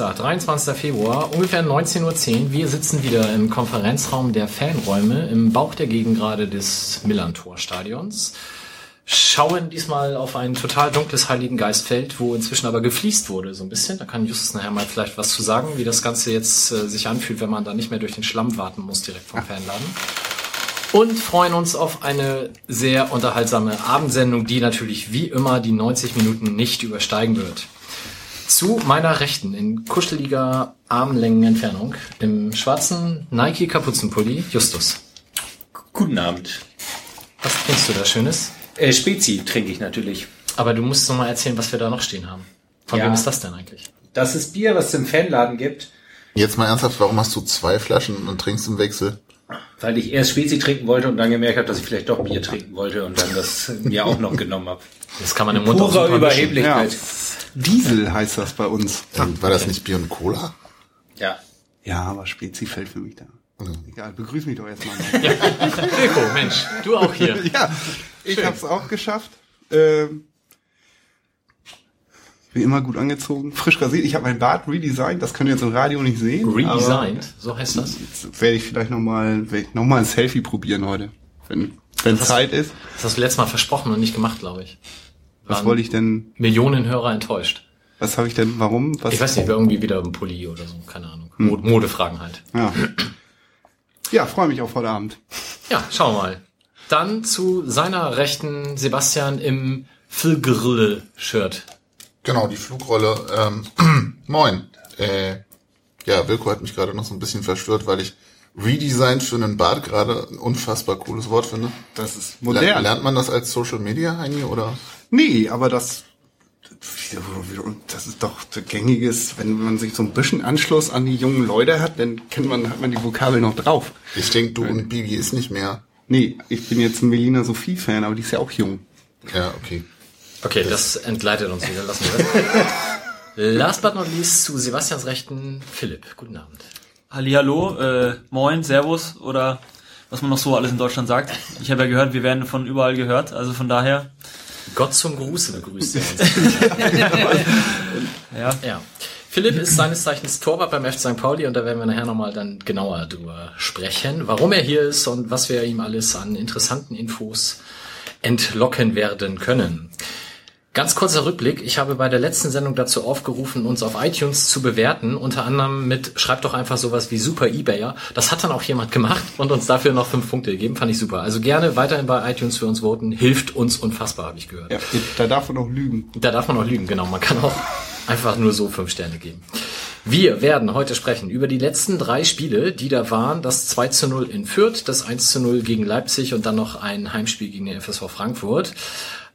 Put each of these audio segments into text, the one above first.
Dienstag, 23. Februar, ungefähr 19.10 Uhr. Wir sitzen wieder im Konferenzraum der Fanräume im Bauch der Gegengrade des Millantor-Stadions. Schauen diesmal auf ein total dunkles Heiligen Geistfeld, wo inzwischen aber gefliest wurde, so ein bisschen. Da kann Justus nachher mal vielleicht was zu sagen, wie das Ganze jetzt äh, sich anfühlt, wenn man da nicht mehr durch den Schlamm warten muss, direkt vom Fanladen. Und freuen uns auf eine sehr unterhaltsame Abendsendung, die natürlich wie immer die 90 Minuten nicht übersteigen wird. Zu meiner Rechten in kuscheliger Armlängenentfernung im schwarzen Nike Kapuzenpulli Justus. Guten Abend. Was trinkst du da Schönes? Äh, Spezi trinke ich natürlich. Aber du musst noch mal erzählen, was wir da noch stehen haben. Von Ja. wem ist das denn eigentlich? Das ist Bier, was es im Fanladen gibt, Jetzt mal ernsthaft, warum hast du zwei Flaschen und trinkst im Wechsel? Weil ich erst Spezi trinken wollte und dann gemerkt habe, dass ich vielleicht doch Bier trinken wollte und dann das mir auch noch genommen habe. Das kann man im Mund auch Purer super mischen. Überheblichkeit. Diesel heißt das bei uns. Und war das nicht Bier und Cola? Ja. Ja, aber Spezi fällt für mich da. Egal, begrüß mich doch erstmal. Wilko, Mensch, du auch hier. ja, ich hab's auch geschafft. Ähm, bin immer gut angezogen, frisch rasiert. Ich habe mein Bart redesigned, das könnt ihr jetzt im Radio nicht sehen. Redesigned, so heißt das. Jetzt werde ich vielleicht nochmal noch mal ein Selfie probieren heute, wenn, wenn Das- Zeit ist. Das hast du letztes Mal versprochen und nicht gemacht, glaube ich. Was Waren wollte ich denn, Millionen Hörer enttäuscht. was habe ich denn, warum? Was, Ich weiß nicht, irgendwie wieder ein Pulli oder so, keine Ahnung. Mod Modefragen halt. Ja, ja freue mich auf heute Abend. Ja, schauen wir mal. Dann zu seiner Rechten Sebastian im Filgrille-Shirt. Genau, die Flugrolle. Ähm, moin. Äh, ja, Wilko hat mich gerade noch so ein bisschen verstört, weil ich Redesign für einen Bart gerade ein unfassbar cooles Wort finde. Das ist modern. lernt man das als Social Media, Heini, oder? Nee, aber das, das ist doch gängiges, wenn man sich so ein bisschen Anschluss an die jungen Leute hat, dann kennt man, hat man die Vokabel noch drauf. Ich denke, du und Bibi ist nicht mehr. Nee, ich bin jetzt ein Melina Sophie-Fan, aber die ist ja auch jung. Ja, okay. Okay, das entgleitet uns wieder. Lassen wir das. Last but not least zu Sebastians Rechten Philipp. Guten Abend. Hallihallo, äh, moin, servus oder was man noch so alles in Deutschland sagt. Ich habe ja gehört, wir werden von überall gehört, also von daher, Gott zum Gruße begrüßt er uns. ja. Ja. Philipp ist seines Zeichens Torwart beim FC St. Pauli und da werden wir nachher nochmal dann genauer drüber sprechen, warum er hier ist und was wir ihm alles an interessanten Infos entlocken werden können. Ganz kurzer Rückblick. Ich habe bei der letzten Sendung dazu aufgerufen, uns auf iTunes zu bewerten. Unter anderem mit, schreibt doch einfach sowas wie Super Ebayer. Das hat dann auch jemand gemacht und uns dafür noch fünf Punkte gegeben. Fand ich super. Also gerne weiterhin bei iTunes für uns voten. Hilft uns unfassbar, habe ich gehört. Ja, da darf man auch lügen. Da darf man auch lügen, genau. Man kann auch einfach nur so fünf Sterne geben. Wir werden heute sprechen über die letzten drei Spiele, die da waren. Das 2 zu 0 in Fürth, das 1 zu 0 gegen Leipzig und dann noch ein Heimspiel gegen den FSV Frankfurt.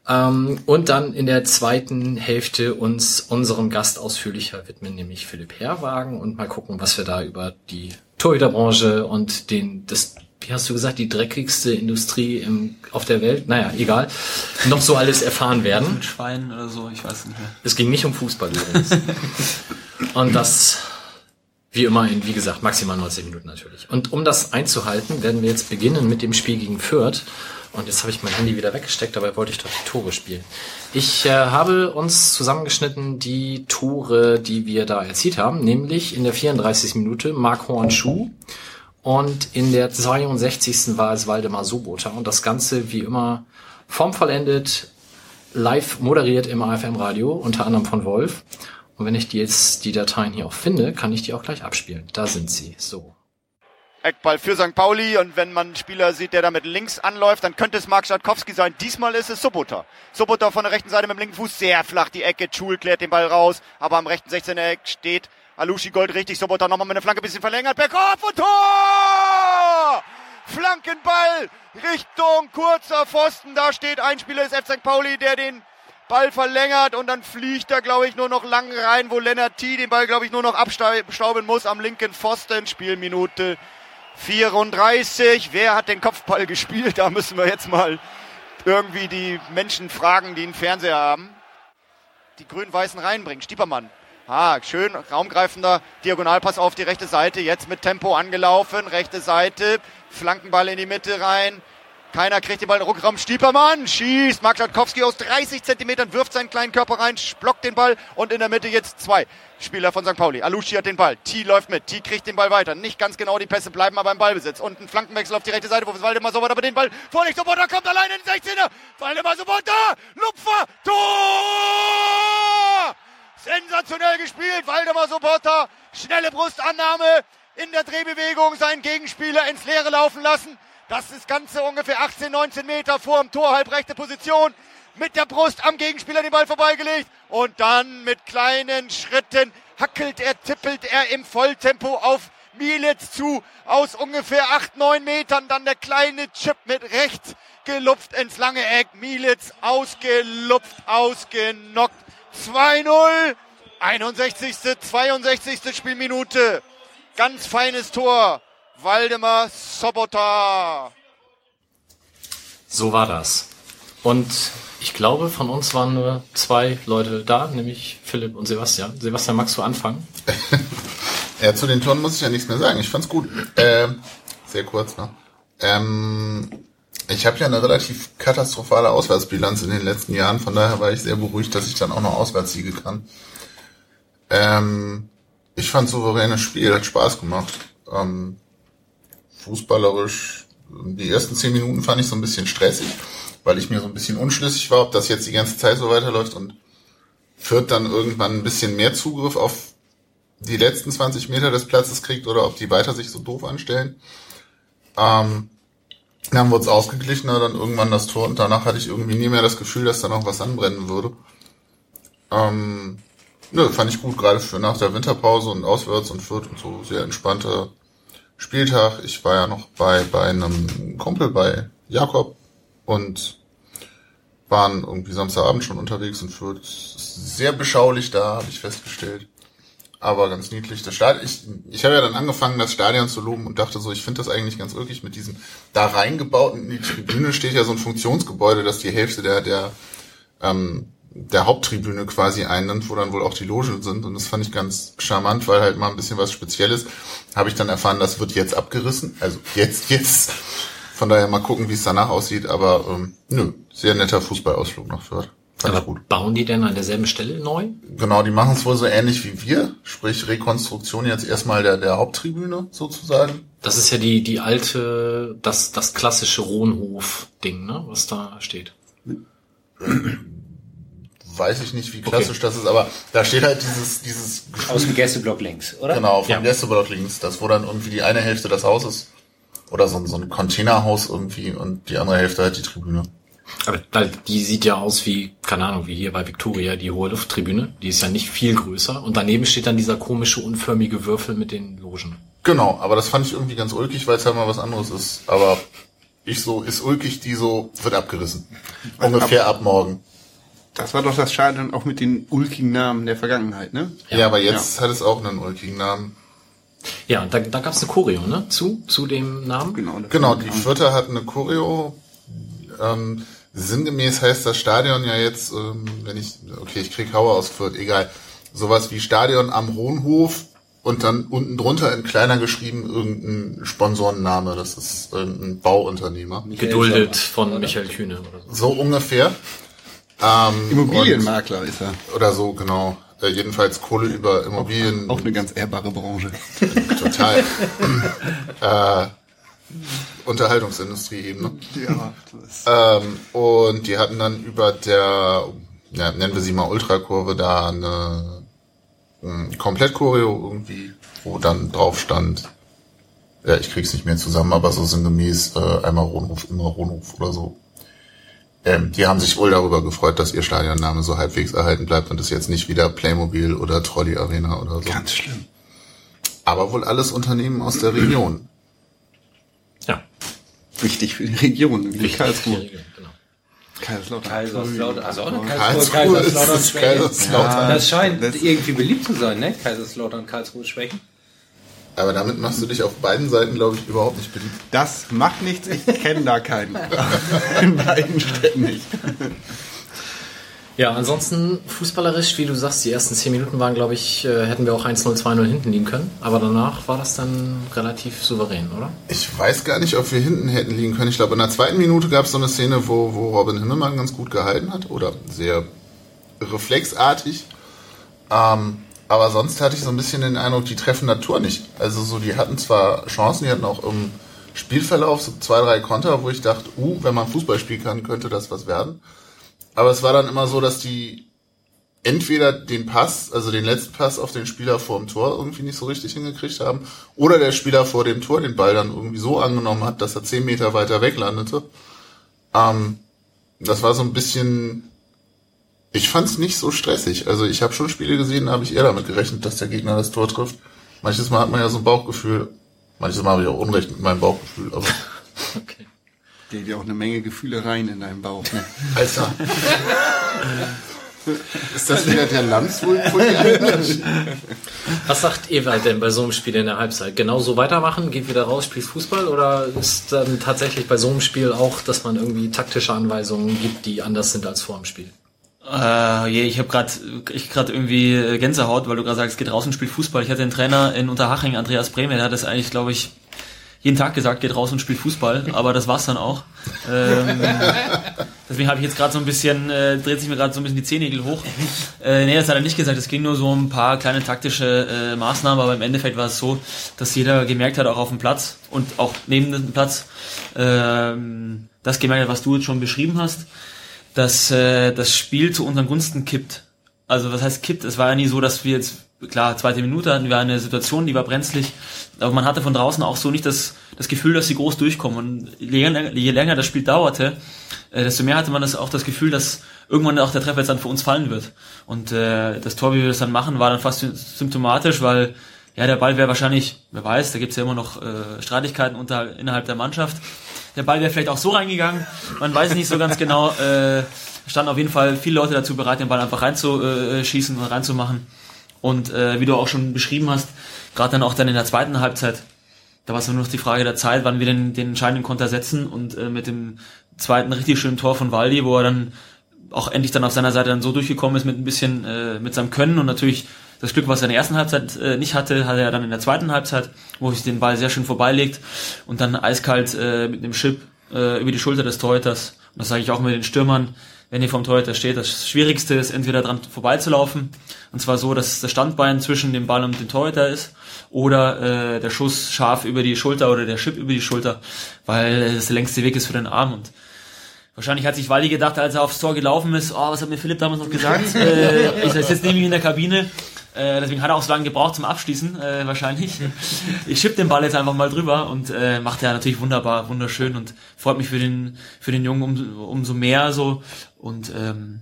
Ähm, und dann in der zweiten Hälfte uns unserem Gast ausführlicher widmen, nämlich Philipp Herwagen und mal gucken, was wir da über die Torhüterbranche und den, das, wie hast du gesagt, die dreckigste Industrie im, auf der Welt, naja, egal, noch so alles erfahren werden. Mit Schweinen oder so, ich weiß nicht mehr. Es ging nicht um Fußball übrigens. Und das, wie immer, in, wie gesagt, maximal 90 Minuten natürlich. Und um das einzuhalten, werden wir jetzt beginnen mit dem Spiel gegen Fürth. Und jetzt habe ich mein Handy wieder weggesteckt, dabei wollte ich doch die Tore spielen. Ich äh, habe uns zusammengeschnitten die Tore, die wir da erzielt haben, nämlich in der 34. Minute Marc Hornschuh und in der 62. war es Waldemar Sobota. Und das Ganze, wie immer, formvollendet live moderiert im AFM-Radio, unter anderem von Wolf. Und wenn ich die jetzt die Dateien hier auch finde, kann ich die auch gleich abspielen. Da sind sie. So. Eckball für St. Pauli und wenn man einen Spieler sieht, der da mit links anläuft, dann könnte es Marc Schatkowski sein. Diesmal ist es Subota. Subota von der rechten Seite mit dem linken Fuß sehr flach die Ecke. Schul klärt den Ball raus, aber am rechten 16er Eck steht Alushi Gold richtig. Subota nochmal mit der Flanke ein bisschen verlängert. Per Kopf und Tor! Flankenball Richtung kurzer Pfosten. Da steht ein Spieler des F. St. Pauli, der den Ball verlängert und dann fliegt er, glaube ich, nur noch lang rein, wo Lennart T. den Ball, glaube ich, nur noch abstauben muss am linken Pfosten. Spielminute 34. Wer hat den Kopfball gespielt? Da müssen wir jetzt mal irgendwie die Menschen fragen, die einen Fernseher haben. Die grün-weißen reinbringen. Stiepermann Ah, schön raumgreifender Diagonalpass auf die rechte Seite. Jetzt mit Tempo angelaufen. Rechte Seite. Flankenball in die Mitte rein. Keiner kriegt den Ball. Rückraum. Stiepermann schießt. Mark Schatkowski aus 30 Zentimetern wirft seinen kleinen Körper rein, blockt den Ball und in der Mitte jetzt zwei Spieler von St. Pauli. Alushi hat den Ball. T läuft mit. T kriegt den Ball weiter. Nicht ganz genau die Pässe bleiben aber im Ballbesitz. Und ein Flankenwechsel auf die rechte Seite, wo Waldemar Sobot aber den Ball vorlegt. Sobota kommt allein in den 16er. Waldemar Sobota. Lupfer. Tor! Sensationell gespielt. Waldemar Sobota. Schnelle Brustannahme. In der Drehbewegung seinen Gegenspieler ins Leere laufen lassen. Das ist Ganze ungefähr 18, 19 Meter vor dem Tor, halbrechte Position. Mit der Brust am Gegenspieler den Ball vorbeigelegt. Und dann mit kleinen Schritten hackelt er, tippelt er im Volltempo auf Mielitz zu. Aus ungefähr 8, 9 Metern dann der kleine Chip mit rechts gelupft ins lange Eck. Mielitz ausgelupft, ausgenockt. 2-0. 61. 62. Spielminute. Ganz feines Tor. Waldemar Sobota. So war das. Und ich glaube, von uns waren nur zwei Leute da, nämlich Philipp und Sebastian. Sebastian, magst du anfangen? Ja, zu den Toren muss ich ja nichts mehr sagen. Ich fand's gut. Ähm, sehr kurz noch. Ähm, ich habe ja eine relativ katastrophale Auswärtsbilanz in den letzten Jahren, von daher war ich sehr beruhigt, dass ich dann auch noch Auswärtssiege kann. Ähm, ich fand souveränes Spiel, hat Spaß gemacht. Ähm, fußballerisch, die ersten zehn Minuten fand ich so ein bisschen stressig, weil ich mir so ein bisschen unschlüssig war, ob das jetzt die ganze Zeit so weiterläuft und Fürth dann irgendwann ein bisschen mehr Zugriff auf die letzten 20 Meter des Platzes kriegt oder ob die weiter sich so doof anstellen. Ähm, dann wurde es ausgeglichener, dann irgendwann das Tor und danach hatte ich irgendwie nie mehr das Gefühl, dass da noch was anbrennen würde. Ähm, nö, fand ich gut, gerade für nach der Winterpause und auswärts und Fürth und so sehr entspannter Spieltag. Ich war ja noch bei, bei einem Kumpel bei Jakob und waren irgendwie Samstagabend schon unterwegs und Fürth ist sehr beschaulich da, habe ich festgestellt. Aber ganz niedlich. Das Stadion, ich, ich habe ja dann angefangen, das Stadion zu loben und dachte so, ich finde das eigentlich ganz ulkig mit diesem da reingebauten, in die Tribüne steht ja so ein Funktionsgebäude, das die Hälfte der, der, ähm, der Haupttribüne quasi einnimmt, wo dann wohl auch die Logen sind. Und das fand ich ganz charmant, weil halt mal ein bisschen was Spezielles. Habe ich dann erfahren, das wird jetzt abgerissen. Also jetzt, jetzt. Von daher mal gucken, wie es danach aussieht. Aber ähm, nö, sehr netter Fußballausflug. Fand ich Aber gut. bauen die denn an derselben Stelle neu? Genau, die machen es wohl so ähnlich wie wir. Sprich, Rekonstruktion jetzt erstmal der, der Haupttribüne sozusagen. Das ist ja die, die alte, das, das klassische Rohnhof-Ding, ne, was da steht. Weiß ich nicht, wie klassisch das ist, aber da steht halt dieses, dieses Aus dem Gästeblock links, oder? Genau, vom Ja. Gästeblock links, das wo dann irgendwie die eine Hälfte des Hauses oder so, ein- so ein Containerhaus irgendwie und die andere Hälfte halt die Tribüne. Aber weil die sieht ja aus wie, keine Ahnung, wie hier bei Victoria, die hohe Lufttribüne. Die ist ja nicht viel größer. Und daneben steht dann dieser komische, unförmige Würfel mit den Logen. Genau, aber das fand ich irgendwie ganz ulkig, weil es halt mal was anderes ist. Aber ich so, ist ulkig, die so, wird abgerissen. Ungefähr ab morgen. Das war doch das Stadion auch mit den ulkigen Namen der Vergangenheit, ne? Ja, aber jetzt hat es auch einen ulkigen Namen. Ja, und da, da gab es eine Choreo, ne? Zu, zu dem Namen. Genau. Genau, die Vierter hat eine Choreo. Ähm, sinngemäß heißt das Stadion ja jetzt, ähm, wenn ich, okay, ich krieg Hauer aus Fürth, egal. Sowas wie Stadion am Hohenhof und dann unten drunter in kleiner geschrieben irgendein Sponsorenname. Das ist irgendein Bauunternehmer. Geduldet von Michael Kühne oder so. So ungefähr. Ähm, Immobilienmakler ist er. und- Oder so, genau. Äh, jedenfalls Kohle über Immobilien. Auch eine ganz ehrbare Branche. Total. äh, Unterhaltungsindustrie eben, ne? Ja, Ähm, und die hatten dann über der, ja, nennen wir sie mal Ultrakurve, da eine ähm, Komplett-Choreo irgendwie, wo dann drauf stand, ja, ich krieg's nicht mehr zusammen, aber so sinngemäß äh, einmal Rohnhof, immer Rohnhof oder so. Ähm, die haben sich wohl darüber gefreut, dass ihr Stadionname so halbwegs erhalten bleibt und es jetzt nicht wieder Playmobil oder Trolley Arena oder so. ganz schlimm. Aber wohl alles Unternehmen aus der Region. Ja. Wichtig für die Region, wie Karlsruhe. Genau. Kaiserslautern. Kaiserslautern, also auch eine Karlsruhe ist es Kaiserslautern. Das scheint Das- irgendwie beliebt zu sein, ne? Kaiserslautern, Karlsruhe, Schwächen. Aber damit machst du dich auf beiden Seiten, glaube ich, überhaupt nicht beliebt. Das macht nichts, ich kenne da keinen. In beiden Städten nicht. Ja, ansonsten fußballerisch, wie du sagst, die ersten zehn Minuten waren, glaube ich, äh, hätten wir auch 1-0, 2-0 hinten liegen können. Aber danach war das dann relativ souverän, oder? Ich weiß gar nicht, ob wir hinten hätten liegen können. Ich glaube, in der zweiten Minute gab es so eine Szene, wo, wo Robin Himmelmann ganz gut gehalten hat oder sehr reflexartig. Ähm, aber sonst hatte ich so ein bisschen den Eindruck, die treffen Natur nicht. Also so, die hatten zwar Chancen, die hatten auch im Spielverlauf so zwei, drei Konter, wo ich dachte, uh, wenn man Fußball spielen kann, könnte das was werden. Aber es war dann immer so, dass die entweder den Pass, also den letzten Pass auf den Spieler vor dem Tor irgendwie nicht so richtig hingekriegt haben, oder der Spieler vor dem Tor den Ball dann irgendwie so angenommen hat, dass er zehn Meter weiter weg landete. Ähm, das war so ein bisschen, ich fand es nicht so stressig. Also ich habe schon Spiele gesehen, da habe ich eher damit gerechnet, dass der Gegner das Tor trifft. Manches Mal hat man ja so ein Bauchgefühl, manches Mal habe ich auch Unrecht mit meinem Bauchgefühl, aber Okay. Geht ja auch eine Menge Gefühle rein in deinen Bauch. Ne? Alter. Ist das wieder der Landswohl von Was sagt Ewald denn bei so einem Spiel in der Halbzeit? Genau so weitermachen, geht wieder raus, spielt Fußball? Oder ist dann tatsächlich bei so einem Spiel auch, dass man irgendwie taktische Anweisungen gibt, die anders sind als vor dem Spiel? Äh, je, ich habe gerade ich gerade irgendwie äh, Gänsehaut, weil du gerade sagst, geht raus und spielt Fußball. Ich hatte einen Trainer in Unterhaching, Andreas Bremer, der hat das eigentlich, glaube ich, jeden Tag gesagt, geht raus und spielt Fußball, aber das war's dann auch. Ähm, deswegen habe ich jetzt gerade so ein bisschen, äh, dreht sich mir gerade so ein bisschen die Zehennägel hoch. Äh, nee, das hat er nicht gesagt, es ging nur so um ein paar kleine taktische äh, Maßnahmen, aber im Endeffekt war es so, dass jeder gemerkt hat, auch auf dem Platz und auch neben dem Platz, ähm, das gemerkt hat, was du jetzt schon beschrieben hast, dass äh, das Spiel zu unseren Gunsten kippt. Also was heißt kippt? Es war ja nie so, dass wir jetzt, klar, zweite Minute hatten wir eine Situation, die war brenzlig, aber man hatte von draußen auch so nicht das, das Gefühl, dass sie groß durchkommen. Und je länger, je länger das Spiel dauerte, äh, desto mehr hatte man das auch das Gefühl, dass irgendwann auch der Treffer jetzt dann für uns fallen wird. Und äh, das Tor, wie wir das dann machen, war dann fast symptomatisch, weil ja, der Ball wäre wahrscheinlich, wer weiß, da gibt's ja immer noch äh, Streitigkeiten unter, innerhalb der Mannschaft. Der Ball wäre vielleicht auch so reingegangen, man weiß nicht so ganz genau. Äh, standen auf jeden Fall viele Leute dazu bereit, den Ball einfach reinzuschießen und reinzumachen. Und äh, wie du auch schon beschrieben hast, gerade dann auch dann in der zweiten Halbzeit, da war es nur noch die Frage der Zeit, wann wir den, den entscheidenden Konter setzen und äh, mit dem zweiten richtig schönen Tor von Waldi, wo er dann auch endlich dann auf seiner Seite dann so durchgekommen ist mit ein bisschen äh, mit seinem Können und natürlich das Glück, was er in der ersten Halbzeit äh, nicht hatte, hatte er dann in der zweiten Halbzeit, wo sich den Ball sehr schön vorbeilegt und dann eiskalt äh, mit einem Chip äh, über die Schulter des Torhüters. Und das sage ich auch mit den Stürmern, wenn ihr vom Torhüter steht. Das Schwierigste ist entweder dran vorbeizulaufen und zwar so, dass das Standbein zwischen dem Ball und dem Torhüter ist oder äh, der Schuss scharf über die Schulter oder der Chip über die Schulter, weil es der längste Weg ist für den Arm und Wahrscheinlich hat sich Waldi gedacht, als er aufs Tor gelaufen ist, oh, was hat mir Philipp damals noch gesagt? äh, ich sitze neben ihm in der Kabine. Äh, deswegen hat er auch so lange gebraucht zum Abschließen, äh, wahrscheinlich. Ich schipp den Ball jetzt einfach mal drüber und äh, macht er natürlich wunderbar, wunderschön und freut mich für den, für den Jungen um, umso mehr so. Und ähm,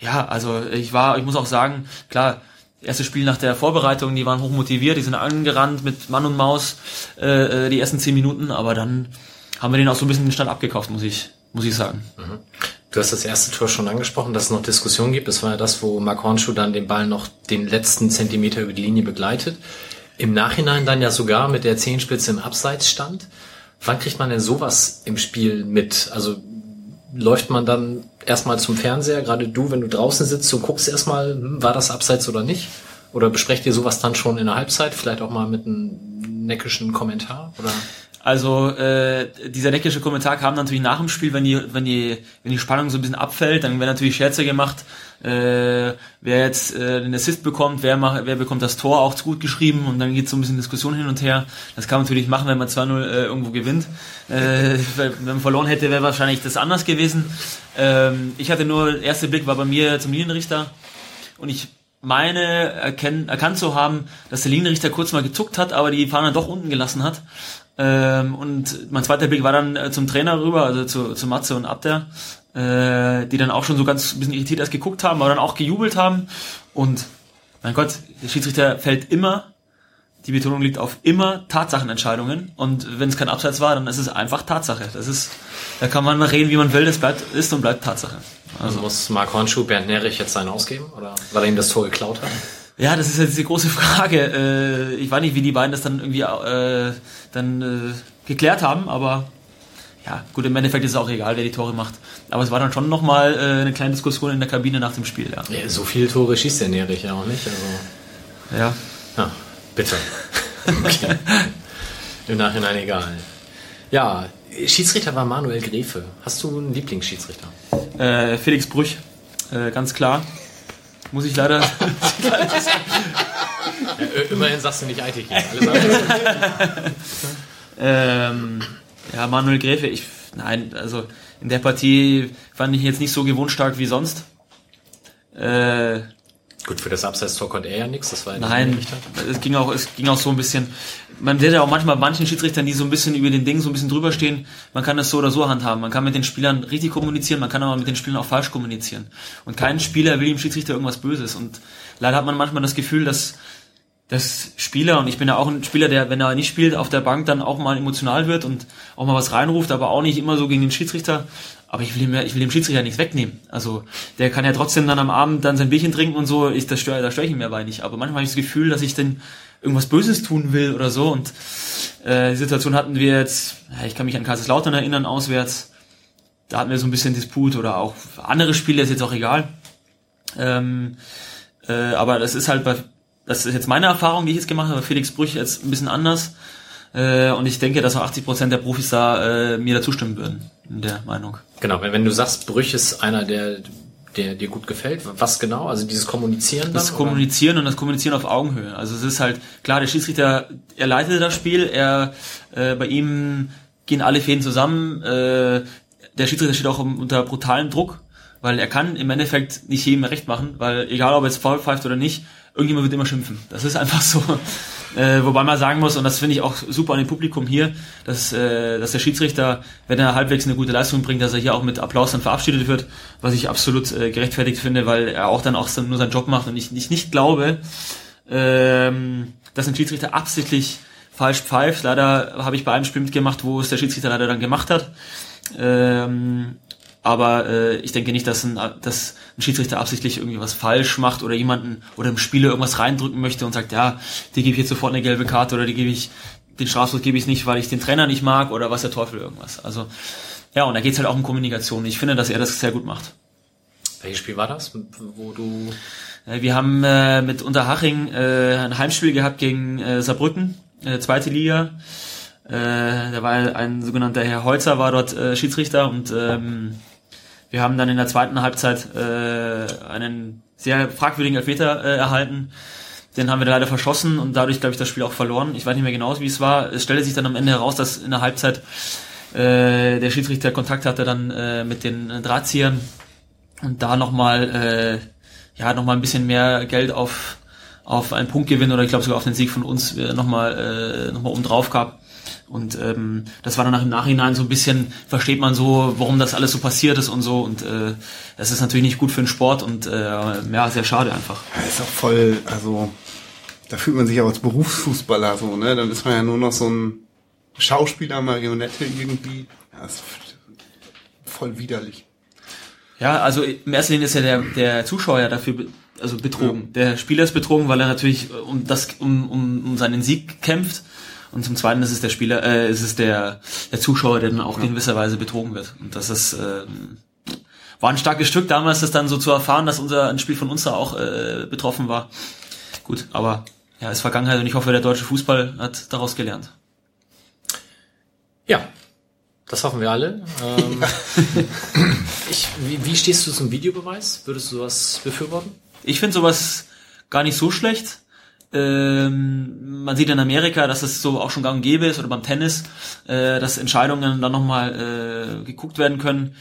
ja, also ich war, ich muss auch sagen, klar, erste Spiel nach der Vorbereitung, die waren hoch motiviert, die sind angerannt mit Mann und Maus äh, äh, die ersten zehn Minuten, aber dann haben wir den auch so ein bisschen den Stand abgekauft, muss ich, muss ich sagen. Du hast das erste Tor schon angesprochen, dass es noch Diskussionen gibt. Das war ja das, wo Mark Hornschuh dann den Ball noch den letzten Zentimeter über die Linie begleitet. Im Nachhinein dann ja sogar mit der Zehenspitze im Abseits stand. Wann kriegt man denn sowas im Spiel mit? Also läuft man dann erstmal zum Fernseher, gerade du, wenn du draußen sitzt, du guckst erstmal, hm, war das Abseits oder nicht? Oder besprecht ihr sowas dann schon in der Halbzeit, vielleicht auch mal mit einem neckischen Kommentar? Oder? Also äh, dieser neckische Kommentar kam natürlich nach dem Spiel, wenn die, wenn die, wenn die Spannung so ein bisschen abfällt, dann werden natürlich Scherze gemacht, äh, wer jetzt äh, den Assist bekommt, wer macht, wer bekommt das Tor auch zu gut geschrieben und dann geht so ein bisschen Diskussion hin und her. Das kann man natürlich machen, wenn man 2-0 äh, irgendwo gewinnt. Äh, wenn man verloren hätte, wäre wahrscheinlich das anders gewesen. Ähm, ich hatte nur, der erste Blick war bei mir zum Linienrichter und ich meine erkenn, erkannt zu haben, dass der Linienrichter kurz mal gezuckt hat, aber die Fahne doch unten gelassen hat. Ähm, und mein zweiter Blick war dann äh, zum Trainer rüber, also zu, zu Matze und Abder, äh, die dann auch schon so ganz ein bisschen irritiert erst geguckt haben, aber dann auch gejubelt haben. Und mein Gott, der Schiedsrichter fällt immer, die Betonung liegt auf immer Tatsachenentscheidungen. Und wenn es kein Abseits war, dann ist es einfach Tatsache. Das ist, da kann man reden, wie man will, das bleibt, ist und bleibt Tatsache. Also muss Mark Hornschuh Bernd Nerich jetzt seinen ausgeben? Oder weil er ihm das Tor geklaut hat? Ja, das ist jetzt die große Frage. Äh, ich weiß nicht, wie die beiden das dann irgendwie äh, dann äh, geklärt haben, aber ja, gut, im Endeffekt ist es auch egal, wer die Tore macht. Aber es war dann schon nochmal äh, eine kleine Diskussion in der Kabine nach dem Spiel, ja. Ja, so viele Tore schießt der Nerich ja auch nicht. Also, Ja, ja, bitte. Okay. Im Nachhinein egal. Ja, Schiedsrichter war Manuel Gräfe. Hast du einen Lieblingsschiedsrichter? äh, Felix Brüch, äh, ganz klar. Muss ich leider. Ja, immerhin sagst du nicht Eitig. Alles andere. ähm, ja, Manuel Gräfe, ich. Nein, also in der Partie fand ich ihn jetzt nicht so gewohnstark wie sonst. Äh, Gut, für das Abseits-Tor konnte er ja nichts. Das war ja Nein, es ging auch, es ging auch so ein bisschen. Man sieht ja auch manchmal manchen Schiedsrichtern, die so ein bisschen über den Ding so ein bisschen drüber stehen. Man kann das so oder so handhaben. Man kann mit den Spielern richtig kommunizieren, man kann aber mit den Spielern auch falsch kommunizieren. Und kein Spieler will dem Schiedsrichter irgendwas Böses. Und leider hat man manchmal das Gefühl, dass dass Spieler, und ich bin ja auch ein Spieler, der, wenn er nicht spielt, auf der Bank dann auch mal emotional wird und auch mal was reinruft, aber auch nicht immer so gegen den Schiedsrichter. Aber ich will, ihm, ich will dem Schiedsrichter nichts wegnehmen. Also der kann ja trotzdem dann am Abend dann sein Bierchen trinken und so, ich, das störe da störe ich ihn mir bei nicht. Aber manchmal habe ich das Gefühl, dass ich dann irgendwas Böses tun will oder so. Und äh, die Situation hatten wir jetzt, ich kann mich an Kaiserslautern erinnern, auswärts. Da hatten wir so ein bisschen Disput oder auch andere Spiele, ist jetzt auch egal. Ähm, äh, aber das ist halt bei, das ist jetzt meine Erfahrung, die ich jetzt gemacht habe, Felix Brüch jetzt ein bisschen anders. Äh, und ich denke, dass auch 80% der Profis da äh, mir da zustimmen würden, in der Meinung. Genau, wenn du sagst, Brüch ist einer, der, der dir gut gefällt, was genau? Also dieses Kommunizieren dann? Das oder? Kommunizieren und das Kommunizieren auf Augenhöhe. Also es ist halt, klar, der Schiedsrichter, er leitet das Spiel, er äh, bei ihm gehen alle Fäden zusammen. Äh, der Schiedsrichter steht auch unter brutalem Druck, weil er kann im Endeffekt nicht jedem recht machen, weil egal ob er jetzt faul pfeift oder nicht, irgendjemand wird immer schimpfen. Das ist einfach so. Äh, wobei man sagen muss, und das finde ich auch super an dem Publikum hier, dass, äh, dass der Schiedsrichter, wenn er halbwegs eine gute Leistung bringt, dass er hier auch mit Applaus dann verabschiedet wird, was ich absolut äh, gerechtfertigt finde, weil er auch dann auch nur seinen Job macht und ich nicht, nicht glaube, ähm, dass ein Schiedsrichter absichtlich falsch pfeift. Leider habe ich bei einem Spiel mitgemacht, wo es der Schiedsrichter leider dann gemacht hat. Ähm, aber äh, ich denke nicht, dass ein, dass ein Schiedsrichter absichtlich irgendwie was falsch macht oder jemanden oder im Spieler irgendwas reindrücken möchte und sagt, ja, die gebe ich jetzt sofort eine gelbe Karte oder die gebe ich, den Strafstoß gebe ich nicht, weil ich den Trainer nicht mag oder was der Teufel irgendwas. Also ja, und da geht's halt auch um Kommunikation. Ich finde, dass er das sehr gut macht. Welches Spiel war das, wo du... Äh, Wir haben äh, mit Unterhaching äh, ein Heimspiel gehabt gegen äh, Saarbrücken, äh, zweite Liga. Äh, da war ein sogenannter Herr Holzer, war dort äh, Schiedsrichter und ähm, wir haben dann in der zweiten Halbzeit äh, einen sehr fragwürdigen Elfmeter äh, erhalten. Den haben wir leider verschossen und dadurch, glaube ich, das Spiel auch verloren. Ich weiß nicht mehr genau, wie es war. Es stellte sich dann am Ende heraus, dass in der Halbzeit äh, der Schiedsrichter Kontakt hatte dann äh, mit den äh, Drahtziehern und da nochmal äh, ja nochmal ein bisschen mehr Geld auf auf einen Punktgewinn oder ich glaube sogar auf den Sieg von uns äh, nochmal äh, noch mal drauf gab. Und ähm, das war dann im Nachhinein so ein bisschen, versteht man so, warum das alles so passiert ist und so. Und äh, das ist natürlich nicht gut für den Sport und äh, ja, sehr schade einfach. Ja, ist auch voll, also da fühlt man sich auch als Berufsfußballer so, ne? Dann ist man ja nur noch so ein Schauspieler, Marionette irgendwie. Ja, ist voll widerlich. Ja, also in erster Linie ist ja der, der Zuschauer ja dafür be also betrogen. Der Spieler ist betrogen, weil er natürlich um das um, um, um seinen Sieg kämpft. Und zum Zweiten ist es der Spieler, äh, ist es der, der Zuschauer, der dann auch in gewisser Weise betrogen wird. Und das ist ähm, war ein starkes Stück damals, das dann so zu erfahren, dass unser ein Spiel von uns da auch äh, betroffen war. Gut, aber ja, ist Vergangenheit und ich hoffe, der deutsche Fußball hat daraus gelernt. Ja, das hoffen wir alle. Ähm, ich, wie, wie stehst du zum Videobeweis? Würdest du sowas befürworten? Ich finde sowas gar nicht so schlecht. Ähm, man sieht in Amerika, dass es so auch schon gang und gäbe ist oder beim Tennis, äh, dass Entscheidungen dann nochmal äh, geguckt werden können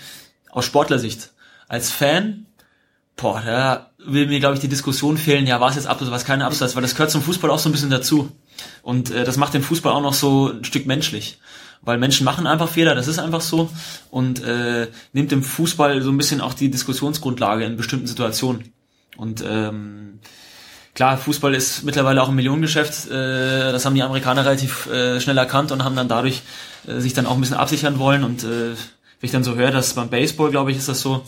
aus Sportlersicht. Als Fan, boah, da will mir, glaube ich, die Diskussion fehlen, ja, was jetzt Abseits, was keine Abseits, weil das gehört zum Fußball auch so ein bisschen dazu. Und äh, das macht den Fußball auch noch so ein Stück menschlich. Weil Menschen machen einfach Fehler, das ist einfach so. Und äh, nimmt dem Fußball so ein bisschen auch die Diskussionsgrundlage in bestimmten Situationen. Und ähm, klar, Fußball ist mittlerweile auch ein Millionengeschäft. Äh, das haben die Amerikaner relativ äh, schnell erkannt und haben dann dadurch äh, sich dann auch ein bisschen absichern wollen. Und äh, wenn ich dann so höre, dass beim Baseball, glaube ich, ist das so,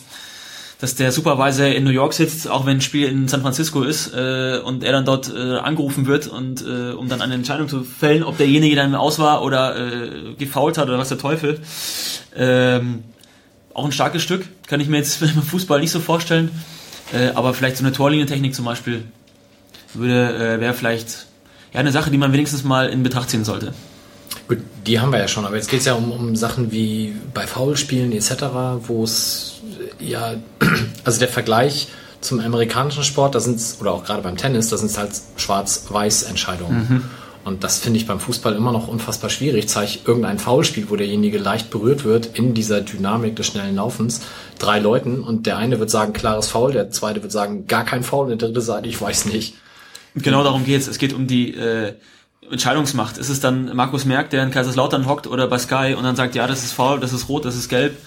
dass der Supervisor in New York sitzt, auch wenn ein Spiel in San Francisco ist und er dann dort angerufen wird und um dann eine Entscheidung zu fällen, ob derjenige dann aus war oder äh, gefault hat oder was der Teufel. Ähm, auch ein starkes Stück, kann ich mir jetzt beim Fußball nicht so vorstellen. Äh, aber vielleicht so eine Torlinientechnik zum Beispiel würde äh, wäre vielleicht ja eine Sache, die man wenigstens mal in Betracht ziehen sollte. Gut, die haben wir ja schon, aber jetzt geht es ja um, um Sachen wie bei Foulspielen etc., wo es äh, ja, also der Vergleich zum amerikanischen Sport, da sind oder auch gerade beim Tennis, da sind es halt Schwarz-Weiß-Entscheidungen. Und das finde ich beim Fußball immer noch unfassbar schwierig. Zeige ich irgendein Foulspiel, wo derjenige leicht berührt wird in dieser Dynamik des schnellen Laufens, drei Leuten und der eine wird sagen, klares Foul, der zweite wird sagen, gar kein Foul, und der dritte sagt, ich weiß nicht. Genau darum geht's. Es geht um die äh, Entscheidungsmacht. Ist es dann Markus Merck, der in Kaiserslautern hockt oder bei Sky und dann sagt, ja, das ist faul, das ist rot, das ist gelb.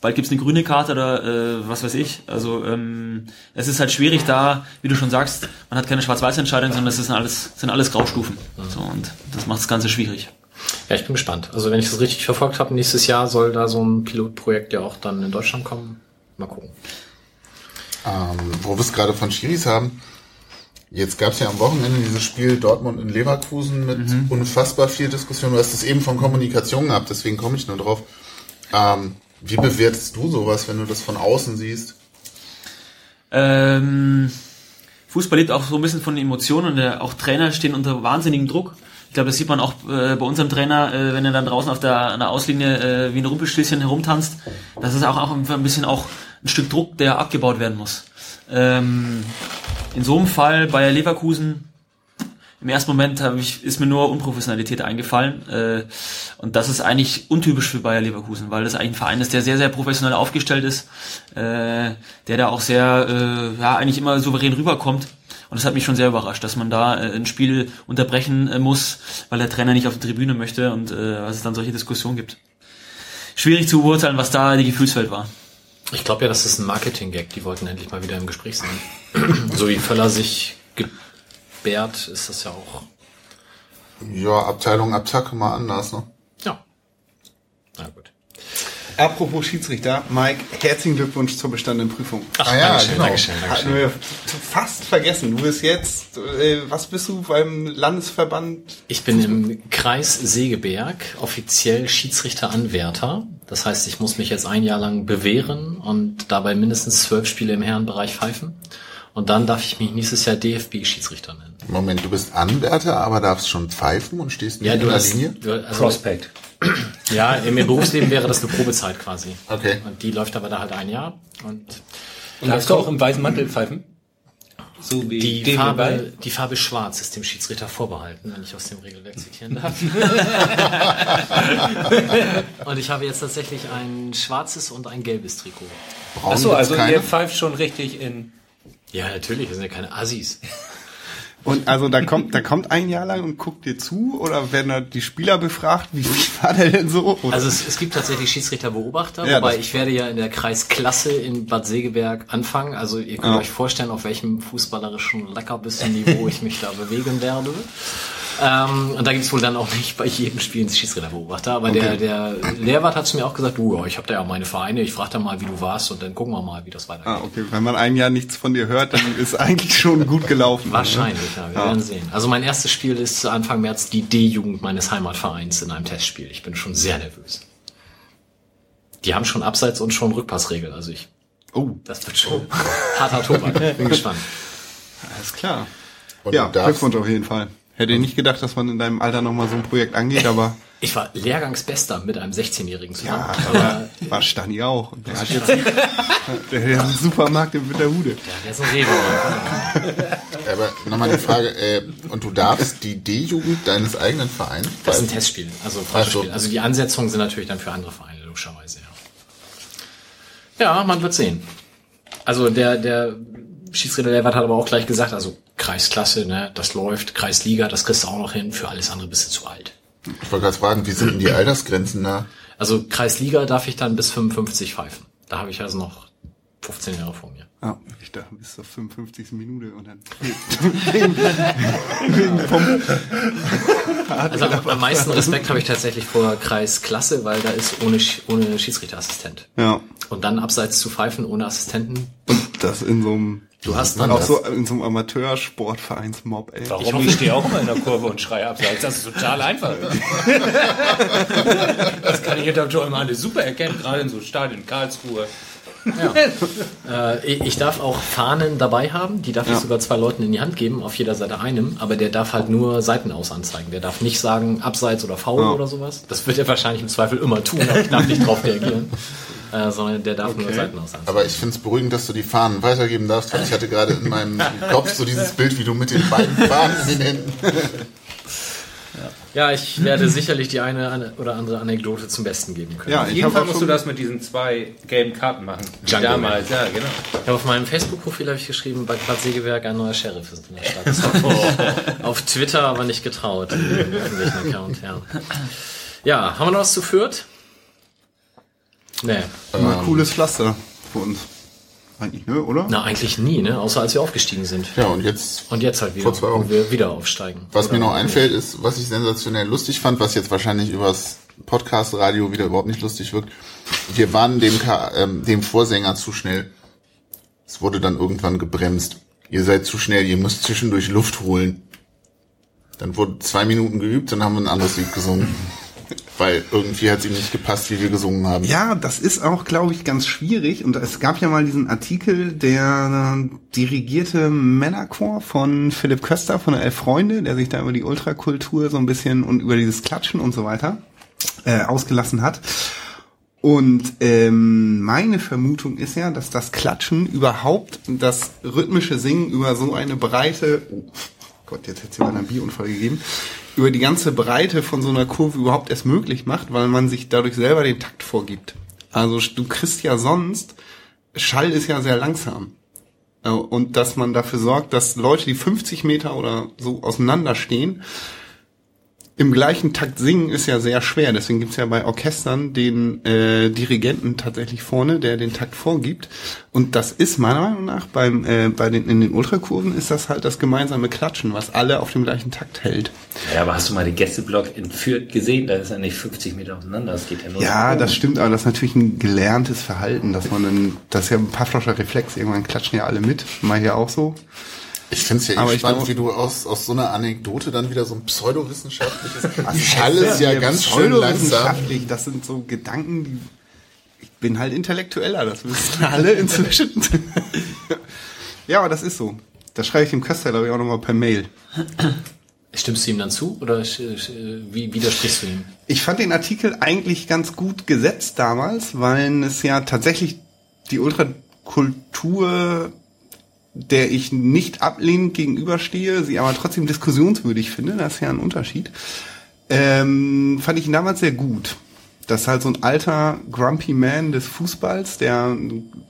Bald gibt's eine grüne Karte oder äh, was weiß ich. Also ähm, es ist halt schwierig da, wie du schon sagst, man hat keine Schwarz-Weiß-Entscheidung, sondern es sind alles, sind alles Graustufen. So, und das macht das Ganze schwierig. Ja, ich bin gespannt. Also wenn ich das richtig verfolgt habe, nächstes Jahr soll da so ein Pilotprojekt ja auch dann in Deutschland kommen. Mal gucken. Ähm, wo wir es gerade von Schiris haben. Jetzt gab es ja am Wochenende dieses Spiel Dortmund in Leverkusen mit unfassbar viel Diskussion. Du hast es eben von Kommunikation gehabt, deswegen komme ich nur drauf. Ähm, wie bewertest du sowas, wenn du das von außen siehst? Ähm, Fußball lebt auch so ein bisschen von Emotionen und der, auch Trainer stehen unter wahnsinnigem Druck. Ich glaube, das sieht man auch äh, bei unserem Trainer, äh, wenn er dann draußen auf der, an der Auslinie äh, wie ein Rumpelstilzchen herumtanzt. Das ist auch, auch ein bisschen auch ein Stück Druck, der abgebaut werden muss. Ähm, in so einem Fall Bayer Leverkusen, im ersten Moment hab ich, ist mir nur Unprofessionalität eingefallen. Äh, und das ist eigentlich untypisch für Bayer Leverkusen, weil das eigentlich ein Verein ist, der sehr, sehr professionell aufgestellt ist, äh, der da auch sehr, äh, ja, eigentlich immer souverän rüberkommt. Und das hat mich schon sehr überrascht, dass man da äh, ein Spiel unterbrechen äh, muss, weil der Trainer nicht auf die Tribüne möchte und äh, was es dann solche Diskussionen gibt. Schwierig zu beurteilen, was da die Gefühlswelt war. Ich glaube ja, das ist ein Marketing-Gag. Die wollten endlich mal wieder im Gespräch sein. so wie Völler sich gebärt, ist das ja auch. Ja, Abteilung Abzack mal anders, ne? Apropos Schiedsrichter, Mike, herzlichen Glückwunsch zur bestandenen Prüfung. Ach, Ah ja, Dankeschön, genau. Dankeschön, Hatten Dankeschön. wir fast vergessen. Du bist jetzt, äh, was bist du beim Landesverband? Ich bin im Kreis Segeberg offiziell Schiedsrichter-Anwärter. Das heißt, ich muss mich jetzt ein Jahr lang bewähren und dabei mindestens zwölf Spiele im Herrenbereich pfeifen. Und dann darf ich mich nächstes Jahr DFB-Schiedsrichter nennen. Moment, du bist Anwärter, aber darfst schon pfeifen und stehst nicht Ja, in der hast, Linie? du, also, Prospect. ja, im Berufsleben wäre das eine Probezeit quasi. Okay. Und die läuft aber da halt ein Jahr. Und Und darfst du auch im weißen Mantel pfeifen? So wie die dem Farbe, die Farbe Schwarz ist dem Schiedsrichter vorbehalten, wenn ich aus dem Regelwerk zitieren darf. und ich habe jetzt tatsächlich ein schwarzes und ein gelbes Trikot. Braun Achso, also keine? ihr pfeift schon richtig in. Ja, natürlich, wir sind ja keine Assis. Und also da kommt, da kommt ein Jahr lang und guckt dir zu oder werden da die Spieler befragt, wie wie war der denn so? Oder? Also es, es gibt tatsächlich Schiedsrichterbeobachter, Ja, wobei ich werde ja in der Kreisklasse in Bad Segeberg anfangen. Also ihr könnt Ja. euch vorstellen, auf welchem fußballerischen Leckerbissen-Niveau ich mich da bewegen werde. Ähm, und da gibt's wohl dann auch nicht bei jedem Spiel einen Schiedsrichterbeobachter. Aber der, der Lehrwart hat zu mir auch gesagt, du, ja, ich habe da ja meine Vereine, ich frage da mal, wie du warst und dann gucken wir mal, wie das weitergeht. ah, okay, wenn man ein Jahr nichts von dir hört, dann ist eigentlich schon gut gelaufen. Wahrscheinlich, ja, wir Ja. werden sehen. Also mein erstes Spiel ist Anfang März die D-Jugend meines Heimatvereins in einem Testspiel. Ich bin schon sehr nervös. Die haben schon Abseits und schon Rückpassregel. Also ich, Oh, das wird schon harter Tobak. Bin gespannt. alles klar. Und ja, Glückwunsch auf jeden Fall. Hätte ich nicht gedacht, dass man in deinem Alter nochmal so ein Projekt angeht, aber Ich war Lehrgangsbester mit einem 16-Jährigen zusammen. ja, Aber war Stani auch. Und Der hat jetzt der hat einen Supermarkt in Winterhude. ja, der ist ein Rewe. aber nochmal die Frage, äh, und du darfst die D-Jugend deines eigenen Vereins Das ist ein? Testspiel. Also Ach so. Spiel. Also die Ansetzungen sind natürlich dann für andere Vereine, logischerweise, ja. Ja, man wird sehen. Also der, der Schiedsrichter Levert hat aber auch gleich gesagt, also Kreisklasse, ne, das läuft, Kreisliga, das kriegst du auch noch hin, für alles andere bist du zu alt. Ich wollte gerade fragen, wie sind denn die Altersgrenzen da? Also Kreisliga darf ich dann bis 55 pfeifen. Da habe ich also noch 15 Jahre vor mir. Ja, ich dachte, bis zur 55. Minute und dann wegen, wegen vom Also am, am meisten Respekt habe ich tatsächlich vor Kreisklasse, weil da ist ohne, Sch- ohne Schiedsrichterassistent. Ja. Und dann abseits zu pfeifen ohne Assistenten. Das in so einem, Du hast dann auch das. so in so einem Amateursportvereinsmob, ey. Warum? Ich stehe auch immer in der Kurve und schreie abseits. Das ist total einfach. das kann ich hinter Joel Mande super erkennen, gerade in so Stadien Karlsruhe. Äh, ich ich darf auch Fahnen dabei haben, die darf ich sogar zwei Leuten in die Hand geben, auf jeder Seite einem, aber der darf halt nur Seiten aus anzeigen. Der darf nicht sagen Abseits oder Foul Ja. oder sowas. Das wird er wahrscheinlich im Zweifel immer tun, aber ich darf nicht drauf reagieren. Äh, sondern der darf nur Seiten aus. Aber ich finde es beruhigend, dass du die Fahnen weitergeben darfst, weil ich hatte gerade in meinem Kopf so dieses Bild, wie du mit den beiden Fahnen in den Händen. Ja, ich werde sicherlich die eine oder andere Anekdote zum Besten geben können. Ja, Auf ich jeden Fall musst du das mit diesen zwei gelben Karten machen. Django damals, ja, genau. Ich habe auf meinem Facebook-Profil habe ich geschrieben, bei Bad Sägewerk ein neuer Sheriff ist in der Stadt. Das habe ich auf Twitter aber nicht getraut, in irgendwelchen Account, ja. Ja, haben wir noch was zu Fürth? Nee. mal cooles Pflaster für uns. Eigentlich, ne, oder? Na, eigentlich nie, ne? Außer als wir aufgestiegen sind. Ja, und jetzt, Und jetzt halt wieder, Vor zwei Wochen. wo wir wieder aufsteigen. was mir noch einfällt, ist, was ich sensationell lustig fand, was jetzt wahrscheinlich übers Podcast-Radio wieder überhaupt nicht lustig wirkt. Wir waren dem, Ka ähm, dem Vorsänger zu schnell. Es wurde dann irgendwann gebremst. Ihr seid zu schnell, ihr müsst zwischendurch Luft holen. Dann wurde zwei Minuten geübt, dann haben wir ein anderes Lied gesungen. Weil irgendwie hat es ihm nicht gepasst, wie wir gesungen haben. Ja, das ist auch, glaube ich, ganz schwierig. Und es gab ja mal diesen Artikel, der äh, dirigierte Männerchor von Philipp Köster von der Elf Freunde, der sich da über die Ultrakultur so ein bisschen und über dieses Klatschen und so weiter äh, ausgelassen hat. Und ähm, meine Vermutung ist ja, dass das Klatschen überhaupt das rhythmische Singen über so eine breite, Gott, jetzt hätte es mal einen Bierunfall gegeben, über die ganze Breite von so einer Kurve überhaupt erst möglich macht, weil man sich dadurch selber den Takt vorgibt. Also du kriegst ja sonst, Schall ist ja sehr langsam. Äh, Und dass man dafür sorgt, dass Leute, die 50 Meter oder so auseinander stehen, im gleichen Takt singen ist ja sehr schwer. Deswegen gibt's ja bei Orchestern den äh, Dirigenten tatsächlich vorne, der den Takt vorgibt. Und das ist meiner Meinung nach beim äh, bei den in den Ultrakurven ist das halt das gemeinsame Klatschen, was alle auf dem gleichen Takt hält. Ja, aber hast du mal den Gästeblock in Fürth gesehen? Da ist ja nicht 50 Meter auseinander. Das geht ja nur. Ja, das stimmt, aber das ist natürlich ein gelerntes Verhalten, dass man dann, das ist ja ein Pavlovscher Reflex, irgendwann klatschen ja alle mit, mal hier auch so. Ich finde es ja Aber eh ich spannend, glaub- wie du aus, aus so einer Anekdote dann wieder so ein pseudowissenschaftliches. Schall ist ja hier ganz schön langsam. pseudowissenschaftlich, Das sind so Gedanken, die. Ich bin halt Intellektueller, das wissen alle inzwischen. ja, aber das ist so. Das schreibe ich dem Köster, glaube ich, auch nochmal per Mail. Stimmst du ihm dann zu oder wie widersprichst du ihm? Ich fand den Artikel eigentlich ganz gut gesetzt damals, weil es ja tatsächlich die Ultrakultur, der ich nicht ablehnend gegenüberstehe, sie aber trotzdem diskussionswürdig finde, das ist ja ein Unterschied, ähm, fand ich ihn damals sehr gut. Das ist halt so ein alter Grumpy Man des Fußballs, der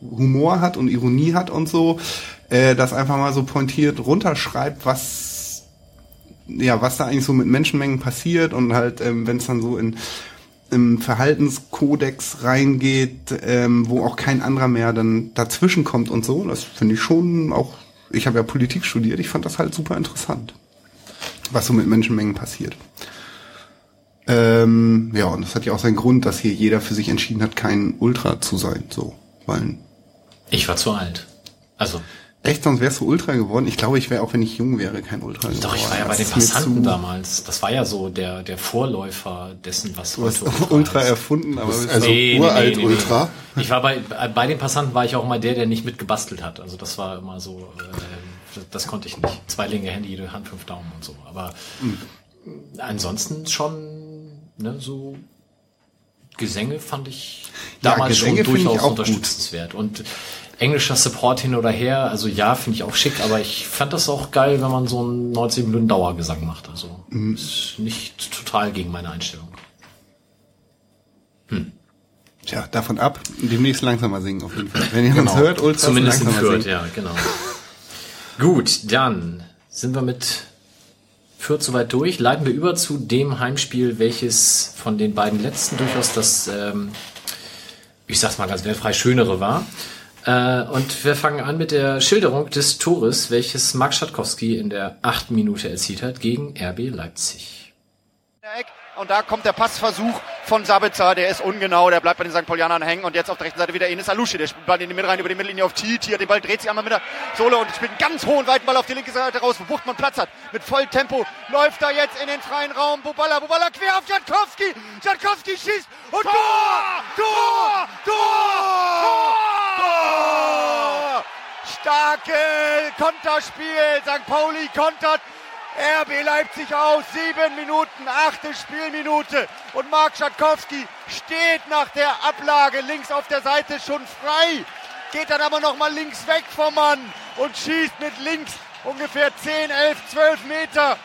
Humor hat und Ironie hat und so, äh, das einfach mal so pointiert runterschreibt, was ja, was da eigentlich so mit Menschenmengen passiert und halt, ähm, wenn es dann so in im Verhaltenskodex reingeht, ähm, wo auch kein anderer mehr dann dazwischen kommt und so, das finde ich schon auch, ich habe ja Politik studiert, ich fand das halt super interessant, was so mit Menschenmengen passiert. Ähm, ja, und das hat ja auch seinen Grund, dass hier jeder für sich entschieden hat, kein Ultra zu sein, so, weil Ich war zu alt. Also, echt, sonst wärst du Ultra geworden. Ich glaube, ich wäre auch, wenn ich jung wäre, kein Ultra geworden. doch, ich war ja bei Das den Passanten damals. Das war ja so der, der Vorläufer dessen, was Du hast heute Ultra heißt. erfunden, aber Also Nee, uralt nee, nee, nee. Ultra. Ich war bei, bei den Passanten war ich auch immer der, der nicht mitgebastelt hat. Also das war immer so, äh, das konnte ich nicht. Zwei linke Hände, jede Hand, fünf Daumen und so. Aber ansonsten schon, ne, so Gesänge fand ich Ja, damals Gesänge schon durchaus auch gut. unterstützenswert. Und englischer Support hin oder her, also ja, finde ich auch schick, aber ich fand das auch geil, wenn man so einen 90 Minuten Dauergesang macht. Also Mhm. ist nicht total gegen meine Einstellung. Tja, davon ab, demnächst langsamer singen auf jeden Fall. Wenn ihr uns hört, Genau. Zumindest in langsamer Fürth, singen. ja, genau. Gut, dann sind wir mit Fürth soweit durch. Leiten wir über zu dem Heimspiel, welches von den beiden letzten durchaus das, ähm, ich sag's mal ganz wertfrei, schönere war. Äh, und wir fangen an mit der Schilderung des Tores, welches Mark Schatkowski in der achten Minute erzielt hat gegen RB Leipzig. Und da kommt der Passversuch von Sabitzer, der ist ungenau, der bleibt bei den St. Paulianern hängen und jetzt auf der rechten Seite wieder Enes Alusche, der spielt Ball in die Mitte rein über die Mittellinie auf Titi, den Ball dreht sich einmal mit der Sohle und spielt einen ganz hohen weiten Ball auf die linke Seite raus, wo Buchtmann Platz hat, mit vollem Tempo, läuft da jetzt in den freien Raum, Bubala, Bubala quer auf Jankowski, Jankowski schießt und Tor! Tor! Tor! Tor! Tor! Starke Konterspiel, St. Pauli kontert, RB Leipzig aus, sieben Minuten, achte Spielminute. Und Marc Schatkowski steht nach der Ablage links auf der Seite schon frei, geht dann aber nochmal links weg vom Mann und schießt mit links ungefähr 10, 11, 12 Meter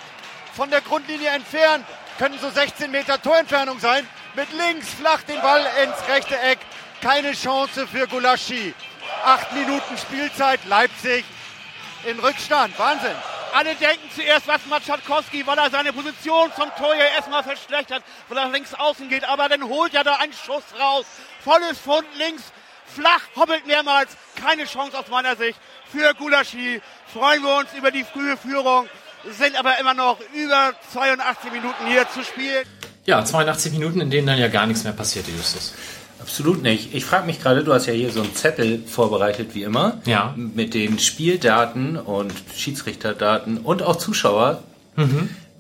von der Grundlinie entfernt, können so 16 Meter Torentfernung sein, mit links flach den Ball ins rechte Eck, keine Chance für Gulaschi. Acht Minuten Spielzeit, Leipzig in Rückstand, Wahnsinn. Alle denken zuerst, was macht Schatkowski, weil er seine Position zum Tor ja erstmal verschlechtert, weil er links außen geht. Aber dann holt er da einen Schuss raus. Volles Fund links, flach, hoppelt mehrmals. Keine Chance aus meiner Sicht für Gulaschi. Freuen wir uns über die frühe Führung, sind aber immer noch über 82 Minuten hier zu spielen. Ja, 82 Minuten, in denen dann ja gar nichts mehr passierte, Justus. Absolut nicht. Ich frage mich gerade, du hast ja hier so einen Zettel vorbereitet, wie immer. Ja. Mit den Spieldaten und Schiedsrichterdaten und auch Zuschauer.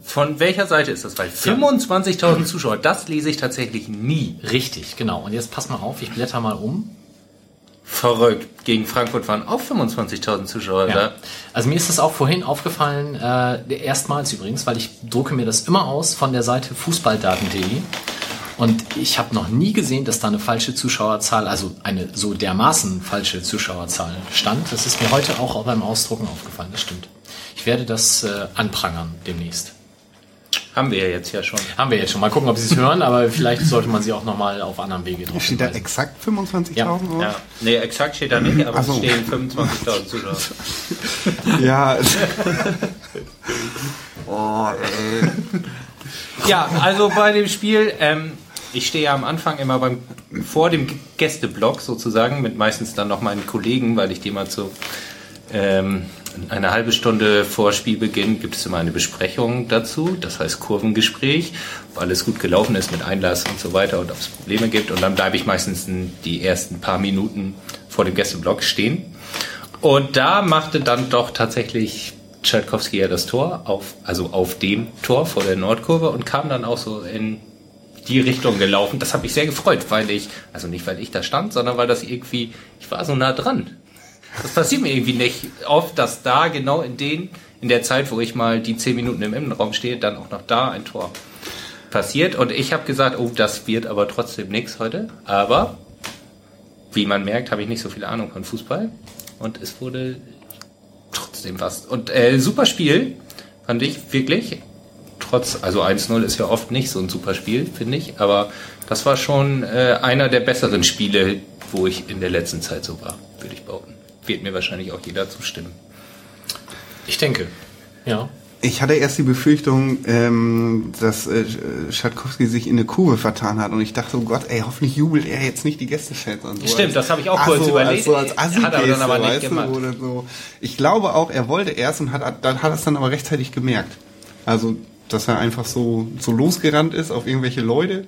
Von welcher Seite ist das? Weil 25.000 Zuschauer, das lese ich tatsächlich nie. Richtig, genau. Und jetzt pass mal auf, ich blätter mal um. Verrückt. Gegen Frankfurt waren auch 25.000 Zuschauer Ja. da. Also mir ist das auch vorhin aufgefallen, äh, erstmals übrigens, weil ich drucke mir das immer aus von der Seite fußballdaten.de. Und ich habe noch nie gesehen, dass da eine falsche Zuschauerzahl, also eine so dermaßen falsche Zuschauerzahl stand. Das ist mir heute auch beim Ausdrucken aufgefallen, das stimmt. Ich werde das äh, anprangern demnächst. Haben wir ja jetzt ja schon. Haben wir jetzt schon. Mal gucken, ob Sie es hören, aber vielleicht sollte man sie auch nochmal auf anderem Wege drauf Steht da exakt 25.000 Ja? Ja. Nee, exakt steht da nicht, aber so. es stehen 25.000 Zuschauer. Ja. oh, ey. Ja, also bei dem Spiel, ähm, ich stehe ja am Anfang immer beim, vor dem Gästeblock sozusagen, mit meistens dann noch meinen Kollegen, weil ich die mal zu ähm, eine halbe Stunde vor Spielbeginn gibt es immer eine Besprechung dazu, das heißt Kurvengespräch, ob alles gut gelaufen ist mit Einlass und so weiter und ob es Probleme gibt. Und dann bleibe ich meistens die ersten paar Minuten vor dem Gästeblock stehen. Und da machte dann doch tatsächlich Tschaikowski ja das Tor, auf, also auf dem Tor vor der Nordkurve und kam dann auch so in die Richtung gelaufen. Das hat mich sehr gefreut, weil ich, also nicht weil ich da stand, sondern weil das irgendwie, ich war so nah dran. Das passiert mir irgendwie nicht oft, dass da genau in den, in der Zeit, wo ich mal die zehn Minuten im Innenraum stehe, dann auch noch da ein Tor passiert. Und ich habe gesagt, oh, das wird aber trotzdem nichts heute. Aber wie man merkt, habe ich nicht so viel Ahnung von Fußball. Und es wurde trotzdem was. Und äh, super Spiel, fand ich wirklich. Trotz, also 1-0 ist ja oft nicht so ein super Spiel, finde ich. Aber das war schon äh, einer der besseren Spiele, wo ich in der letzten Zeit so war, würde ich behaupten. Wird mir wahrscheinlich auch jeder zustimmen. Ich denke, ja. Ich hatte erst die Befürchtung, ähm, dass äh, Schatkowski sich in eine Kurve vertan hat und ich dachte, oh Gott, ey, hoffentlich jubelt er jetzt nicht die Gästefans an. So Stimmt, als- das habe ich auch kurz so, überlegt. Als, so als Hat er dann aber nicht gemacht. Oder so. Ich glaube auch, er wollte erst und hat, dann hat er es dann aber rechtzeitig gemerkt. Also, dass er einfach so, so losgerannt ist auf irgendwelche Leute.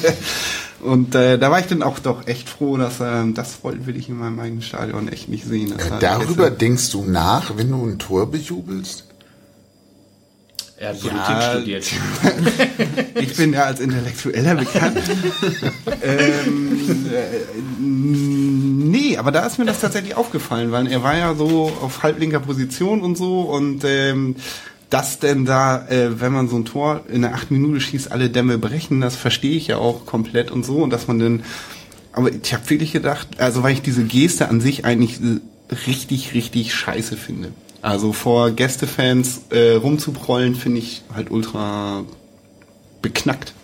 und äh, da war ich dann auch doch echt froh, dass er, das will ich in meinem eigenen Stadion echt nicht sehen. er Darüber Gäste- denkst du nach, wenn du ein Tor bejubelst? Er hat Ja. Politik studiert. Ich bin ja als Intellektueller bekannt. ähm, äh, nee, aber da ist mir das tatsächlich aufgefallen, weil er war ja so auf halblinker Position und so und ähm, dass denn da, äh, wenn man so ein Tor in der acht Minute schießt, alle Dämme brechen, das verstehe ich ja auch komplett und so und dass man dann, aber ich habe wirklich gedacht, also weil ich diese Geste an sich eigentlich äh, richtig, richtig scheiße finde. Also vor Gästefans äh, rumzuprollen, finde ich halt ultra beknackt.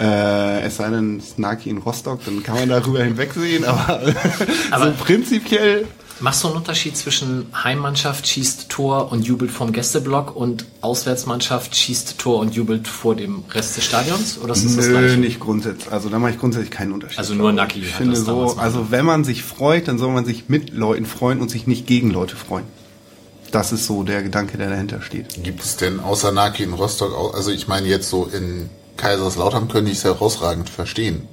Äh, es sei denn, es ist Naki in Rostock, dann kann man darüber hinwegsehen, aber, Aber- so prinzipiell Machst du einen Unterschied zwischen Heimmannschaft schießt Tor und jubelt vom Gästeblock und Auswärtsmannschaft schießt Tor und jubelt vor dem Rest des Stadions? Oder ist das das Nö, gleiche? nicht grundsätzlich. Also da mache ich grundsätzlich keinen Unterschied. Also nur Naki Ich hat finde das so, also wenn man sich freut, dann soll man sich mit Leuten freuen und sich nicht gegen Leute freuen. Das ist so der Gedanke, der dahinter steht. Gibt es denn außer Naki in Rostock auch, also ich meine jetzt so in Kaiserslautern könnte ich es herausragend verstehen.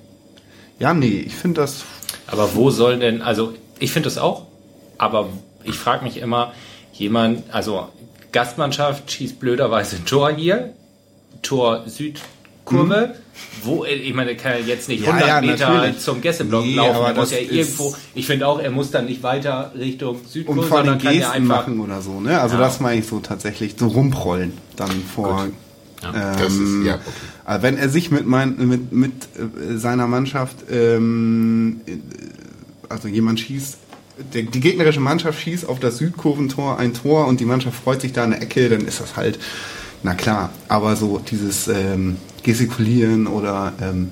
Ja, nee, ich finde das. Aber wo soll denn, also ich finde es auch, aber ich frage mich immer, jemand, also Gastmannschaft schießt blöderweise ein Tor hier, Tor Südkurve. Wo, ich meine, der kann ja jetzt nicht Ja, 100 ja, Meter natürlich. zum Gästeblock Nee, laufen. aber Er muss das ja ist- irgendwo, ich finde auch, er muss dann nicht weiter Richtung Südkurve, Und vor sondern den kann ja Gesten einfach machen oder so, ne? Also Ja. das meine ich so tatsächlich, so rumprollen dann vor. Das ist, Ähm, ja, okay. also wenn er sich mit, mein, mit, mit äh, seiner Mannschaft, ähm, äh, also jemand schießt, der, die gegnerische Mannschaft schießt auf das Südkurventor ein Tor und die Mannschaft freut sich da in der Ecke, dann ist das halt, na klar, aber so dieses ähm, Gestikulieren oder ähm,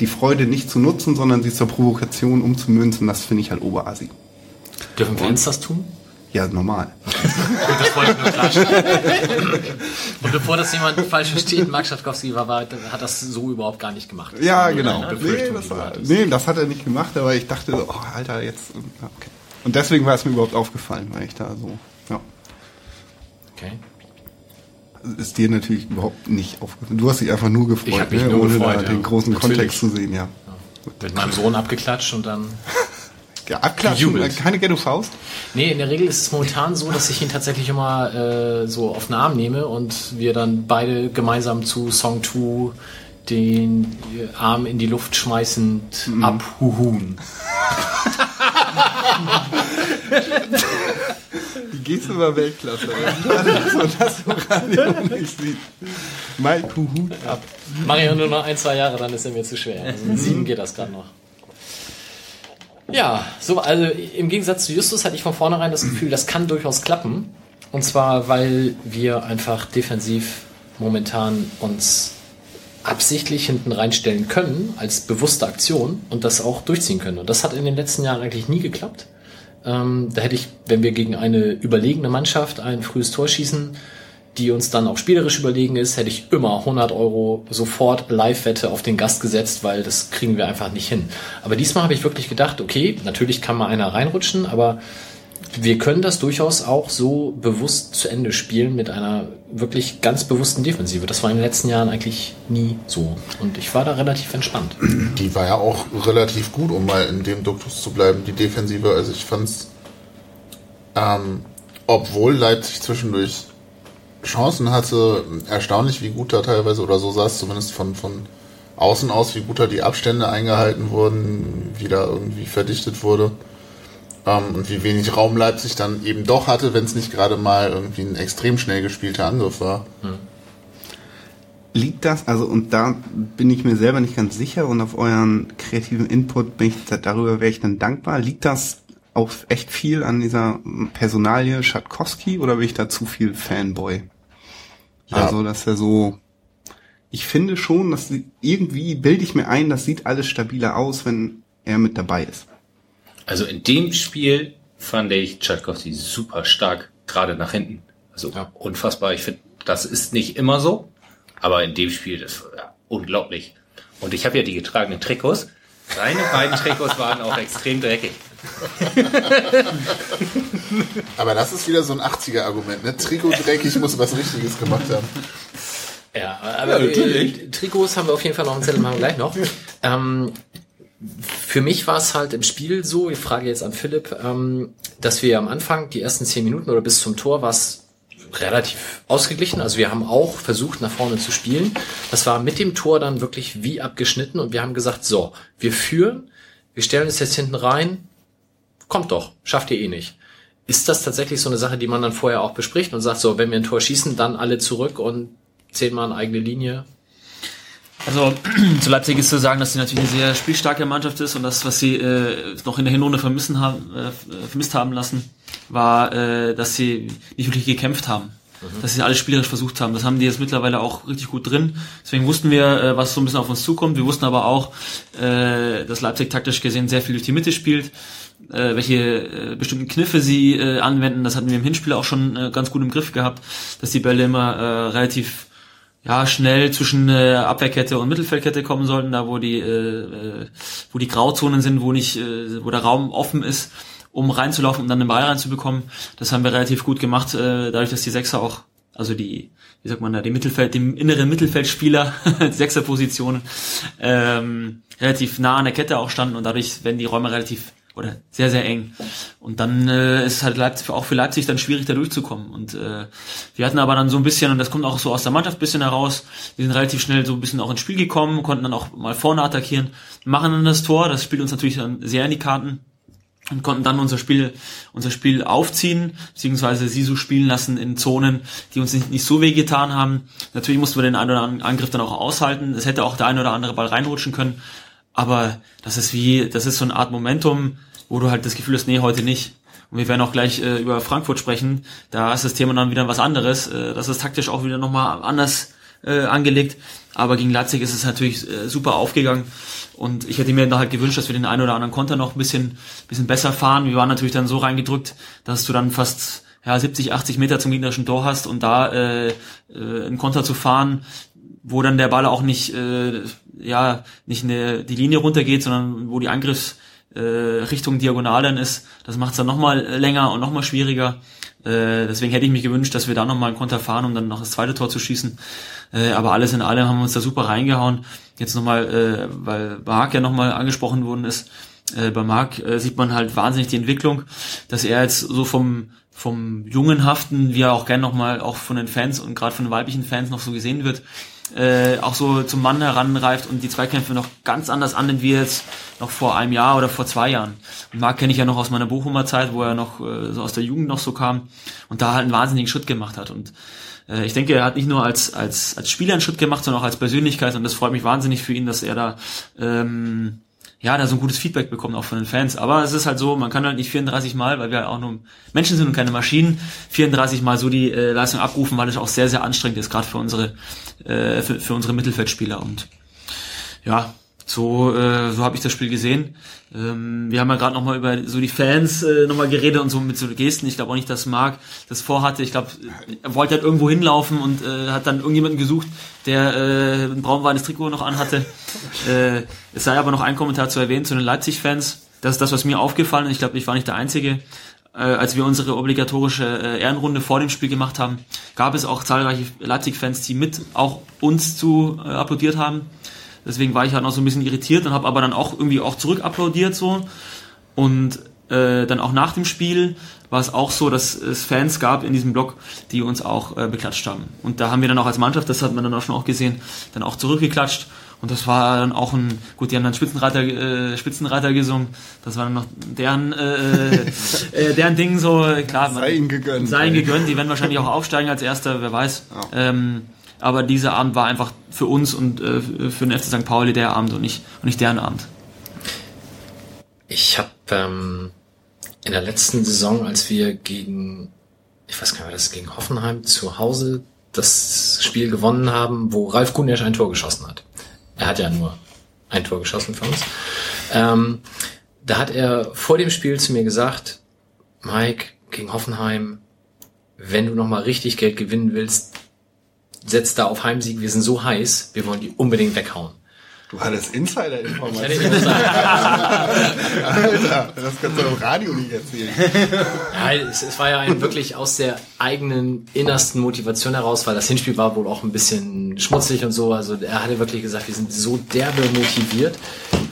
die Freude nicht zu nutzen, sondern sie zur Provokation umzumünzen, das finde ich halt Oberasi. Dürfen Fans das tun? Ja, normal. Das wollte ich nur klarstellen. Und bevor das jemand falsch versteht, Mark Schatkowski war, war, hat das so überhaupt gar nicht gemacht. Ja, nur genau. eine Nee das, war, nee, das hat er nicht gemacht, aber ich dachte so, oh, Alter, jetzt. Okay. Und deswegen war es mir überhaupt aufgefallen, weil ich da so, ja. Okay. Ist dir natürlich überhaupt nicht aufgefallen. Du hast dich einfach nur gefreut, ne? ohne gefreut, ja. den großen Natürlich. Kontext zu sehen, ja. Mit meinem Sohn abgeklatscht und dann. ja abklatschen, Gejubelt. keine Ghetto-Faust. Nee, in der Regel ist es momentan so, dass ich ihn tatsächlich immer äh, so auf den Arm nehme und wir dann beide gemeinsam zu Song 2 den Arm in die Luft schmeißend Mhm. abhuhun. Die Geste war Weltklasse. dass man das so Radio nicht sieht. Mike Hut ab. Mario nur noch ein, zwei Jahre, dann ist er mir zu schwer. Also mit sieben geht das gerade noch. Ja, so, also im Gegensatz zu Justus hatte ich von vornherein das Gefühl, das kann durchaus klappen. Und zwar, weil wir einfach defensiv momentan uns absichtlich hinten reinstellen können, als bewusste Aktion und das auch durchziehen können. Und das hat in den letzten Jahren eigentlich nie geklappt. Ähm, da hätte ich, wenn wir gegen eine überlegene Mannschaft ein frühes Tor schießen, die uns dann auch spielerisch überlegen ist, hätte ich immer 100 Euro sofort Live-Wette auf den Gast gesetzt, weil das kriegen wir einfach nicht hin. Aber diesmal habe ich wirklich gedacht, okay, natürlich kann mal einer reinrutschen, aber wir können das durchaus auch so bewusst zu Ende spielen mit einer wirklich ganz bewussten Defensive. Das war in den letzten Jahren eigentlich nie so. Und ich war da relativ entspannt. Die war ja auch relativ gut, um mal in dem Duktus zu bleiben, die Defensive. Also ich fand's, ähm, obwohl Leipzig zwischendurch Chancen hatte, erstaunlich, wie gut da teilweise, oder so sah es zumindest von, von außen aus, wie gut da die Abstände eingehalten wurden, wie da irgendwie verdichtet wurde. Ähm, und wie wenig Raum Leipzig dann eben doch hatte, wenn es nicht gerade mal irgendwie ein extrem schnell gespielter Angriff war. Liegt das, also und da bin ich mir selber nicht ganz sicher und auf euren kreativen Input bin ich, darüber wäre ich dann dankbar. Liegt das auch echt viel an dieser Personalie Schatkowski oder bin ich da zu viel Fanboy? Ja. Also, dass er so, ich finde schon, dass irgendwie bilde ich mir ein, das sieht alles stabiler aus, wenn er mit dabei ist. Also in dem Spiel fand ich Tchaikovsky super stark, gerade nach hinten. Also Ja. unfassbar. Ich finde, das ist nicht immer so, aber in dem Spiel, das war ja, unglaublich. Und ich habe ja die getragenen Trikots. Seine beiden Trikots waren auch extrem dreckig. Aber das ist wieder so ein 80er-Argument, ne? Trikot dreckig muss was Richtiges gemacht haben. Ja, aber äh, Trikots haben wir auf jeden Fall noch einen Zettel, machen wir gleich noch. Ähm, für mich war es halt im Spiel so, ich frage jetzt an Philipp, ähm, dass wir am Anfang, die ersten zehn Minuten oder bis zum Tor, war es relativ ausgeglichen. Also wir haben auch versucht, nach vorne zu spielen. Das war mit dem Tor dann wirklich wie abgeschnitten und wir haben gesagt, so, wir führen, wir stellen es jetzt hinten rein, kommt doch, schafft ihr eh nicht. Ist das tatsächlich so eine Sache, die man dann vorher auch bespricht und sagt, so, wenn wir ein Tor schießen, dann alle zurück und zehnmal eine eigene Linie? Also zu Leipzig ist zu sagen, dass sie natürlich eine sehr spielstarke Mannschaft ist und das, was sie äh, noch in der Hinrunde vermissen haben, äh, vermisst haben lassen, war, äh, dass sie nicht wirklich gekämpft haben. Dass sie alles spielerisch versucht haben. Das haben die jetzt mittlerweile auch richtig gut drin. Deswegen wussten wir, äh, was so ein bisschen auf uns zukommt. Wir wussten aber auch, äh, dass Leipzig taktisch gesehen sehr viel durch die Mitte spielt. Äh, welche äh, bestimmten Kniffe sie äh, anwenden, das hatten wir im Hinspiel auch schon äh, ganz gut im Griff gehabt, dass die Bälle immer äh, relativ ja, schnell zwischen äh, Abwehrkette und Mittelfeldkette kommen sollten, da wo die, äh, äh, wo die Grauzonen sind, wo nicht, äh, wo der Raum offen ist, um reinzulaufen, um dann den Ball reinzubekommen. Das haben wir relativ gut gemacht, äh, dadurch, dass die Sechser auch also die, wie sagt man da, die Mittelfeld, dem inneren Mittelfeldspieler, Sechserpositionen, ähm, relativ nah an der Kette auch standen und dadurch werden die Räume relativ oder sehr, sehr eng. Und dann äh, ist es halt Leipzig, auch für Leipzig dann schwierig, da durchzukommen. Und äh, wir hatten aber dann so ein bisschen, und das kommt auch so aus der Mannschaft ein bisschen heraus, wir sind relativ schnell so ein bisschen auch ins Spiel gekommen, konnten dann auch mal vorne attackieren, machen dann das Tor, das spielt uns natürlich dann sehr in die Karten und konnten dann unser Spiel, unser Spiel aufziehen, beziehungsweise Sisu spielen lassen in Zonen, die uns nicht, nicht so weh getan haben. Natürlich mussten wir den einen oder anderen Angriff dann auch aushalten. Es hätte auch der eine oder andere Ball reinrutschen können. Aber das ist wie, das ist so eine Art Momentum, wo du halt das Gefühl hast, nee, heute nicht. Und wir werden auch gleich äh, über Frankfurt sprechen. Da ist das Thema dann wieder was anderes. Äh, das ist taktisch auch wieder nochmal anders äh, angelegt. Aber gegen Leipzig ist es natürlich äh, super aufgegangen. Und ich hätte mir da halt gewünscht, dass wir den einen oder anderen Konter noch ein bisschen, bisschen besser fahren. Wir waren natürlich dann so reingedrückt, dass du dann fast ja, 70, 80 Meter zum gegnerischen Tor hast und da äh, äh, einen Konter zu fahren, wo dann der Ball auch nicht, äh, ja, nicht eine, die Linie runtergeht, sondern wo die Angriffs äh, Diagonal dann ist, das macht es dann nochmal länger und nochmal schwieriger. Äh, deswegen hätte ich mich gewünscht, dass wir da nochmal einen Konter fahren, um dann noch das zweite Tor zu schießen. Äh, aber alles in allem haben wir uns da super reingehauen. Jetzt nochmal, äh, weil Marc ja nochmal angesprochen worden ist, äh, bei Marc äh, sieht man halt wahnsinnig die Entwicklung, dass er jetzt so vom vom Jungenhaften, wie er auch gern nochmal auch von den Fans und gerade von den weiblichen Fans noch so gesehen wird, äh, auch so zum Mann heranreift und die Zweikämpfe noch ganz anders annimmt wie jetzt noch vor einem Jahr oder vor zwei Jahren. Und Marc kenne ich ja noch aus meiner Bochumer Zeit, wo er noch äh, so aus der Jugend noch so kam und da halt einen wahnsinnigen Schritt gemacht hat. Und äh, ich denke, er hat nicht nur als, als, als Spieler einen Schritt gemacht, sondern auch als Persönlichkeit und das freut mich wahnsinnig für ihn, dass er da ähm, ja, da so ein gutes Feedback bekommen, auch von den Fans. Aber es ist halt so, man kann halt nicht 34 Mal, weil wir halt auch nur Menschen sind und keine Maschinen, 34 Mal so die äh, Leistung abrufen, weil es auch sehr, sehr anstrengend ist, gerade für unsere, äh, für, für unsere Mittelfeldspieler. Und ja, so, äh, so habe ich das Spiel gesehen. Ähm, wir haben ja gerade nochmal über so die Fans äh, nochmal geredet und so mit so Gesten. Ich glaube auch nicht, dass Marc das vorhatte. Ich glaube, er wollte halt irgendwo hinlaufen und äh, hat dann irgendjemanden gesucht, der äh, ein braunweines Trikot noch anhatte. Äh, es sei aber noch ein Kommentar zu erwähnen zu den Leipzig-Fans. Das ist das, was mir aufgefallen ist. Ich glaube, ich war nicht der Einzige. Äh, als wir unsere obligatorische äh, Ehrenrunde vor dem Spiel gemacht haben, gab es auch zahlreiche Leipzig-Fans, die mit auch uns zu äh, applaudiert haben. Deswegen war ich halt noch so ein bisschen irritiert und habe aber dann auch irgendwie auch zurück applaudiert so. Und äh, dann auch nach dem Spiel war es auch so, dass es Fans gab in diesem Blog, die uns auch äh, beklatscht haben. Und da haben wir dann auch als Mannschaft, das hat man dann auch schon auch gesehen, dann auch zurückgeklatscht. Und das war dann auch ein, gut, die haben dann Spitzenreiter, äh, Spitzenreiter gesungen. Das war dann noch deren, äh, äh, deren Ding so, klar. Sei ihnen gegönnt. Sei ihnen gegönnt. Die werden wahrscheinlich auch aufsteigen als Erster, wer weiß. Ähm, aber dieser Abend war einfach für uns und äh, für den FC St. Pauli der Abend und nicht, und nicht deren Abend. Ich habe ähm, in der letzten Saison, als wir gegen, ich weiß gar nicht, das gegen Hoffenheim zu Hause das Spiel gewonnen haben, wo Ralf Gunesch ein Tor geschossen hat. Er hat ja nur ein Tor geschossen für uns. Ähm, da hat er vor dem Spiel zu mir gesagt, Mike, gegen Hoffenheim, wenn du nochmal richtig Geld gewinnen willst, setz da auf Heimsieg, wir sind so heiß, wir wollen die unbedingt weghauen. Du hattest Insider-Informationen. Alter, das kannst du im Radio nicht erzählen. Ja, es, es war ja ein wirklich aus der eigenen innersten Motivation heraus, weil das Hinspiel war wohl auch ein bisschen schmutzig und so. Also er hatte wirklich gesagt, wir sind so derbe motiviert.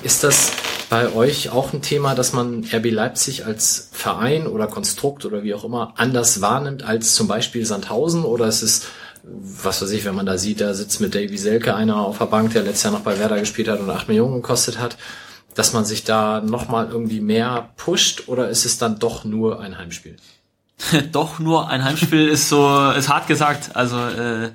Ist das bei euch auch ein Thema, dass man RB Leipzig als Verein oder Konstrukt oder wie auch immer anders wahrnimmt als zum Beispiel Sandhausen? Oder ist es, was weiß ich, wenn man da sieht, da sitzt mit Davy Selke einer auf der Bank, der letztes Jahr noch bei Werder gespielt hat und acht Millionen gekostet hat, dass man sich da nochmal irgendwie mehr pusht oder ist es dann doch nur ein Heimspiel? Doch nur ein Heimspiel ist so, ist hart gesagt. Also äh,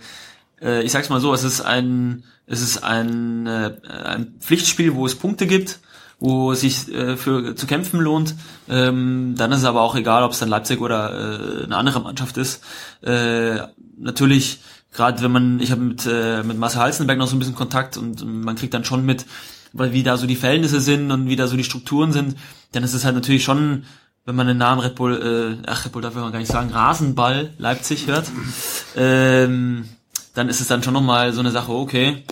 äh, ich sag's mal so, es ist ein, es ist ein, äh, ein Pflichtspiel, wo es Punkte gibt, wo es sich äh, für zu kämpfen lohnt. Ähm, dann ist es aber auch egal, ob es dann Leipzig oder äh, eine andere Mannschaft ist. Äh, natürlich, gerade wenn man, ich habe mit äh, mit Marcel Halzenberg noch so ein bisschen Kontakt und man kriegt dann schon mit, weil wie da so die Verhältnisse sind und wie da so die Strukturen sind, dann ist es halt natürlich schon wenn man den Namen Red Bull, äh, ach Red Bull darf man gar nicht sagen, Rasenball Leipzig hört, ähm, dann ist es dann schon nochmal so eine Sache, okay,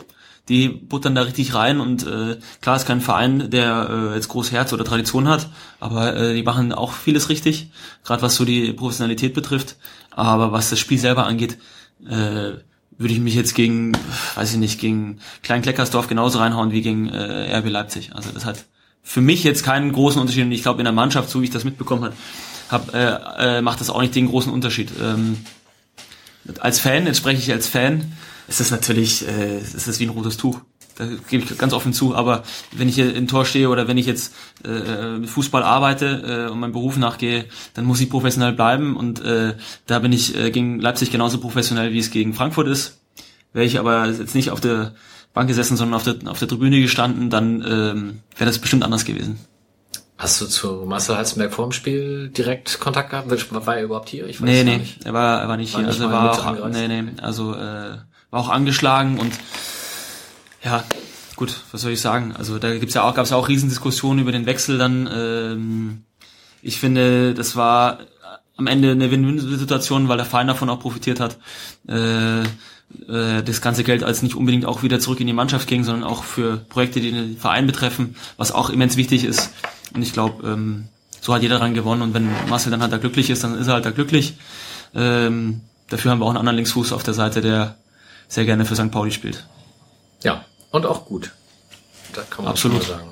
die buttern da richtig rein und äh, klar ist kein Verein, der äh, jetzt groß Herz oder Tradition hat, aber äh, die machen auch vieles richtig, gerade was so die Professionalität betrifft. Aber was das Spiel selber angeht, äh, würde ich mich jetzt gegen, weiß ich nicht, gegen Klein Kleckersdorf genauso reinhauen wie gegen äh, RB Leipzig. Also das hat für mich jetzt keinen großen Unterschied. Und ich glaube, in der Mannschaft, so wie ich das mitbekommen habe, hab, äh, äh, macht das auch nicht den großen Unterschied. Ähm, als Fan, jetzt spreche ich als Fan, ist das natürlich, äh, ist das wie ein rotes Tuch. Da gebe ich ganz offen zu. Aber wenn ich hier im Tor stehe oder wenn ich jetzt äh, mit Fußball arbeite äh, und meinem Beruf nachgehe, dann muss ich professionell bleiben. Und äh, da bin ich äh, gegen Leipzig genauso professionell, wie es gegen Frankfurt ist. Wäre ich aber jetzt nicht auf der Bank gesessen, sondern auf der, auf der Tribüne gestanden, dann ähm, wäre das bestimmt anders gewesen. Hast du zu Marcel Halzenberg vor dem Spiel direkt Kontakt gehabt? War er überhaupt hier? Ich weiß Nee, nee, nicht. er war, er war nicht War hier. nicht Also er war auch, angereist? nee, nee, also äh, war auch angeschlagen und ja, gut, was soll ich sagen? Also da gibt's ja auch, gab's ja auch Riesendiskussionen über den Wechsel dann. Ähm, ich finde, das war am Ende eine Win-Win-Situation, weil der Verein davon auch profitiert hat. Äh, äh, das ganze Geld als nicht unbedingt auch wieder zurück in die Mannschaft ging, sondern auch für Projekte, die den Verein betreffen, was auch immens wichtig ist. Und ich glaube, ähm, so hat jeder daran gewonnen. Und wenn Marcel dann halt da glücklich ist, dann ist er halt da glücklich. Ähm, dafür haben wir auch einen anderen Linksfuß auf der Seite, der sehr gerne für St. Pauli spielt. Ja, und auch gut. Da kann man Absolut. sagen.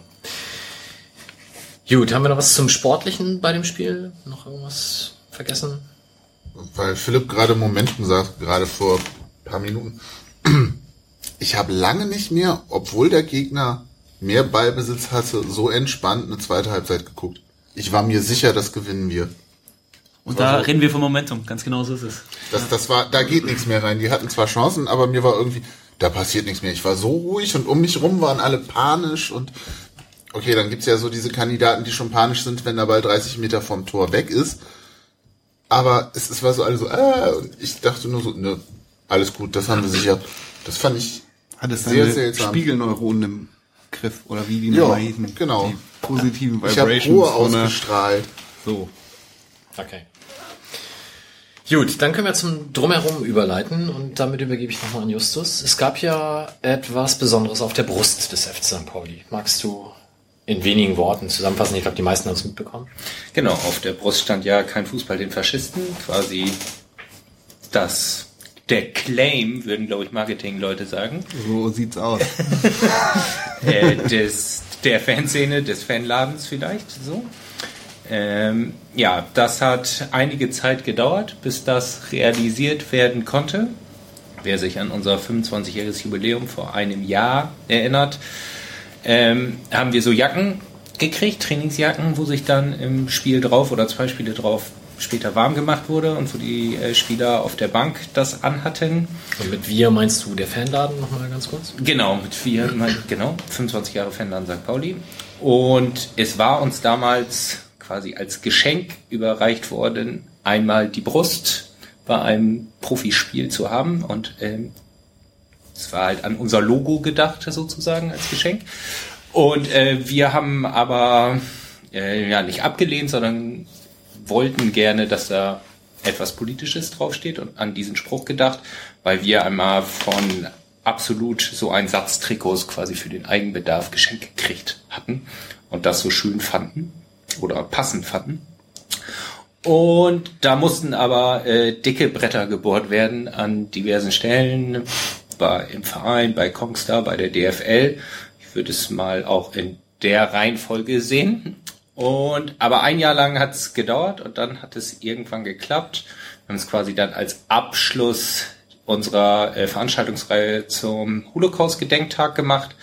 Gut, haben wir noch was zum Sportlichen bei dem Spiel? Noch irgendwas vergessen? Weil Philipp gerade Momentum sagt, gerade vor ein paar Minuten. Ich habe lange nicht mehr, obwohl der Gegner mehr Ballbesitz hatte, so entspannt eine zweite Halbzeit geguckt. Ich war mir sicher, das gewinnen wir. Und da reden wir vom Momentum, ganz genau so ist es. Das, das war, da geht nichts mehr rein. Die hatten zwar Chancen, aber mir war irgendwie, da passiert nichts mehr. Ich war so ruhig und um mich rum waren alle panisch und okay, dann gibt's ja so diese Kandidaten, die schon panisch sind, wenn der Ball 30 Meter vom Tor weg ist. Aber es, es war so alles so, äh, und ich dachte nur so, ne, alles gut, das haben wir sicher. Das fand ich Hat es Sehr seine seltsam. Spiegelneuronen im Griff oder wie die Ja, genau. Die positiven Ich habe Vibrations. Ruhe ausgestrahlt. So. Okay. Gut, dann können wir zum Drumherum überleiten und damit übergebe ich nochmal an Justus. Es gab ja etwas Besonderes auf der Brust des FC St. Pauli. Magst du in wenigen Worten zusammenfassen? Ich glaube, die meisten haben es mitbekommen. Genau, auf der Brust stand ja kein Fußball den Faschisten, quasi das der Claim, würden glaube ich Marketingleute sagen, So sieht's aus. äh, des, der Fanszene, des Fanladens vielleicht so. Ähm, ja, das hat einige Zeit gedauert, bis das realisiert werden konnte. Wer sich an unser 25-jähriges Jubiläum vor einem Jahr erinnert, ähm, haben wir so Jacken gekriegt, Trainingsjacken, wo sich dann im Spiel drauf oder zwei Spiele drauf später warm gemacht wurde und wo die äh, Spieler auf der Bank das anhatten. Und mit wir meinst du der Fanladen nochmal ganz kurz? Genau, mit vier, mein, genau, 25 Jahre Fanladen St. Pauli. Und es war uns damals quasi als Geschenk überreicht worden, einmal die Brust bei einem Profispiel zu haben. Und ähm, es war halt an unser Logo gedacht, sozusagen, als Geschenk. Und äh, wir haben aber äh, ja nicht abgelehnt, sondern wollten gerne, dass da etwas Politisches draufsteht und an diesen Spruch gedacht, weil wir einmal von absolut so einen Satz Trikots quasi für den Eigenbedarf geschenkt gekriegt hatten und das so schön fanden oder passend fanden. Und da mussten aber äh, dicke Bretter gebohrt werden an diversen Stellen, bei, im Verein, bei Kongstar, bei der DFL. Ich würde es mal auch in der Reihenfolge sehen. Und aber ein Jahr lang hat es gedauert und dann hat es irgendwann geklappt. Wir haben es quasi dann als Abschluss unserer äh, Veranstaltungsreihe zum Holocaust-Gedenktag gemacht.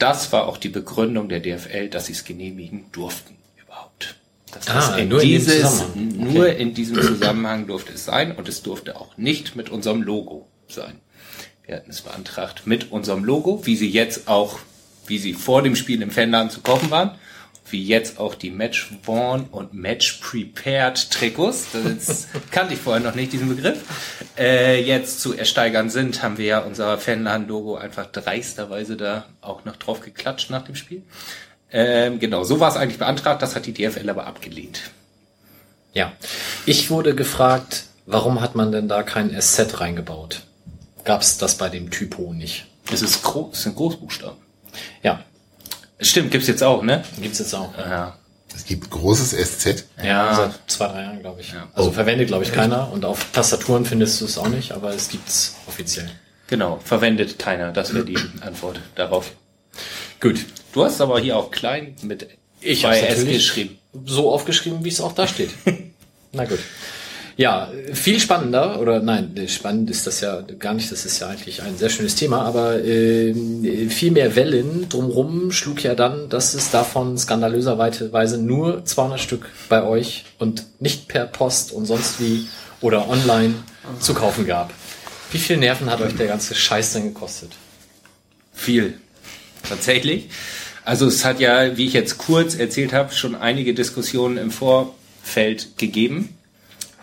Das war auch die Begründung der DFL, dass sie es genehmigen durften überhaupt. Ah, das nur in dem dieses, Zusammenhang. Okay. nur in diesem Zusammenhang durfte es sein und es durfte auch nicht mit unserem Logo sein. Wir hatten es beantragt mit unserem Logo, wie sie jetzt auch, wie sie vor dem Spiel im Fanladen zu kaufen waren, wie jetzt auch die Match Worn und Match Prepared Trikots. Das kannte ich vorher noch nicht, diesen Begriff. Äh, jetzt zu ersteigern sind, haben wir ja unser Fanladen-Logo einfach dreisterweise da auch noch drauf geklatscht nach dem Spiel. Ähm, genau, so war es eigentlich beantragt, das hat die DFL aber abgelehnt. Ja. Ich wurde gefragt, warum hat man denn da kein SZ reingebaut? Gab's das bei dem Typo nicht? Es ist groß, es sind Großbuchstaben. Ja, Stimmt, gibt's jetzt auch, ne? gibt's jetzt auch. Ja. Es gibt großes SZ. Ja, seit zwei, drei Jahren, glaube ich. Also verwendet, glaube ich, keiner. Und auf Tastaturen findest du es auch nicht, aber es gibt's offiziell. Genau, verwendet keiner. Das wäre die Antwort darauf. Gut. Du hast aber hier auch klein mit Ich habe S geschrieben. so aufgeschrieben, wie es auch da steht. Na gut. Ja, viel spannender, oder nein, spannend ist das ja gar nicht, das ist ja eigentlich ein sehr schönes Thema, aber äh, viel mehr Wellen drumrum schlug ja dann, dass es davon skandalöserweise nur 200 Stück bei euch und nicht per Post und sonst wie oder online zu kaufen gab. Wie viel Nerven hat euch der ganze Scheiß denn gekostet? Viel. Tatsächlich. Also es hat ja, wie ich jetzt kurz erzählt habe, schon einige Diskussionen im Vorfeld gegeben.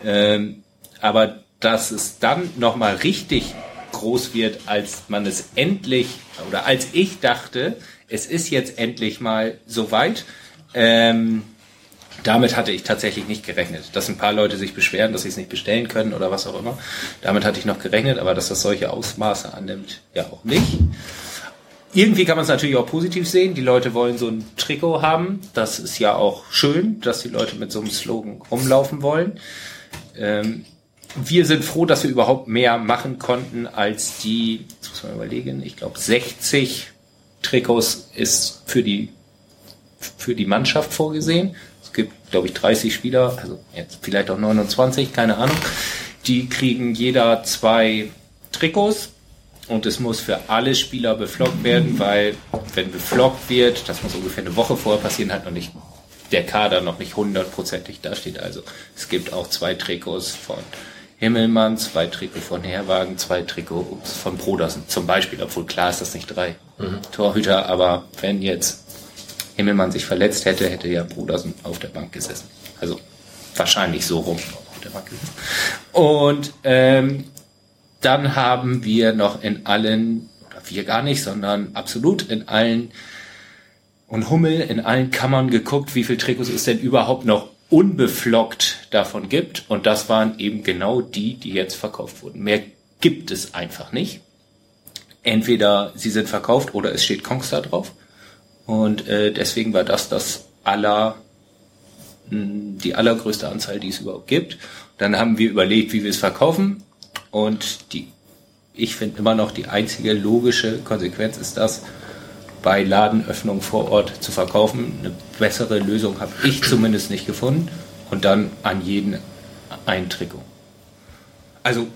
Ähm, aber dass es dann nochmal richtig groß wird, als man es endlich, oder als ich dachte, es ist jetzt endlich mal soweit, ähm, damit hatte ich tatsächlich nicht gerechnet. Dass ein paar Leute sich beschweren, dass sie es nicht bestellen können oder was auch immer. Damit hatte ich noch gerechnet, aber dass das solche Ausmaße annimmt, ja auch nicht. Irgendwie kann man es natürlich auch positiv sehen. Die Leute wollen so ein Trikot haben. Das ist ja auch schön, dass die Leute mit so einem Slogan rumlaufen wollen. Ähm, wir sind froh, dass wir überhaupt mehr machen konnten als die, jetzt muss man überlegen, ich glaube 60 Trikots ist für die, für die Mannschaft vorgesehen. Es gibt, glaube ich, 30 Spieler, also jetzt vielleicht auch 29, keine Ahnung. Die kriegen jeder zwei Trikots und es muss für alle Spieler befloggt werden, weil wenn befloggt wird, das muss ungefähr eine Woche vorher passieren, hat noch nicht der Kader noch nicht hundertprozentig dasteht. Also es gibt auch zwei Trikots von Himmelmann, zwei Trikots von Herwagen, zwei Trikots von Brodersen zum Beispiel, obwohl klar ist das nicht drei Torhüter, aber wenn jetzt Himmelmann sich verletzt hätte, hätte ja Brodersen auf der Bank gesessen. Also wahrscheinlich so rum auf der Bank gesessen. Und ähm, dann haben wir noch in allen, oder wir gar nicht, sondern absolut in allen und Hummel in allen Kammern geguckt, wie viel Trikots es denn überhaupt noch unbeflockt davon gibt. Und das waren eben genau die, die jetzt verkauft wurden. Mehr gibt es einfach nicht. Entweder sie sind verkauft oder es steht Kongstar drauf. Und äh, deswegen war das das aller, mh, die allergrößte Anzahl, die es überhaupt gibt. Dann haben wir überlegt, wie wir es verkaufen. Und die, ich finde immer noch die einzige logische Konsequenz ist das, bei Ladenöffnung vor Ort zu verkaufen. Eine bessere Lösung habe ich zumindest nicht gefunden. Und dann an jeden ein Trikot. Also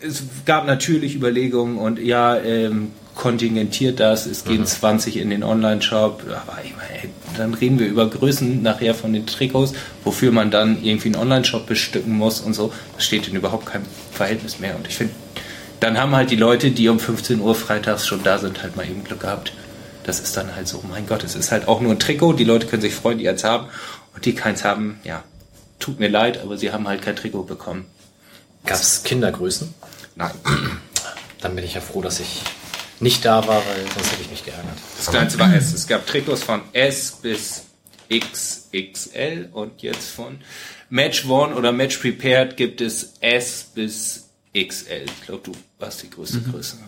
es gab natürlich Überlegungen und ja, ähm, kontingentiert das, es gehen 20 in den Online-Shop, aber ich meine, dann reden wir über Größen nachher von den Trikots, wofür man dann irgendwie einen Online-Shop bestücken muss und so. Das steht in überhaupt keinem Verhältnis mehr. Und ich finde, dann haben halt die Leute, die um 15 Uhr freitags schon da sind, halt mal eben Glück gehabt. Das ist dann halt so, mein Gott, es ist halt auch nur ein Trikot, die Leute können sich freuen, die eins haben und die keins haben, ja, tut mir leid, aber sie haben halt kein Trikot bekommen. Gab's Kindergrößen? Nein. Dann bin ich ja froh, dass ich nicht da war, weil sonst hätte ich mich geärgert. Das Ganze war S. Es gab Trikots von S bis XXL und jetzt von Match One oder Match Prepared gibt es S bis XL. Ich glaube, du warst die größte Größe.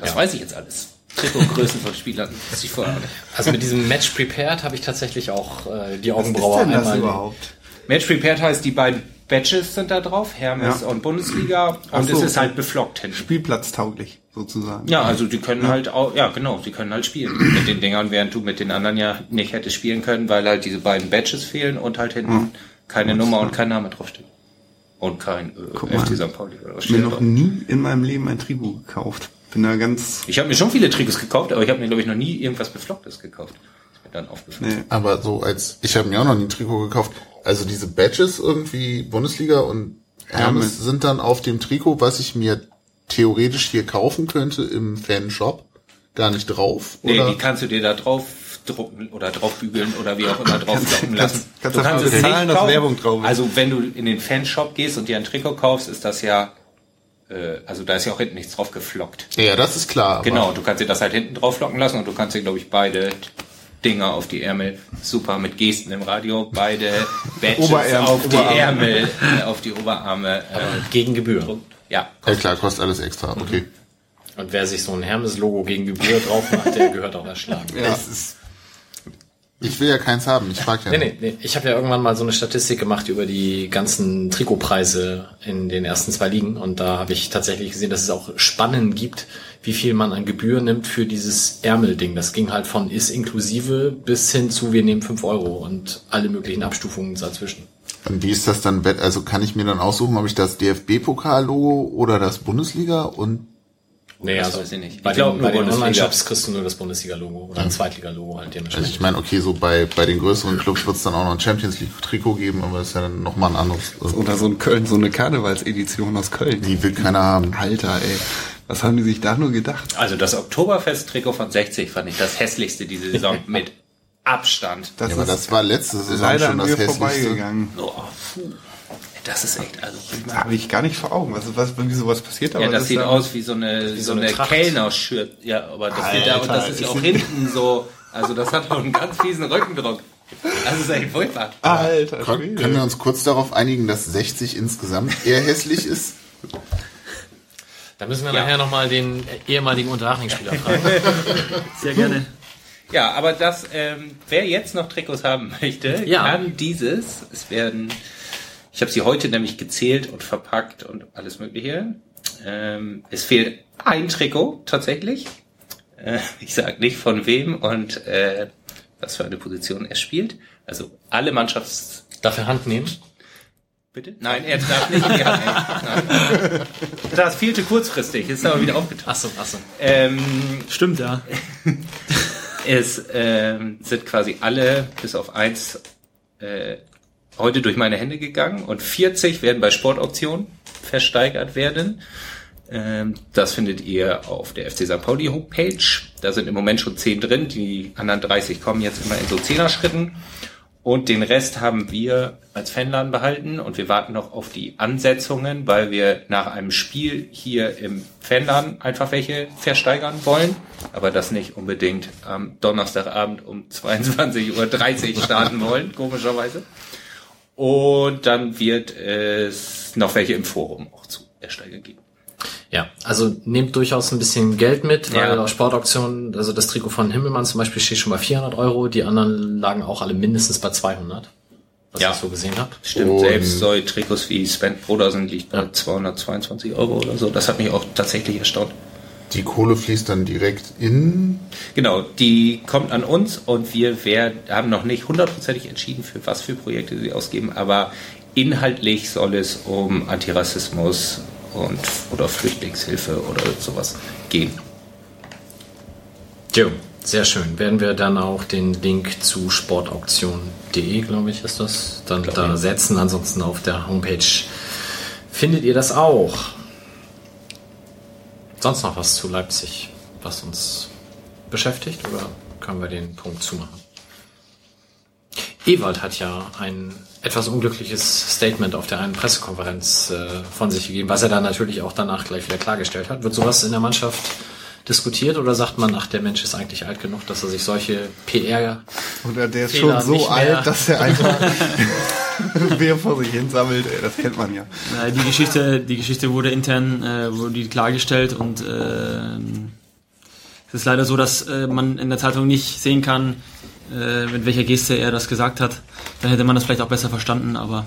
Das Ja. weiß ich jetzt alles. Trikotgrößen von Spielern. Das ich vorher auch nicht. Also mit diesem Match Prepared habe ich tatsächlich auch äh, die Was ist Augenbraue denn das einmal. überhaupt? Match Prepared heißt, die beiden Badges sind da drauf, Hermes Ja. und Bundesliga. Und so, es ist halt beflockt hinten. Spielplatztauglich, sozusagen. Ja, also die können halt auch, ja genau, sie können halt spielen mit den Dingern, während du mit den anderen ja nicht hättest spielen können, weil halt diese beiden Badges fehlen und halt hinten keine Nummer und kein Name draufsteht. Und kein Guck äh, mal. FC St. Pauli oder was Ich mir steht noch nie in meinem Leben ein Trikot gekauft. Bin da ganz, Ich habe mir schon viele Trikots gekauft, aber ich habe mir glaube ich noch nie irgendwas Beflocktes gekauft. Ist mir dann aufgefallen. nee. Aber so als, ich habe mir auch noch nie ein Trikot gekauft. Also diese Badges irgendwie, Bundesliga und Hermes Hermes. sind dann auf dem Trikot, was ich mir theoretisch hier kaufen könnte im Fanshop, gar nicht drauf. Nee, oder? die kannst du dir da drauf drucken oder drauf bügeln oder wie auch immer drauf kannst- lassen. kannst du das kannst es nicht bezahlen, dass kaufen. Werbung drauf ist. Also wenn du in den Fanshop gehst und dir ein Trikot kaufst, ist das ja, also da ist ja auch hinten nichts drauf geflockt. ja, das ist klar. aber- Genau, du kannst dir das halt hinten drauf flocken lassen und du kannst dir, glaube ich, beide Dinger auf die Ärmel, super mit Gesten im Radio, beide Badges Oberärm- auf die Oberarme. Ärmel, äh, auf die Oberarme. Äh, Gegen Gebühr. ja, Ja klar, kostet alles extra, okay. Und wer sich so ein Hermes-Logo gegen Gebühr drauf macht, der gehört auch erschlagen. Ja. Es ist, Ich will ja keins haben, ich frag ja Nee, nee, nee. Ich habe ja irgendwann mal so eine Statistik gemacht über die ganzen Trikotpreise in den ersten zwei Ligen und da habe ich tatsächlich gesehen, dass es auch Spannen gibt, wie viel man an Gebühr nimmt für dieses Ärmelding. Das ging halt von ist inklusive bis hin zu wir nehmen fünf Euro und alle möglichen Abstufungen dazwischen. Und wie ist das dann, wett- also kann ich mir dann aussuchen, ob ich das DFB-Pokal-Logo oder das Bundesliga und Nee, Das also weiß ich nicht. Bei Ich glaub den, nur bei den. Online-Shops kriegst du nur das Bundesliga-Logo oder ein Zweitliga-Logo halt also dementsprechend. ich meine, okay, so bei, bei den größeren Clubs wird es dann auch noch ein Champions League-Trikot geben, aber das ist ja dann nochmal ein anderes. Also, Oder so ein Köln, so eine Karnevalsedition aus Köln. die will keiner haben. Alter, ey. Was haben die sich da nur gedacht? Also das Oktoberfest-Trikot von 60 fand ich das hässlichste diese Saison mit Abstand. Das Ja, aber das war letzte Saison leider schon das hässlichste. vorbeigegangen. Oh, puh. Das ist echt, also Habe ich gar nicht vor Augen. Was, was, wie sowas passiert Ja, aber das ist sieht ja- aus wie so eine, so so eine eine Tracht. Kellner-Shirt. Ja, aber das, wird da, das ist ja auch hinten so, also das hat auch einen ganz fiesen Rückendruck. Das ist echt furchtbar. Alter, Kon Schwede. können wir uns kurz darauf einigen, dass 60 insgesamt eher hässlich ist? Da müssen wir Ja. nachher nochmal den ehemaligen Unterhaching-Spieler fragen. Sehr gerne. Ja, aber das, ähm, wer jetzt noch Trikots haben möchte, Ja. kann dieses. Es werden, ich habe sie heute nämlich gezählt und verpackt und alles Mögliche. Ähm, es fehlt ein Trikot tatsächlich. Äh, ich sage nicht von wem und äh, was für eine Position er spielt. Also alle Mannschafts Dafür Hand nehmen? Bitte? Nein, er darf nicht in die Hand nehmen. Nein. Das fehlte kurzfristig, ist aber wieder aufgetaucht. Achso, achso. Ähm, Stimmt, ja. es ähm, sind quasi alle bis auf eins äh, heute durch meine Hände gegangen und 40 werden bei Sportauktionen versteigert werden. Ähm, das findet ihr auf der FC St. Pauli Homepage. Da sind im Moment schon 10 drin. Die anderen 30 kommen jetzt immer in so 10er Schritten. Und den Rest haben wir als Fanladen behalten und wir warten noch auf die Ansetzungen, weil wir nach einem Spiel hier im Fanladen einfach welche versteigern wollen, aber das nicht unbedingt am Donnerstagabend um 22.30 Uhr starten wollen, komischerweise. Und dann wird es noch welche im Forum auch zu ersteigern geben. Ja, also nehmt durchaus ein bisschen Geld mit, weil Ja. auf Sportauktionen, also das Trikot von Himmelmann zum Beispiel steht schon bei 400 Euro, die anderen lagen auch alle mindestens bei 200, was Ja. ich so gesehen habe. Stimmt, Und- selbst so Trikots wie Sven Brodersen liegt bei 222 Euro oder so. Das hat mich auch tatsächlich erstaunt. Die Kohle fließt dann direkt in. Genau, die kommt an uns und wir werden, haben noch nicht hundertprozentig entschieden, für was für Projekte sie ausgeben, aber inhaltlich soll es um Antirassismus und oder Flüchtlingshilfe oder sowas gehen. Jo, sehr schön. Werden wir dann auch den Link zu sportauktion.de, glaube ich, ist das, dann da setzen. Ansonsten auf der Homepage findet ihr das auch. Sonst noch was zu Leipzig, was uns beschäftigt oder können wir den Punkt zumachen? Ewald hat ja ein etwas unglückliches Statement auf der einen Pressekonferenz äh, von sich gegeben, was er dann natürlich auch danach gleich wieder klargestellt hat. Wird sowas in der Mannschaft diskutiert oder sagt man, ach, der Mensch ist eigentlich alt genug, dass er sich solche PR Oder der ist Fehler schon so alt, dass er einfach Bier vor sich hin sammelt. Ey, das kennt man ja. Äh, Die Geschichte, die Geschichte wurde intern, äh, wurde die klargestellt und äh, es ist leider so, dass äh, man in der Zeitung nicht sehen kann, äh, mit welcher Geste er das gesagt hat. Dann hätte man das vielleicht auch besser verstanden, aber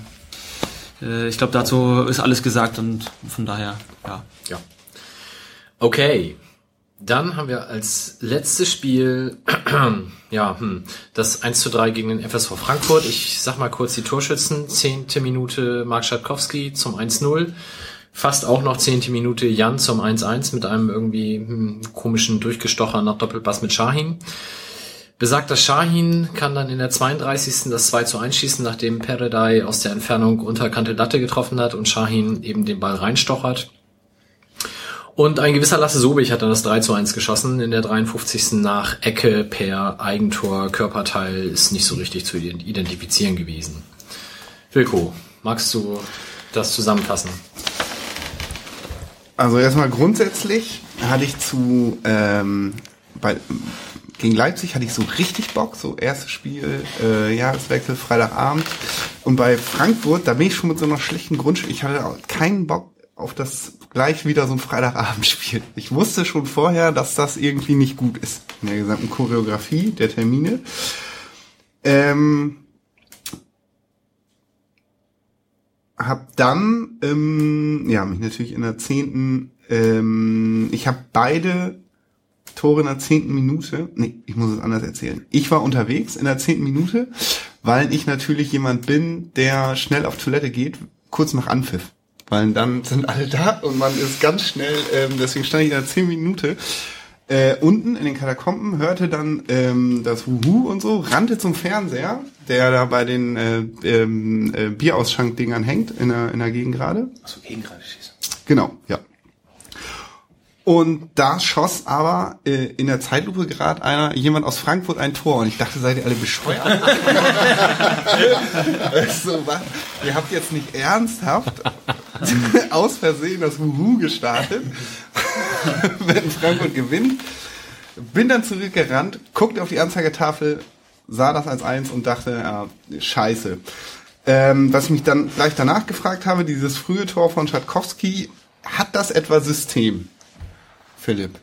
äh, ich glaube, dazu ist alles gesagt und von daher, ja. Ja. Okay. Dann haben wir als letztes Spiel ja, hm, das 1 zu 3 gegen den FSV Frankfurt. Ich sag mal kurz die Torschützen. Zehnte Minute Mark Schatkowski zum 1-0. Fast auch noch zehnte Minute Jan zum 1-1 mit einem irgendwie hm, komischen Durchgestocher nach Doppelpass mit Shahin. Besagter Shahin kann dann in der 32. das 2 zu 1 schießen, nachdem Peredai aus der Entfernung unterkante Latte getroffen hat und Shahin eben den Ball reinstochert. Und ein gewisser Lasse Sobich hat dann das 3 zu 1 geschossen in der 53. nach Ecke per Eigentor. Körperteil ist nicht so richtig zu identifizieren gewesen. Wilko, magst du das zusammenfassen? Also erstmal grundsätzlich hatte ich zu ähm, bei, gegen Leipzig hatte ich so richtig Bock, so erstes Spiel, äh, Jahreswechsel, Freitagabend. Und bei Frankfurt, da bin ich schon mit so einer schlechten Grundschule. Ich hatte auch keinen Bock auf das gleich wieder so ein Freitagabendspiel. Ich wusste schon vorher, dass das irgendwie nicht gut ist in der gesamten Choreografie der Termine. Ähm, hab dann, ähm, ja, mich natürlich in der zehnten, ähm, ich habe beide Tore in der zehnten Minute, nee, ich muss es anders erzählen. Ich war unterwegs in der zehnten Minute, weil ich natürlich jemand bin, der schnell auf Toilette geht, kurz nach Anpfiff. Weil dann sind alle da und man ist ganz schnell, ähm, deswegen stand ich in der zehnten Minute äh, unten in den Katakomben, hörte dann ähm, das Wuhu und so, rannte zum Fernseher, der da bei den äh, ähm, äh, Bierausschank-Dingern hängt, in der, in der Gegend gerade. Achso, gegen gerade. Genau, ja. Und da schoss aber äh, in der Zeitlupe gerade einer, jemand aus Frankfurt ein Tor und ich dachte, seid ihr alle bescheuert? so, was? Ihr habt jetzt nicht ernsthaft aus Versehen das Wuhu gestartet, wenn Frankfurt gewinnt. Bin dann zurückgerannt, guckte auf die Anzeigetafel, sah das als eins und dachte, ja, scheiße. Ähm, was ich mich dann gleich danach gefragt habe, dieses frühe Tor von Schatkowski, hat das etwa System? Philipp.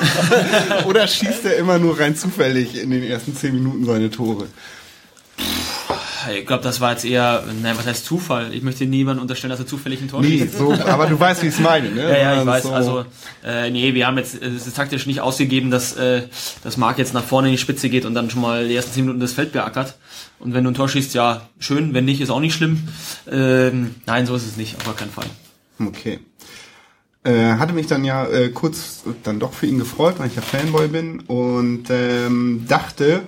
Oder schießt er immer nur rein zufällig in den ersten zehn Minuten seine Tore? Ich glaube, das war jetzt eher, nein, was heißt Zufall? Ich möchte niemandem unterstellen, dass er zufällig ein Tor Nee, schießt. so, aber du weißt, wie ich es meine, ne? Ja, ja, ich man weiß. so- Also, äh, nee, wir haben jetzt, es ist taktisch nicht ausgegeben, dass, äh, dass Marc jetzt nach vorne in die Spitze geht und dann schon mal die ersten 10 Minuten das Feld beackert. Und wenn du ein Tor schießt, ja, schön. Wenn nicht, ist auch nicht schlimm. Ähm, nein, so ist es nicht, auf gar keinen Fall. Okay. Äh, hatte mich dann ja äh, kurz dann doch für ihn gefreut, weil ich ja Fanboy bin und ähm, dachte,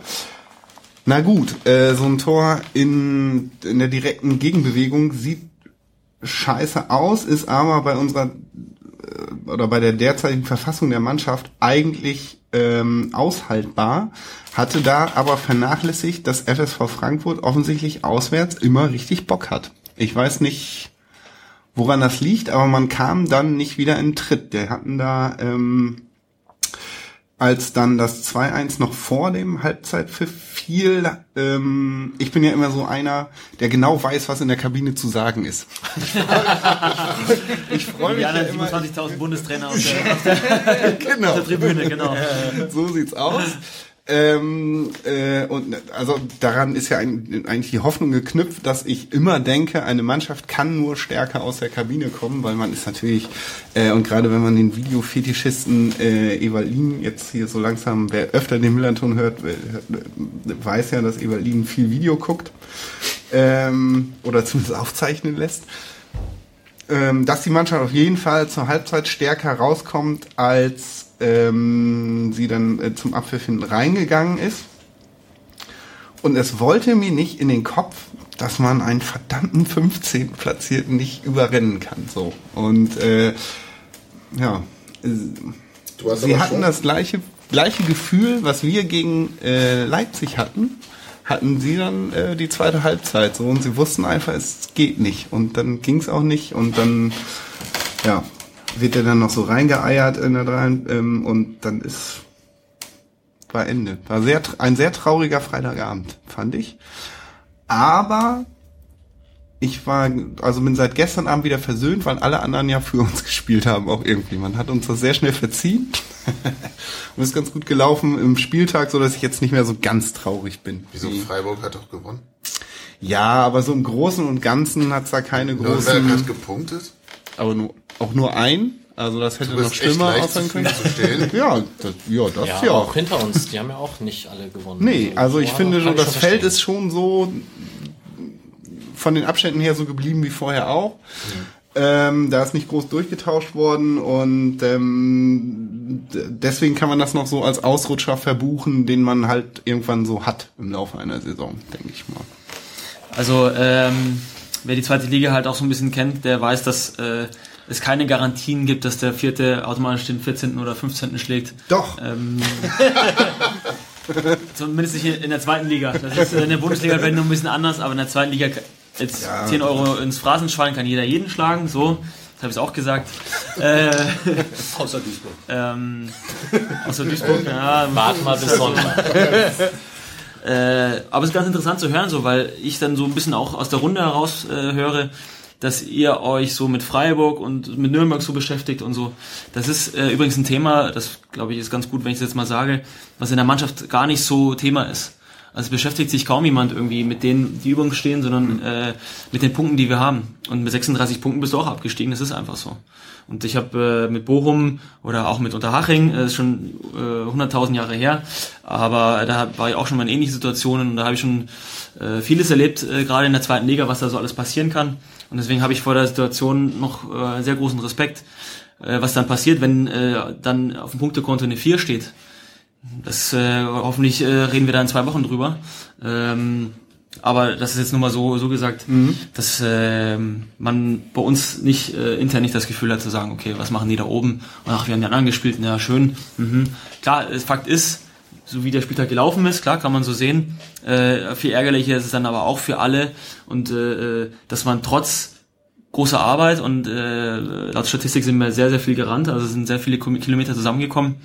na gut, äh, so ein Tor in, in der direkten Gegenbewegung sieht scheiße aus, ist aber bei unserer äh, oder bei der derzeitigen Verfassung der Mannschaft eigentlich ähm, aushaltbar, hatte da aber vernachlässigt, dass FSV Frankfurt offensichtlich auswärts immer richtig Bock hat. Ich weiß nicht, woran das liegt, aber man kam dann nicht wieder in den Tritt. Der hatten da, ähm, als dann das 2-1 noch vor dem Halbzeitpfiff fiel, ähm, ich bin ja immer so einer, der genau weiß, was in der Kabine zu sagen ist. ich freue mich Die ja anderen immer, 27.000 Bundestrainer aus der, aus der, genau. aus der Tribüne, genau. so sieht's aus. Ähm, äh, und also daran ist ja ein, eigentlich die Hoffnung geknüpft, dass ich immer denke, eine Mannschaft kann nur stärker aus der Kabine kommen, weil man ist natürlich, äh, und gerade wenn man den Videofetischisten äh, Evalin jetzt hier so langsam, wer öfter den Millanton hört, äh, weiß ja, dass Evalin viel Video guckt ähm, oder zumindest aufzeichnen lässt ähm, dass die Mannschaft auf jeden Fall zur Halbzeit stärker rauskommt, als ähm, sie dann äh, zum Abpfiff hinten reingegangen ist. Und es wollte mir nicht in den Kopf, dass man einen verdammten 15. Platzierten nicht überrennen kann. So. Und äh, ja, sie hatten schon- das gleiche, gleiche Gefühl, was wir gegen äh, Leipzig hatten, hatten sie dann äh, die zweite Halbzeit so und sie wussten einfach, es geht nicht und dann ging es auch nicht und dann ja wird er dann noch so reingeeiert in der drei ähm, und dann ist war Ende. War sehr ein sehr trauriger Freitagabend, fand ich. Aber ich war, also bin seit gestern Abend wieder versöhnt, weil alle anderen ja für uns gespielt haben, auch irgendwie. Man hat uns das sehr schnell verziehen. Und ist ganz gut gelaufen im Spieltag, so dass ich jetzt nicht mehr so ganz traurig bin. Wieso Wie- Freiburg hat doch gewonnen? Ja, aber so im Großen und Ganzen hat's da keine Nürnberg großen, hat gepunktet. aber nur, auch nur ein. Also das hätte Du noch schlimmer aussehen können. Ja, das, ja, das Ja, ja. auch hinter uns, die haben ja auch nicht alle gewonnen. Nee, also ich ja, finde so, das Feld verstehen. ist schon so von den Abständen her so geblieben wie vorher auch. Ähm, da ist nicht groß durchgetauscht worden und ähm, deswegen kann man das noch so als Ausrutscher verbuchen, den man halt irgendwann so hat im Laufe einer Saison, denke ich mal. Also ähm, wer die zweite Liga halt auch so ein bisschen kennt, der weiß, dass äh, es keine Garantien gibt, dass der vierte automatisch den 14. oder 15. schlägt. Doch, Ähm, zumindest nicht in der zweiten Liga. Das ist in der Bundesliga vielleicht noch ein bisschen anders, aber in der zweiten Liga jetzt Ja. 10 Euro ins Phrasenschwein kann jeder jeden schlagen. So, das habe ich auch gesagt. Äh, Außer Duisburg. ähm, außer Duisburg, ja, Warten mal bis Sonntag. Äh, aber es ist ganz interessant zu hören, so, weil ich dann so ein bisschen auch aus der Runde heraus äh, höre, dass ihr euch so mit Freiburg und mit Nürnberg so beschäftigt und so. Das ist äh, übrigens ein Thema, das glaube ich ist ganz gut, wenn ich es jetzt mal sage, was in der Mannschaft gar nicht so Thema ist. Also es beschäftigt sich kaum jemand irgendwie mit denen, die über uns stehen, sondern äh, mit den Punkten, die wir haben. Und mit 36 Punkten bist du auch abgestiegen, das ist einfach so. Und ich habe äh, mit Bochum oder auch mit Unterhaching, äh, ist schon äh, 100.000 Jahre her, aber da war ich auch schon mal in ähnlichen Situationen und da habe ich schon äh, vieles erlebt, äh, gerade in der zweiten Liga, was da so alles passieren kann. Und deswegen habe ich vor der Situation noch äh, sehr großen Respekt, äh, was dann passiert, wenn äh, dann auf dem Punktekonto eine 4 steht. Das äh, hoffentlich äh, reden wir da in zwei Wochen drüber. Ähm, aber das ist jetzt nur mal so, so gesagt, dass äh, man bei uns nicht äh, intern nicht das Gefühl hat zu sagen, okay, was machen die da oben? Und ach, wir haben die anderen gespielt, ja schön. Mhm. Klar, äh, Fakt ist, so wie der Spieltag gelaufen ist, klar, kann man so sehen. Äh, viel ärgerlicher ist es dann aber auch für alle. Und äh, äh, dass man trotz großer Arbeit und äh, laut Statistik sind wir sehr, sehr viel gerannt, also sind sehr viele Kilometer zusammengekommen,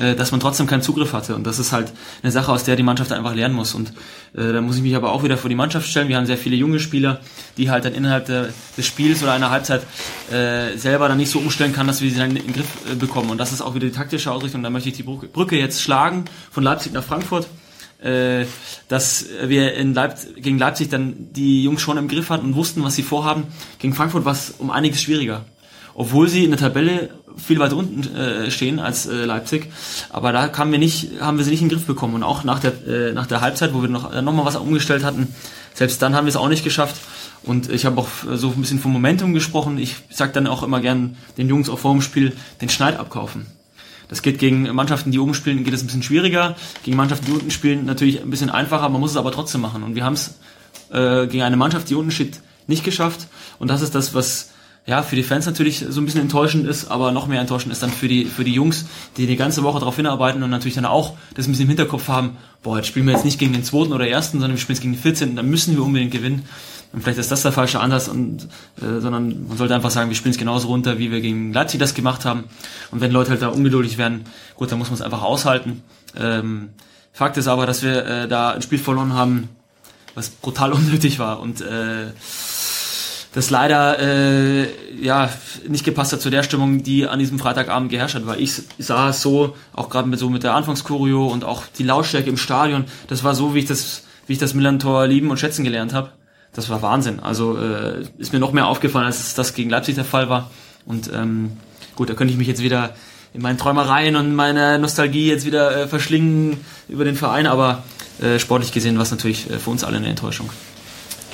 äh, dass man trotzdem keinen Zugriff hatte. Und das ist halt eine Sache, aus der die Mannschaft einfach lernen muss. Und äh, da muss ich mich aber auch wieder vor die Mannschaft stellen. Wir haben sehr viele junge Spieler, die halt dann innerhalb des Spiels oder einer Halbzeit äh, selber dann nicht so umstellen kann, dass wir sie dann in den Griff äh, bekommen. Und das ist auch wieder die taktische Ausrichtung. Da möchte ich die Brücke Brücke jetzt schlagen von Leipzig nach Frankfurt äh, dass wir in Leipzig, gegen Leipzig dann die Jungs schon im Griff hatten und wussten, was sie vorhaben. Gegen Frankfurt war es um einiges schwieriger. Obwohl sie in der Tabelle viel weiter unten äh, stehen als äh, Leipzig. Aber da kamen wir nicht, haben wir sie nicht in den Griff bekommen. Und auch nach der, äh, nach der Halbzeit, wo wir noch, äh, noch mal was umgestellt hatten, selbst dann haben wir es auch nicht geschafft. Und ich habe auch so ein bisschen vom Momentum gesprochen. Ich sag dann auch immer gern den Jungs auch vor dem Spiel den Schneid abkaufen. Das geht gegen Mannschaften, die oben spielen, geht es ein bisschen schwieriger. Gegen Mannschaften, die unten spielen, natürlich ein bisschen einfacher. Man muss es aber trotzdem machen. Und wir haben es äh, gegen eine Mannschaft, die unten steht, nicht geschafft. Und das ist das, was ja für die Fans natürlich so ein bisschen enttäuschend ist, aber noch mehr enttäuschend ist dann für die für die Jungs, die die ganze Woche darauf hinarbeiten und natürlich dann auch das ein bisschen im Hinterkopf haben. Boah, jetzt spielen wir jetzt nicht gegen den zweiten oder ersten, sondern wir spielen jetzt gegen den 14. Dann müssen wir unbedingt gewinnen. Und vielleicht ist das der falsche Ansatz, und, äh, sondern man sollte einfach sagen, wir spielen es genauso runter, wie wir gegen Leipzig das gemacht haben. Und wenn Leute halt da ungeduldig werden, gut, dann muss man es einfach aushalten. Ähm, Fakt ist aber, dass wir äh, da ein Spiel verloren haben, was brutal unnötig war und äh, das leider äh, ja nicht gepasst hat zu der Stimmung, die an diesem Freitagabend geherrscht hat, weil ich sah es so, auch gerade mit so mit der Anfangskurio und auch die Lautstärke im Stadion, das war so, wie ich das, wie ich das Millantor lieben und schätzen gelernt habe. Das war Wahnsinn. Also äh, ist mir noch mehr aufgefallen, als das gegen Leipzig der Fall war. Und ähm, gut, da könnte ich mich jetzt wieder in meinen Träumereien und meiner Nostalgie jetzt wieder äh, verschlingen über den Verein, aber äh, sportlich gesehen war es natürlich äh, für uns alle eine Enttäuschung.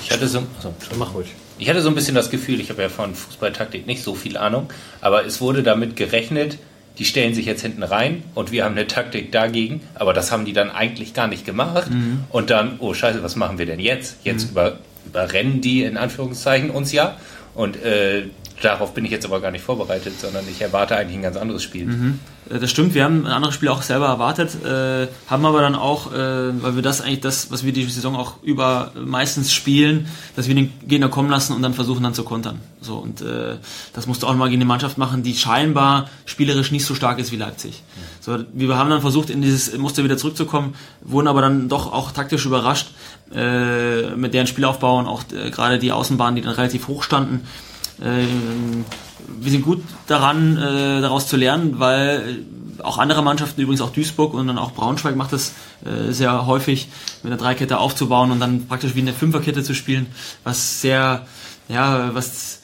Ich hatte so, also, Mach ruhig. Ich hatte so ein bisschen das Gefühl, ich habe ja von Fußballtaktik nicht so viel Ahnung, aber es wurde damit gerechnet, die stellen sich jetzt hinten rein und wir haben eine Taktik dagegen, aber das haben die dann eigentlich gar nicht gemacht. Und dann, oh Scheiße, was machen wir denn jetzt? Jetzt über, überrennen die in Anführungszeichen uns ja. Und äh, darauf bin ich jetzt aber gar nicht vorbereitet, sondern ich erwarte eigentlich ein ganz anderes Spiel. Äh, Das stimmt, wir haben ein anderes Spiel auch selber erwartet, äh, haben aber dann auch, äh, weil wir das eigentlich das, was wir die Saison auch über meistens spielen, dass wir den Gegner kommen lassen und dann versuchen dann zu kontern. So und äh, das musst du auch mal gegen eine Mannschaft machen, die scheinbar spielerisch nicht so stark ist wie Leipzig. So, wir haben dann versucht, in dieses Muster wieder zurückzukommen, wurden aber dann doch auch taktisch überrascht äh, mit deren Spielaufbau und auch äh, gerade die Außenbahnen, die dann relativ hoch standen. Ähm, wir sind gut daran, äh, daraus zu lernen, weil auch andere Mannschaften, übrigens auch Duisburg und dann auch Braunschweig macht das äh, sehr häufig, mit einer Dreikette aufzubauen und dann praktisch wie eine Fünferkette zu spielen, was sehr, ja, was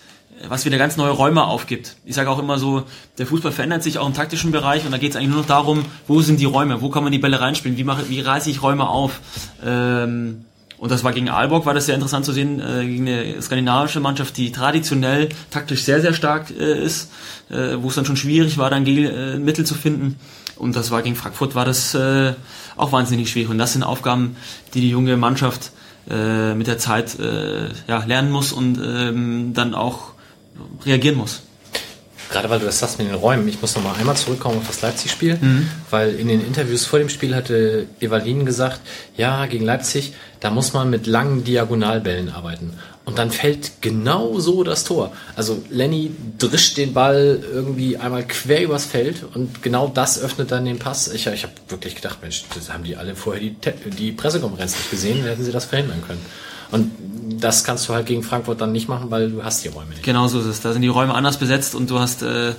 was wieder ganz neue Räume aufgibt. Ich sage auch immer so, der Fußball verändert sich auch im taktischen Bereich und da geht es eigentlich nur noch darum, wo sind die Räume, wo kann man die Bälle reinspielen, wie, mache, wie reiße ich Räume auf. Ähm, und das war gegen Aalborg, war das sehr interessant zu sehen, äh, gegen eine skandinavische Mannschaft, die traditionell taktisch sehr, sehr stark äh, ist, äh, wo es dann schon schwierig war, dann Gel, äh, Mittel zu finden. Und das war gegen Frankfurt, war das äh, auch wahnsinnig schwierig. Und das sind Aufgaben, die die junge Mannschaft äh, mit der Zeit äh, ja, lernen muss und ähm, dann auch reagieren muss. Gerade weil du das sagst mit den Räumen, ich muss noch mal einmal zurückkommen auf das Leipzig-Spiel, weil in den Interviews vor dem Spiel hatte Evalin gesagt, ja, gegen Leipzig, da muss man mit langen Diagonalbällen arbeiten. Und dann fällt genau so das Tor. Also Lenny drischt den Ball irgendwie einmal quer übers Feld und genau das öffnet dann den Pass. Ich, ich habe wirklich gedacht, Mensch, das haben die alle vorher die, die Pressekonferenz nicht gesehen, hätten sie das verhindern können. Und das kannst du halt gegen Frankfurt dann nicht machen, weil du hast die Räume nicht. Genau so ist es. Da sind die Räume anders besetzt und du hast äh,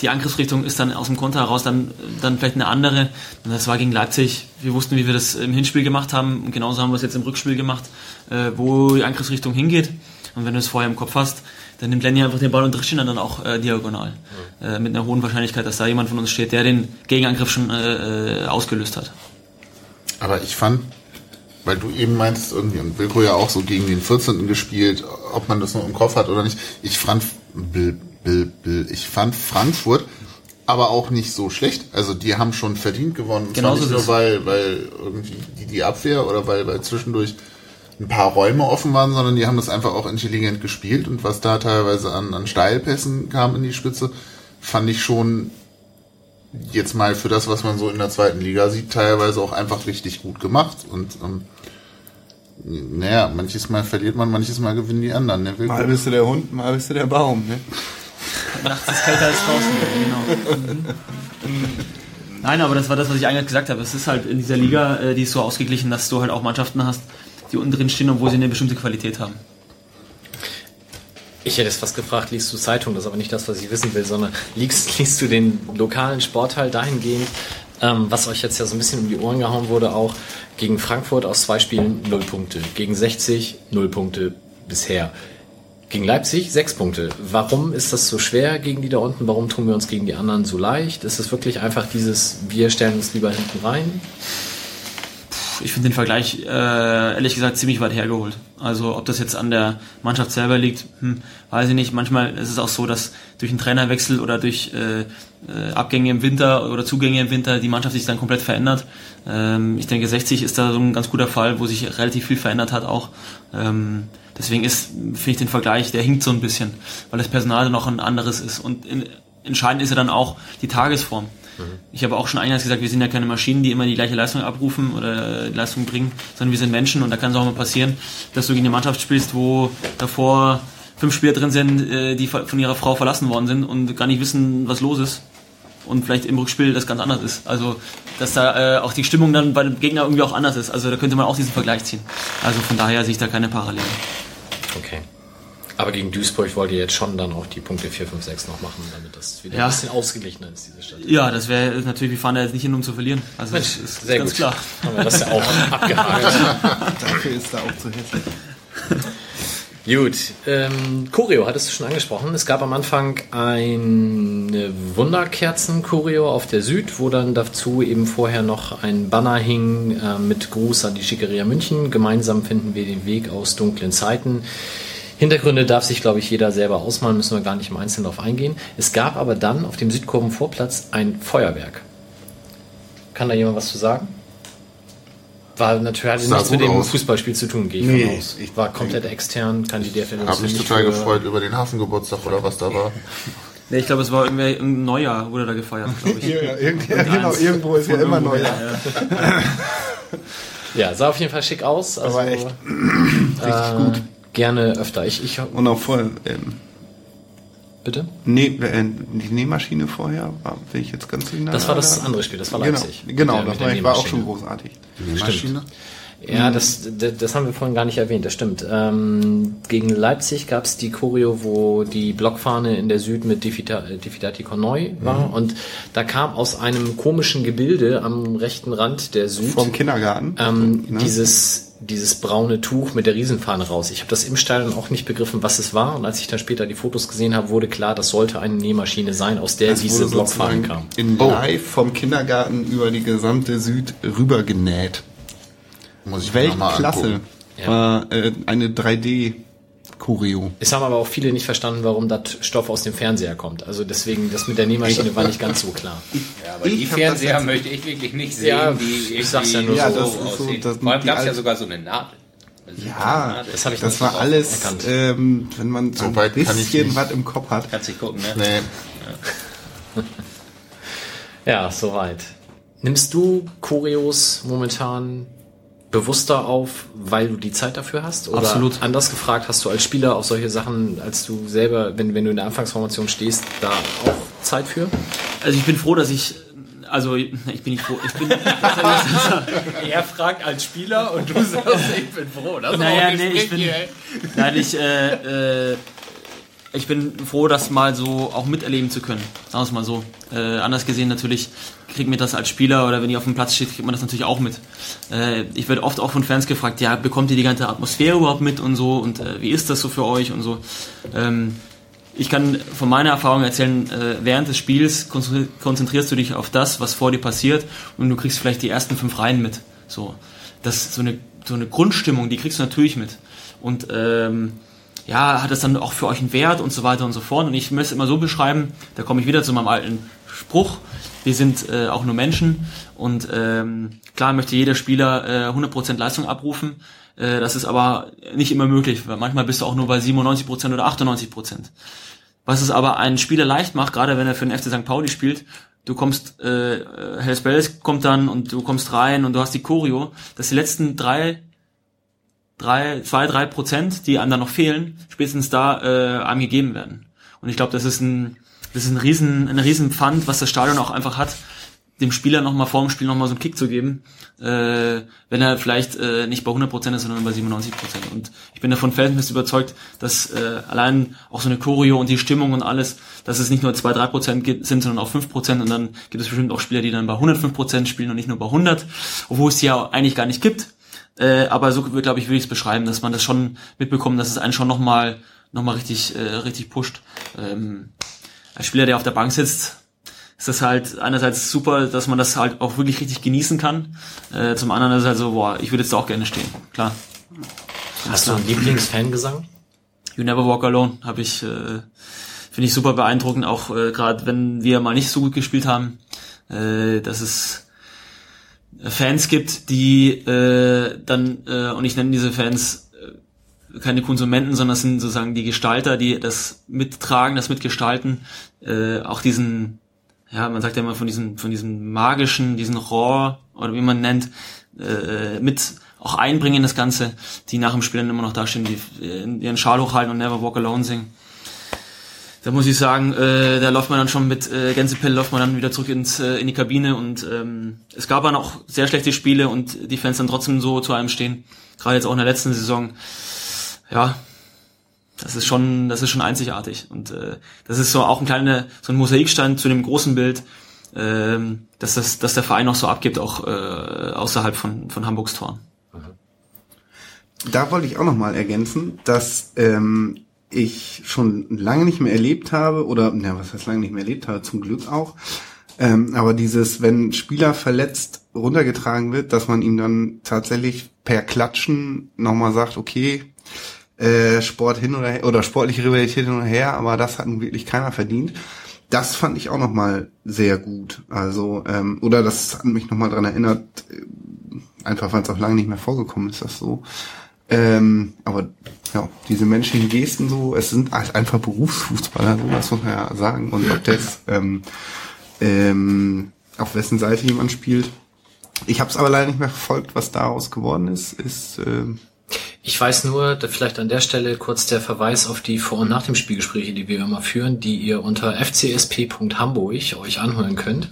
die Angriffsrichtung ist dann aus dem Konter heraus dann, dann vielleicht eine andere. Und das war gegen Leipzig. Wir wussten, wie wir das im Hinspiel gemacht haben und genauso haben wir es jetzt im Rückspiel gemacht, äh, wo die Angriffsrichtung hingeht. Und wenn du es vorher im Kopf hast, dann nimmt Lenny einfach den Ball und ihn dann auch äh, diagonal. Äh, mit einer hohen Wahrscheinlichkeit, dass da jemand von uns steht, der den Gegenangriff schon äh, äh, ausgelöst hat. Aber ich fand, weil du eben meintest irgendwie, und Wilko ja auch so gegen den 14. gespielt, ob man das noch im Kopf hat oder nicht. Ich fand, ich fand Frankfurt aber auch nicht so schlecht. Also die haben schon verdient gewonnen. Genau nicht nur, weil, weil irgendwie die, die Abwehr oder weil, weil zwischendurch ein paar Räume offen waren, sondern die haben das einfach auch intelligent gespielt und was da teilweise an, an Steilpässen kam in die Spitze, fand ich schon jetzt mal für das, was man so in der zweiten Liga sieht, teilweise auch einfach richtig gut gemacht. Und ähm, naja, manches Mal verliert man, manches Mal gewinnen die anderen. Ne? Mal bist du der Hund, mal bist du der Baum. Ne? Nachts ist kälter als draußen. Genau. Nein, aber das war das, was ich eigentlich gesagt habe. Es ist halt in dieser Liga, äh, die ist so ausgeglichen, dass du halt auch Mannschaften hast, die unten drin stehen, obwohl sie eine bestimmte Qualität haben. Ich hätte es fast gefragt, liest du Zeitung? Das ist aber nicht das, was ich wissen will, sondern liest, liest du den lokalen Sportteil dahingehend, ähm, was euch jetzt ja so ein bisschen um die Ohren gehauen wurde, auch gegen Frankfurt aus zwei Spielen null Punkte, gegen 60 null Punkte bisher. Gegen Leipzig sechs Punkte. Warum ist das so schwer gegen die da unten? Warum tun wir uns gegen die anderen so leicht? Ist es wirklich einfach dieses, wir stellen uns lieber hinten rein? Ich finde den Vergleich äh, ehrlich gesagt ziemlich weit hergeholt. Also ob das jetzt an der Mannschaft selber liegt, hm, weiß ich nicht. Manchmal ist es auch so, dass durch einen Trainerwechsel oder durch äh, äh, Abgänge im Winter oder Zugänge im Winter die Mannschaft sich dann komplett verändert. Ähm, ich denke, 60 ist da so ein ganz guter Fall, wo sich relativ viel verändert hat auch. Ähm, deswegen ist, finde ich den Vergleich, der hinkt so ein bisschen, weil das Personal noch ein anderes ist. Und in, entscheidend ist ja dann auch die Tagesform. Ich habe auch schon eingangs gesagt, wir sind ja keine Maschinen, die immer die gleiche Leistung abrufen oder Leistung bringen, sondern wir sind Menschen und da kann es auch mal passieren, dass du gegen eine Mannschaft spielst, wo davor fünf Spieler drin sind, äh, die von ihrer Frau verlassen worden sind und gar nicht wissen, was los ist. Und vielleicht im Rückspiel das ganz anders ist. Also, dass da äh, auch die Stimmung dann bei dem Gegner irgendwie auch anders ist. Also, da könnte man auch diesen Vergleich ziehen. Also, von daher sehe ich da keine Parallelen. Okay. Aber gegen Duisburg wollt ihr jetzt schon dann auch die Punkte 4, 5, 6 noch machen, damit das wieder Ja. ein bisschen ausgeglichener ist, diese Stadt. Ja, das wäre natürlich, wir fahren da jetzt nicht hin, um zu verlieren. Also, Mensch, das ist sehr ganz gut. klar. Haben wir das ja auch abgehakt. Dafür ist er auch zu hässlich. Gut, ähm, Choreo hattest du schon angesprochen. Es gab am Anfang eine Wunderkerzen-Choreo auf der Süd, wo dann dazu eben vorher noch ein Banner hing äh, mit Gruß an die Schickeria München. Gemeinsam finden wir den Weg aus dunklen Zeiten. Hintergründe darf sich, glaube ich, jeder selber ausmalen, müssen wir gar nicht im Einzelnen darauf eingehen. Es gab aber dann auf dem Südkurvenvorplatz ein Feuerwerk. Kann da jemand was zu sagen? War natürlich hatte Sah nichts mit dem aus. Fußballspiel zu tun, gehe ich Nee, von aus. ich- war komplett extern, kann die DFL Habe mich nicht total für- gefreut über den Hafengeburtstag oder was da war. Nee, ich glaube, es war irgendwie ein Neujahr, wurde da gefeiert, glaube ich. Ja, ja, ja, genau, irgendwo ist ja immer neu. Ja, sah auf jeden Fall schick aus. Also, Aber echt äh, gut. Gerne öfter. Ich, ich, Und auch voll. Ähm, bitte? nee, äh, die Nähmaschine vorher war, bin ich jetzt ganz durcheinander. Das war das andere Spiel, das war Genau, Leipzig. genau Mit der- das war, ich war auch schon großartig. Die Nähmaschine. Ja, das, das, das haben wir vorhin gar nicht erwähnt, das stimmt. Ähm, gegen Leipzig gab es die Choreo, wo die Blockfahne in der Süd mit Defita, äh, Defidati Cornoi war und da kam aus einem komischen Gebilde am rechten Rand der Süd Vom Kindergarten. ähm, Ne? dieses, dieses braune Tuch mit der Riesenfahne raus. Ich habe das im Stadion auch nicht begriffen, was es war und als ich dann später die Fotos gesehen habe, wurde klar, das sollte eine Nähmaschine sein, aus der Das diese Blockfahne kam. In live vom Kindergarten über die gesamte Süd rübergenäht. Muss ich Weltklasse. Ja. War äh, eine 3D-Choreo. Es haben aber auch viele nicht verstanden, warum das Stoff aus dem Fernseher kommt. Also deswegen, das mit der Nähmaschine war nicht ganz so klar. Ja, aber die Ich hab Fernseher möchte ich wirklich nicht sehen, Ja, die ich sag's ja nur Ja, so das ist so, aussehen. das- Vor allem die gab es ja sogar so eine Nadel. Also Ja, Nadel. Das ich das nicht war alles, ähm, wenn man so ein weit kann ich bisschen nicht. was im Kopf hat. Kannst nicht gucken, ne? Nee, Ja, soweit. Nimmst du Choreos momentan bewusster auf, weil du die Zeit dafür hast? Oder Absolut. anders gefragt, hast du als Spieler auf solche Sachen, als du selber, wenn, wenn du in der Anfangsformation stehst, da auch Zeit für? Also ich bin froh, dass ich Also ich bin nicht froh. Ich bin, Er fragt als Spieler und du sagst, ich bin froh. Das ist naja, auch nee, ich bin, hier, ey. nein, ich, äh, äh, ich bin froh, das mal so auch miterleben zu können. Sagen wir es mal so. Äh, anders gesehen natürlich kriegt mir das als Spieler oder wenn ihr auf dem Platz steht, kriegt man das natürlich auch mit. Äh, ich werde oft auch von Fans gefragt, ja, bekommt ihr die ganze Atmosphäre überhaupt mit und so und äh, wie ist das so für euch und so. Ähm, ich kann von meiner Erfahrung erzählen, äh, während des Spiels konzentri- konzentrierst du dich auf das, was vor dir passiert und du kriegst vielleicht die ersten fünf Reihen mit. So, das so eine so eine Grundstimmung, die kriegst du natürlich mit. Und ähm, ja, hat es dann auch für euch einen Wert und so weiter und so fort. Und ich möchte es immer so beschreiben, da komme ich wieder zu meinem alten Spruch, wir sind äh, auch nur Menschen und ähm, klar möchte jeder Spieler äh, 100% Leistung abrufen, äh, das ist aber nicht immer möglich, weil manchmal bist du auch nur bei 97% oder 98%. Was es aber einen Spieler leicht macht, gerade wenn er für den FC St. Pauli spielt, du kommst, äh, Hells Bells kommt dann und du kommst rein und du hast die Choreo, dass die letzten drei drei, zwei, drei Prozent, die einem dann noch fehlen, spätestens da äh, einem gegeben werden. Und ich glaube, das ist ein, das ist ein riesen, ein riesen Pfand, was das Stadion auch einfach hat, dem Spieler nochmal vor dem Spiel nochmal so einen Kick zu geben, äh, wenn er vielleicht äh, nicht bei 100 Prozent ist, sondern bei 97 Prozent. Und ich bin davon felsenfest überzeugt, dass äh, allein auch so eine Choreo und die Stimmung und alles, dass es nicht nur zwei, drei Prozent gibt- sind, sondern auch fünf Prozent. Und dann gibt es bestimmt auch Spieler, die dann bei 105 Prozent spielen und nicht nur bei 100, obwohl es die ja eigentlich gar nicht gibt. Äh, aber so glaube ich, würde ich es beschreiben, dass man das schon mitbekommt, dass es einen schon nochmal noch mal richtig, äh, richtig pusht. Ähm, als Spieler, der auf der Bank sitzt, ist das halt einerseits super, dass man das halt auch wirklich richtig genießen kann. Äh, zum anderen ist es halt so, boah, ich würde jetzt da auch gerne stehen. Klar. Hast du einen Lieblingsfangesang? You Never Walk Alone habe ich, äh, finde ich super beeindruckend, auch äh, gerade wenn wir mal nicht so gut gespielt haben, äh, dass es Fans gibt, die äh, dann, äh, und ich nenne diese Fans äh, keine Konsumenten, sondern sind sozusagen die Gestalter, die das mittragen, das mitgestalten, äh, auch diesen, ja, man sagt ja immer von diesem, von diesem magischen, diesen Rohr, oder wie man nennt, äh, mit auch einbringen in das Ganze, die nach dem Spiel dann immer noch dastehen, die äh, ihren Schal hochhalten und Never Walk Alone singen. Da muss ich sagen, äh, da läuft man dann schon mit äh, Gänsepelle, läuft man dann wieder zurück ins, äh, in die Kabine und ähm, es gab dann auch sehr schlechte Spiele und die Fans dann trotzdem so zu einem stehen. Gerade jetzt auch in der letzten Saison. Ja, das ist schon, das ist schon einzigartig und äh, das ist so auch ein kleiner, so ein Mosaikstein zu dem großen Bild, ähm, dass das, dass der Verein auch so abgibt, auch äh, außerhalb von von Hamburgs Toren. Da wollte ich auch noch mal ergänzen, dass ähm, ich schon lange nicht mehr erlebt habe, oder, na, was heißt lange nicht mehr erlebt habe, zum Glück auch, ähm, aber dieses, wenn Spieler verletzt runtergetragen wird, dass man ihm dann tatsächlich per Klatschen nochmal sagt, okay, äh, Sport hin oder her, oder sportliche Rivalität hin oder her, aber das hat nun wirklich keiner verdient. Das fand ich auch nochmal sehr gut. Also, ähm, oder das hat mich nochmal dran erinnert, äh, einfach weil es auch lange nicht mehr vorgekommen ist, das so. Ähm, aber ja, diese menschlichen Gesten so, es sind einfach Berufsfußballer, so das muss man ja sagen. Und ob das ähm, ähm, auf wessen Seite jemand spielt. Ich habe es aber leider nicht mehr verfolgt, was daraus geworden ist. Ist ähm, Ich weiß nur, vielleicht an der Stelle kurz der Verweis auf die Vor- und Nach dem Spielgespräche, die wir immer führen, die ihr unter fcsp.hamburg euch anhören könnt.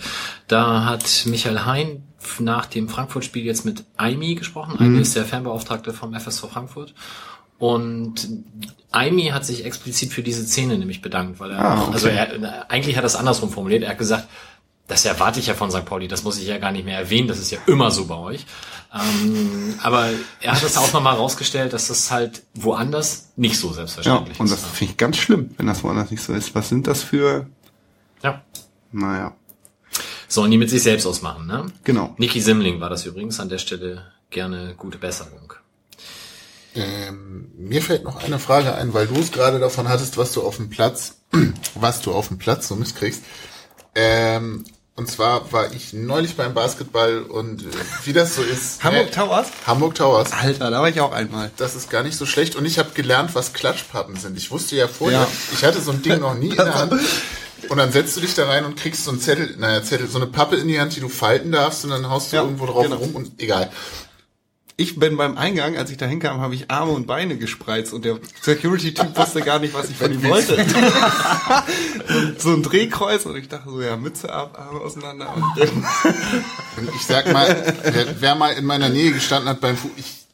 Da hat Michael Hein nach dem Frankfurt-Spiel jetzt mit Aimi gesprochen. Aimi ist der Fanbeauftragte vom FSV Frankfurt. Und Aimi hat sich explizit für diese Szene nämlich bedankt, weil er, Ah, okay. also er, eigentlich hat er es andersrum formuliert. Er hat gesagt, das erwarte ich ja von St. Pauli, das muss ich ja gar nicht mehr erwähnen, das ist ja immer so bei euch. Ähm, aber er hat das auch nochmal rausgestellt, dass das halt woanders nicht so ja, selbstverständlich und das ist. finde ich ganz schlimm, wenn das woanders nicht so ist. Was sind das für, Ja. naja, Sollen die mit sich selbst ausmachen, ne? genau. Niki Simling war das übrigens an der Stelle gerne gute Besserung. Ähm, mir fällt noch eine Frage ein, weil du es gerade davon hattest, was du auf dem Platz, was du auf dem Platz so mitkriegst. Ähm, und zwar war ich neulich beim Basketball und äh, wie das so ist. Hamburg äh, Towers? Hamburg Towers. Alter, da war ich auch einmal. Das ist gar nicht so schlecht. Und ich habe gelernt, was Klatschpappen sind. Ich wusste ja vorher, Ja. ich hatte so ein Ding noch nie in der Hand. Und dann setzt du dich da rein und kriegst so einen Zettel, naja, Zettel, so eine Pappe in die Hand, die du falten darfst und dann haust du Ja, irgendwo drauf genau. rum und egal. ich bin beim Eingang, als ich da hinkam, habe ich Arme und Beine gespreizt und der Security-Typ wusste gar nicht, was ich von ihm wollte. und so ein Drehkreuz und ich dachte so, ja, Mütze ab, Arme auseinander. Und, Und ich sag mal, wer, wer mal in meiner Nähe gestanden hat beim Fu ich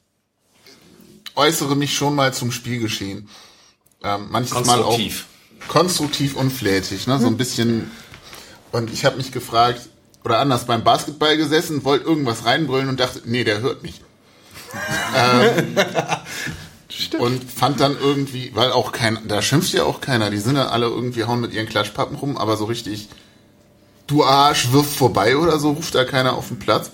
äußere mich schon mal zum Spielgeschehen. Ähm, manches Mal auch Konstruktiv. und flätig, ne? So ein bisschen. Und ich habe mich gefragt, oder anders, beim Basketball gesessen, wollte irgendwas reinbrüllen und dachte, nee, der hört mich. ähm, und fand dann irgendwie, weil auch kein, da schimpft ja auch keiner, die sind dann alle irgendwie hauen mit ihren Klatschpappen rum, aber so richtig, du Arsch, wirf vorbei oder so, ruft da keiner auf den Platz.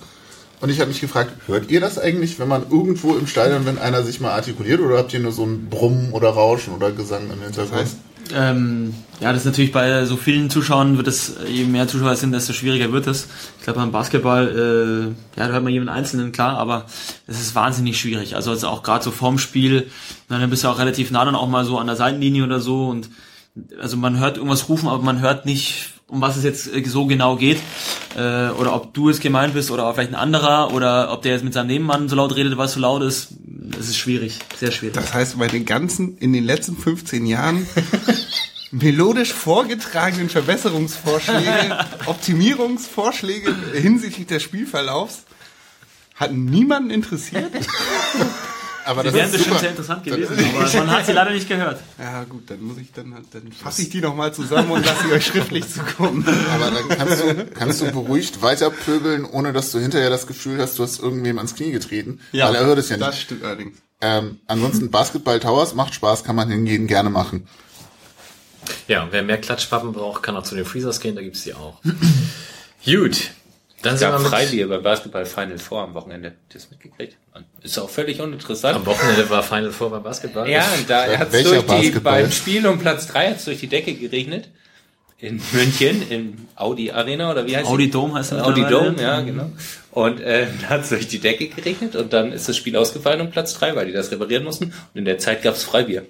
Und ich habe mich gefragt, hört ihr das eigentlich, wenn man irgendwo im Stadion, wenn einer sich mal artikuliert, oder habt ihr nur so ein Brummen oder Rauschen oder Gesang im Hintergrund? Ähm, ja, das ist natürlich bei so vielen Zuschauern wird es, je mehr Zuschauer es sind, desto schwieriger wird es. Ich glaube beim Basketball, äh, ja, da hört man jeden Einzelnen, klar, aber es ist wahnsinnig schwierig. Also jetzt auch gerade so vorm Spiel, na, dann bist du auch relativ nah dann auch mal so an der Seitenlinie oder so und also man hört irgendwas rufen, aber man hört nicht, um was es jetzt äh, so genau geht. Äh, oder ob du es gemeint bist oder vielleicht ein anderer oder ob der jetzt mit seinem Nebenmann so laut redet, weil es so laut ist. Es ist schwierig, sehr schwierig. das heißt, bei den ganzen, in den letzten 15 Jahren melodisch vorgetragenen Verbesserungsvorschläge, Optimierungsvorschläge hinsichtlich des Spielverlaufs hat niemanden interessiert. Aber Die das wären ist bestimmt super. sehr interessant gewesen, aber man hat sie leider nicht gehört. Ja gut, dann muss ich dann dann fasse ich die noch mal zusammen und lasse sie euch schriftlich zukommen. Aber dann kannst du, kannst du beruhigt weiter pöbeln, ohne dass du hinterher das Gefühl hast, du hast irgendwem ans Knie getreten. Weil er hört es ja nicht. Das stimmt allerdings. Ähm, ansonsten Basketball Towers macht Spaß, kann man hingehen, gerne machen. Ja, wer mehr Klatschpappen braucht, kann auch zu den Freezers gehen, da gibt's die auch. Gut. Dann Es gab Freibier bei Basketball Final Four am Wochenende. Das mitgekriegt? Ist auch völlig uninteressant. am Wochenende war Final Four beim Basketball. Ja, und da hat es durch die, Basketball? beim Spiel um Platz 3 hat's durch die Decke geregnet. In München, im Audi Arena oder wie heißt Audi die? Dome heißt er Audi. Dome, ja, genau. Und äh, da hat es durch die Decke geregnet und dann ist das Spiel ausgefallen um Platz 3, weil die das reparieren mussten. Und in der Zeit gab's Freibier.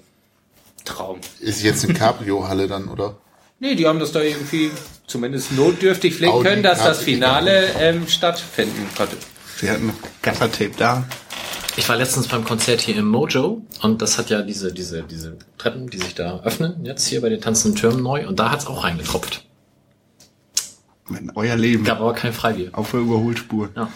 Traum. Ist jetzt eine Cabrio-Halle dann, oder? Nee, die haben das da irgendwie zumindest notdürftig pflegen Audi können, dass das. Finale ähm, stattfinden konnte. Sie hatten noch Gaffertape da. Ich war letztens beim Konzert hier im Mojo und das hat ja diese, diese, diese Treppen, die sich da öffnen, jetzt hier bei den tanzenden Türmen neu und da hat's auch reingetropft. Wenn euer Leben Gab aber kein Freibier. auf der Überholspur. Ja.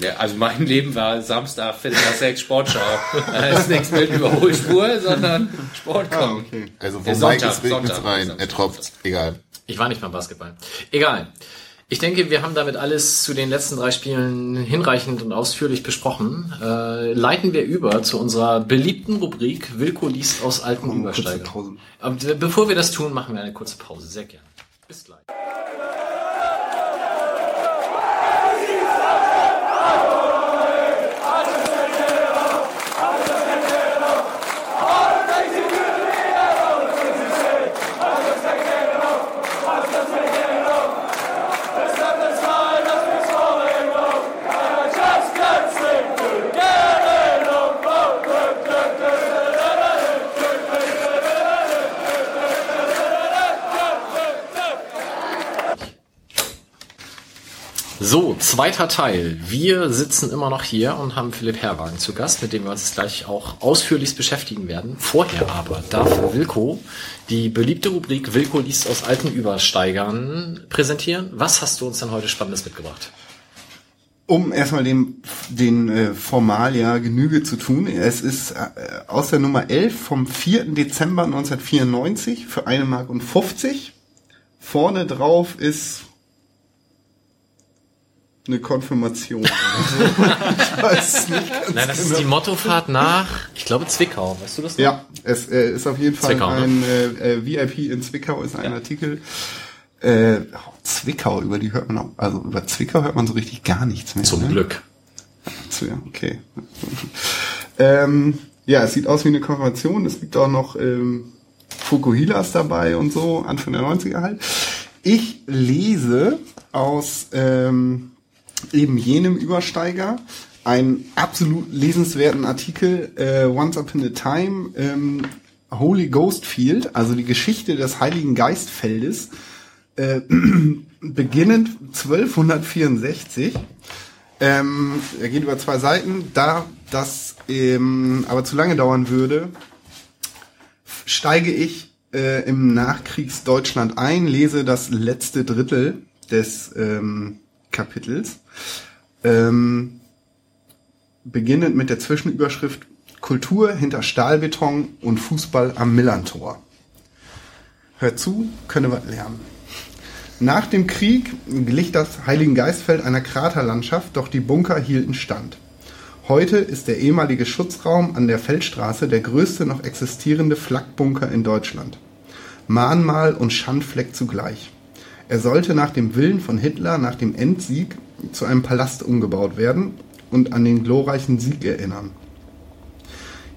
Ja, also mein Leben war Samstag, Viertel nach sechs Sportschau. Da ist nichts mit Überholspur, sondern Sport Ah, okay. Also wo Mike Sonntag, ist, regnet Sonntag. rein. Er tropft. Egal. Ich war nicht beim Basketball. Egal. Ich denke, wir haben damit alles zu den letzten drei Spielen hinreichend und ausführlich besprochen. Äh, leiten wir über zu unserer beliebten Rubrik Wilko liest aus alten Kurze Übersteigern. Pause. Aber äh, bevor wir das tun, machen wir eine kurze Pause. Sehr gerne. Bis gleich. So, zweiter Teil. Wir sitzen immer noch hier und haben Philipp Herwagen zu Gast, mit dem wir uns gleich auch ausführlichst beschäftigen werden. Vorher aber darf Wilko die beliebte Rubrik Wilko liest aus alten Übersteigern präsentieren. Was hast du uns denn heute Spannendes mitgebracht? Um erstmal dem, den äh, Formalia Genüge zu tun, es ist äh, aus der Nummer 11 vom 4. Dezember 1994 für eine Mark und 50. Vorne drauf ist eine Konfirmation. oder so. ich weiß es nicht ganz Nein, das ist genau. die Mottofahrt nach, ich glaube, Zwickau. Weißt du das? noch? Ja, es äh, ist auf jeden Fall Zwickau, ne? ein äh, äh, VIP in Zwickau ist ein Artikel. Äh, oh, Zwickau, über die hört man auch, also über Zwickau hört man so richtig gar nichts mehr. Zum ne? Glück. So, ja, okay. ähm, ja, es sieht aus wie eine Konfirmation. Es gibt auch noch ähm, Fukuhilas dabei und so, Anfang der 90er halt. Ich lese aus ähm, eben jenem Übersteiger einen absolut lesenswerten Artikel, äh, Once Upon a Time, ähm, Holy Ghost Field, also die Geschichte des Heiligen Geistfeldes, äh, beginnend 1264 Ähm, er geht über zwei Seiten. Da das ähm, aber zu lange dauern würde, steige ich äh, im Nachkriegsdeutschland ein, lese das letzte Drittel des ähm, Kapitels, ähm, beginnend mit der Zwischenüberschrift Kultur hinter Stahlbeton und Fußball am Millantor. Hört zu, könne was lernen. Nach dem Krieg glich das Heiligengeistfeld einer Kraterlandschaft, doch die Bunker hielten stand. Heute ist der ehemalige Schutzraum an der Feldstraße der größte noch existierende Flakbunker in Deutschland. Mahnmal und Schandfleck zugleich. Er sollte nach dem Willen von Hitler nach dem Endsieg zu einem Palast umgebaut werden und an den glorreichen Sieg erinnern.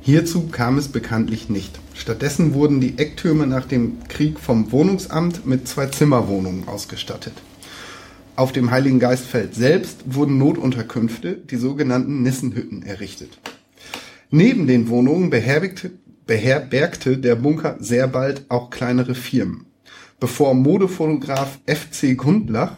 Hierzu kam es bekanntlich nicht. Stattdessen wurden die Ecktürme nach dem Krieg vom Wohnungsamt mit zwei Zimmerwohnungen ausgestattet. Auf dem Heiligen Geistfeld selbst wurden Notunterkünfte, die sogenannten Nissenhütten, errichtet. Neben den Wohnungen beherbergte, beherbergte der Bunker sehr bald auch kleinere Firmen. Bevor Modefotograf FC Gundlach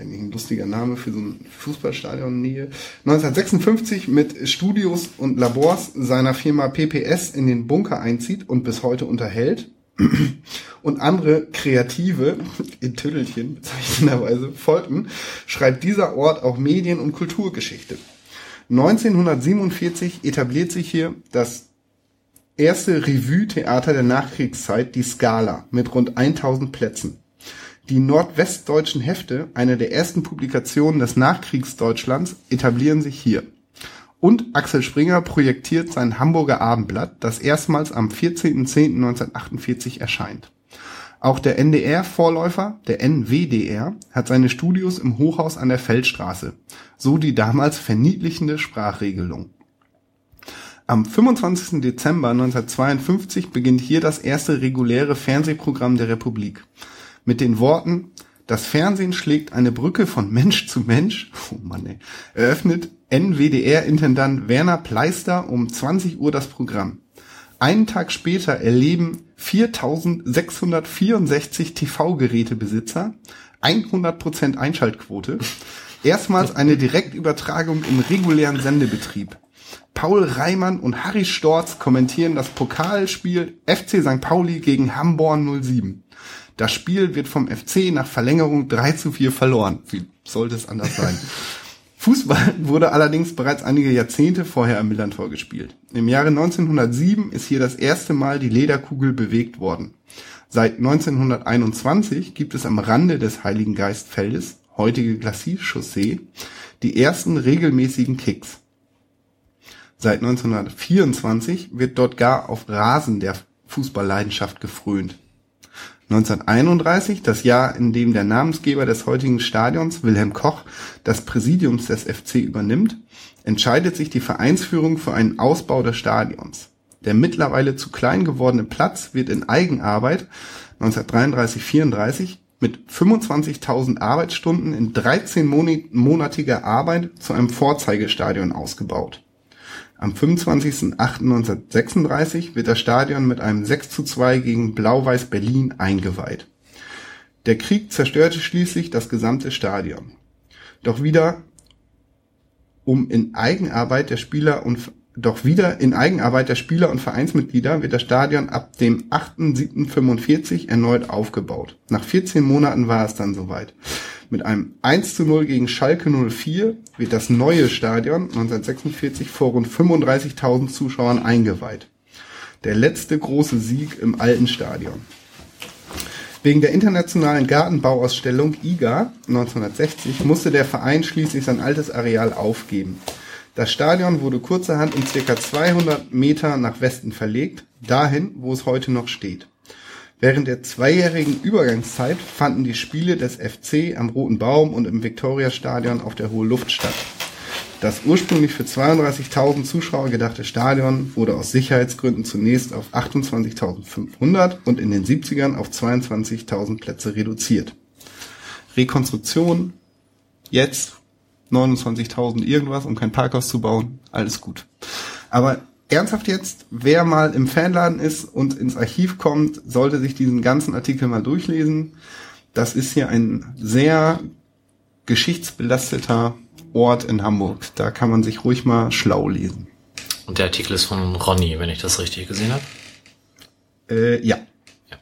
eigentlich ein lustiger Name für so ein Fußballstadion Nähe. 1956 mit Studios und Labors seiner Firma PPS in den Bunker einzieht und bis heute unterhält. Und andere Kreative, in Tüttelchen bezeichnenderweise, folgten, schreibt dieser Ort auch Medien- und Kulturgeschichte. 1947 etabliert sich hier das erste Revue-Theater der Nachkriegszeit, die Scala, mit rund 1000 Plätzen. Die nordwestdeutschen Hefte, eine der ersten Publikationen des Nachkriegsdeutschlands, etablieren sich hier. Und Axel Springer projektiert sein Hamburger Abendblatt, das erstmals am 14.10.1948 erscheint. Auch der NDR-Vorläufer, der NWDR, hat seine Studios im Hochhaus an der Feldstraße, so die damals verniedlichende Sprachregelung. Am 25. Dezember 1952 beginnt hier das erste reguläre Fernsehprogramm der Republik mit den Worten Das Fernsehen schlägt eine Brücke von Mensch zu Mensch, oh Mann, ey, eröffnet NWDR-Intendant Werner Pleister um 20 Uhr das Programm. Einen Tag später erleben 4664 TV-Gerätebesitzer 100% Einschaltquote erstmals eine Direktübertragung im regulären Sendebetrieb. Paul Reimann und Harry Storz kommentieren das Pokalspiel FC St. Pauli gegen Hamborn 07. Das Spiel wird vom FC nach Verlängerung 3 zu 4 verloren. Wie sollte es anders sein? Fußball wurde allerdings bereits einige Jahrzehnte vorher am Millantor gespielt. Im Jahre 1907 ist hier das erste Mal die Lederkugel bewegt worden. Seit 1921 gibt es am Rande des Heiligen Geistfeldes, heutige Glacis-Chaussee, die ersten regelmäßigen Kicks. Seit 1924 wird dort gar auf Rasen der Fußballleidenschaft gefrönt. 1931, das Jahr, in dem der Namensgeber des heutigen Stadions, Wilhelm Koch, das Präsidium des FC übernimmt, entscheidet sich die Vereinsführung für einen Ausbau des Stadions. Der mittlerweile zu klein gewordene Platz wird in Eigenarbeit 1933-34 mit 25.000 Arbeitsstunden in 13-monatiger Arbeit zu einem Vorzeigestadion ausgebaut. Am 25.08.1936 wird das Stadion mit einem 6 zu 2 gegen Blau-Weiß Berlin eingeweiht. Der Krieg zerstörte schließlich das gesamte Stadion. Doch wieder um in Eigenarbeit der Spieler und doch wieder in Eigenarbeit der Spieler und Vereinsmitglieder wird das Stadion ab dem 8.7.45 erneut aufgebaut. Nach 14 Monaten war es dann soweit. Mit einem 1 zu 0 gegen Schalke 04 wird das neue Stadion 1946 vor rund 35.000 Zuschauern eingeweiht. Der letzte große Sieg im alten Stadion. Wegen der internationalen Gartenbauausstellung IGA 1960 musste der Verein schließlich sein altes Areal aufgeben. Das Stadion wurde kurzerhand um circa 200 Meter nach Westen verlegt, dahin, wo es heute noch steht. Während der zweijährigen Übergangszeit fanden die Spiele des FC am Roten Baum und im Viktoriastadion auf der Hohe Luft statt. Das ursprünglich für 32.000 Zuschauer gedachte Stadion wurde aus Sicherheitsgründen zunächst auf 28.500 und in den 70ern auf 22.000 Plätze reduziert. Rekonstruktion, jetzt 29.000 irgendwas, um kein Parkhaus zu bauen, alles gut. Aber ernsthaft jetzt, wer mal im Fanladen ist und ins Archiv kommt, sollte sich diesen ganzen Artikel mal durchlesen. Das ist hier ein sehr geschichtsbelasteter Ort in Hamburg. Da kann man sich ruhig mal schlau lesen. Und der Artikel ist von Ronny, wenn ich das richtig gesehen habe. Äh, ja. Ja.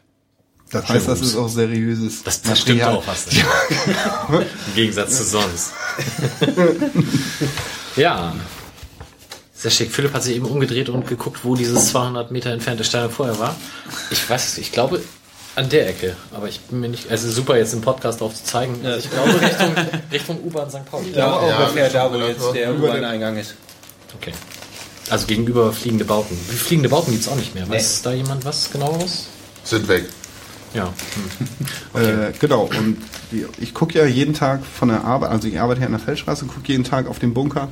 Das heißt, das ist auch seriöses Das, das stimmt auch fast. Im Gegensatz zu sonst. ja. Sehr schick. Philipp hat sich eben umgedreht und geguckt, wo dieses 200 Meter entfernte Stadion vorher war. Ich weiß, es, ich glaube an der Ecke, aber ich bin mir nicht, also super jetzt im Podcast drauf zu zeigen. Also ich glaube Richtung, Richtung U-Bahn St. Pauli. Da Ja, ungefähr ja, da, wo jetzt der U-Bahn-Eingang ist. Okay. Also gegenüber fliegende Bauten. Wie fliegende Bauten gibt's auch nicht mehr. Weiß da jemand was genaueres? Sind weg. Ja. Äh, genau, und ich gucke ja jeden Tag von der Arbeit, also ich arbeite hier an der Feldstraße, gucke jeden Tag auf den Bunker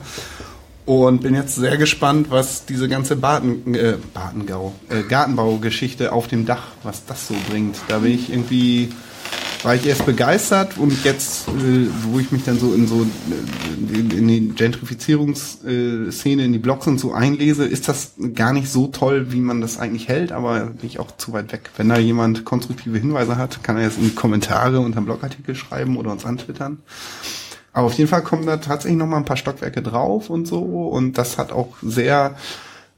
und bin jetzt sehr gespannt, was diese ganze Baden, äh, Badengau, äh, Gartenbaugeschichte auf dem Dach, was das so bringt. Da bin ich irgendwie, war ich erst begeistert und jetzt, äh, wo ich mich dann so in so äh, in, die Gentrifizierungsszene, in die Blogs und so einlese, ist das gar nicht so toll, wie man das eigentlich hält, aber bin ich auch zu weit weg. Wenn da jemand konstruktive Hinweise hat, kann er jetzt in die Kommentare unter dem Blogartikel schreiben oder uns antwittern. Aber auf jeden Fall kommen da tatsächlich noch mal ein paar Stockwerke drauf und so. Und das hat auch sehr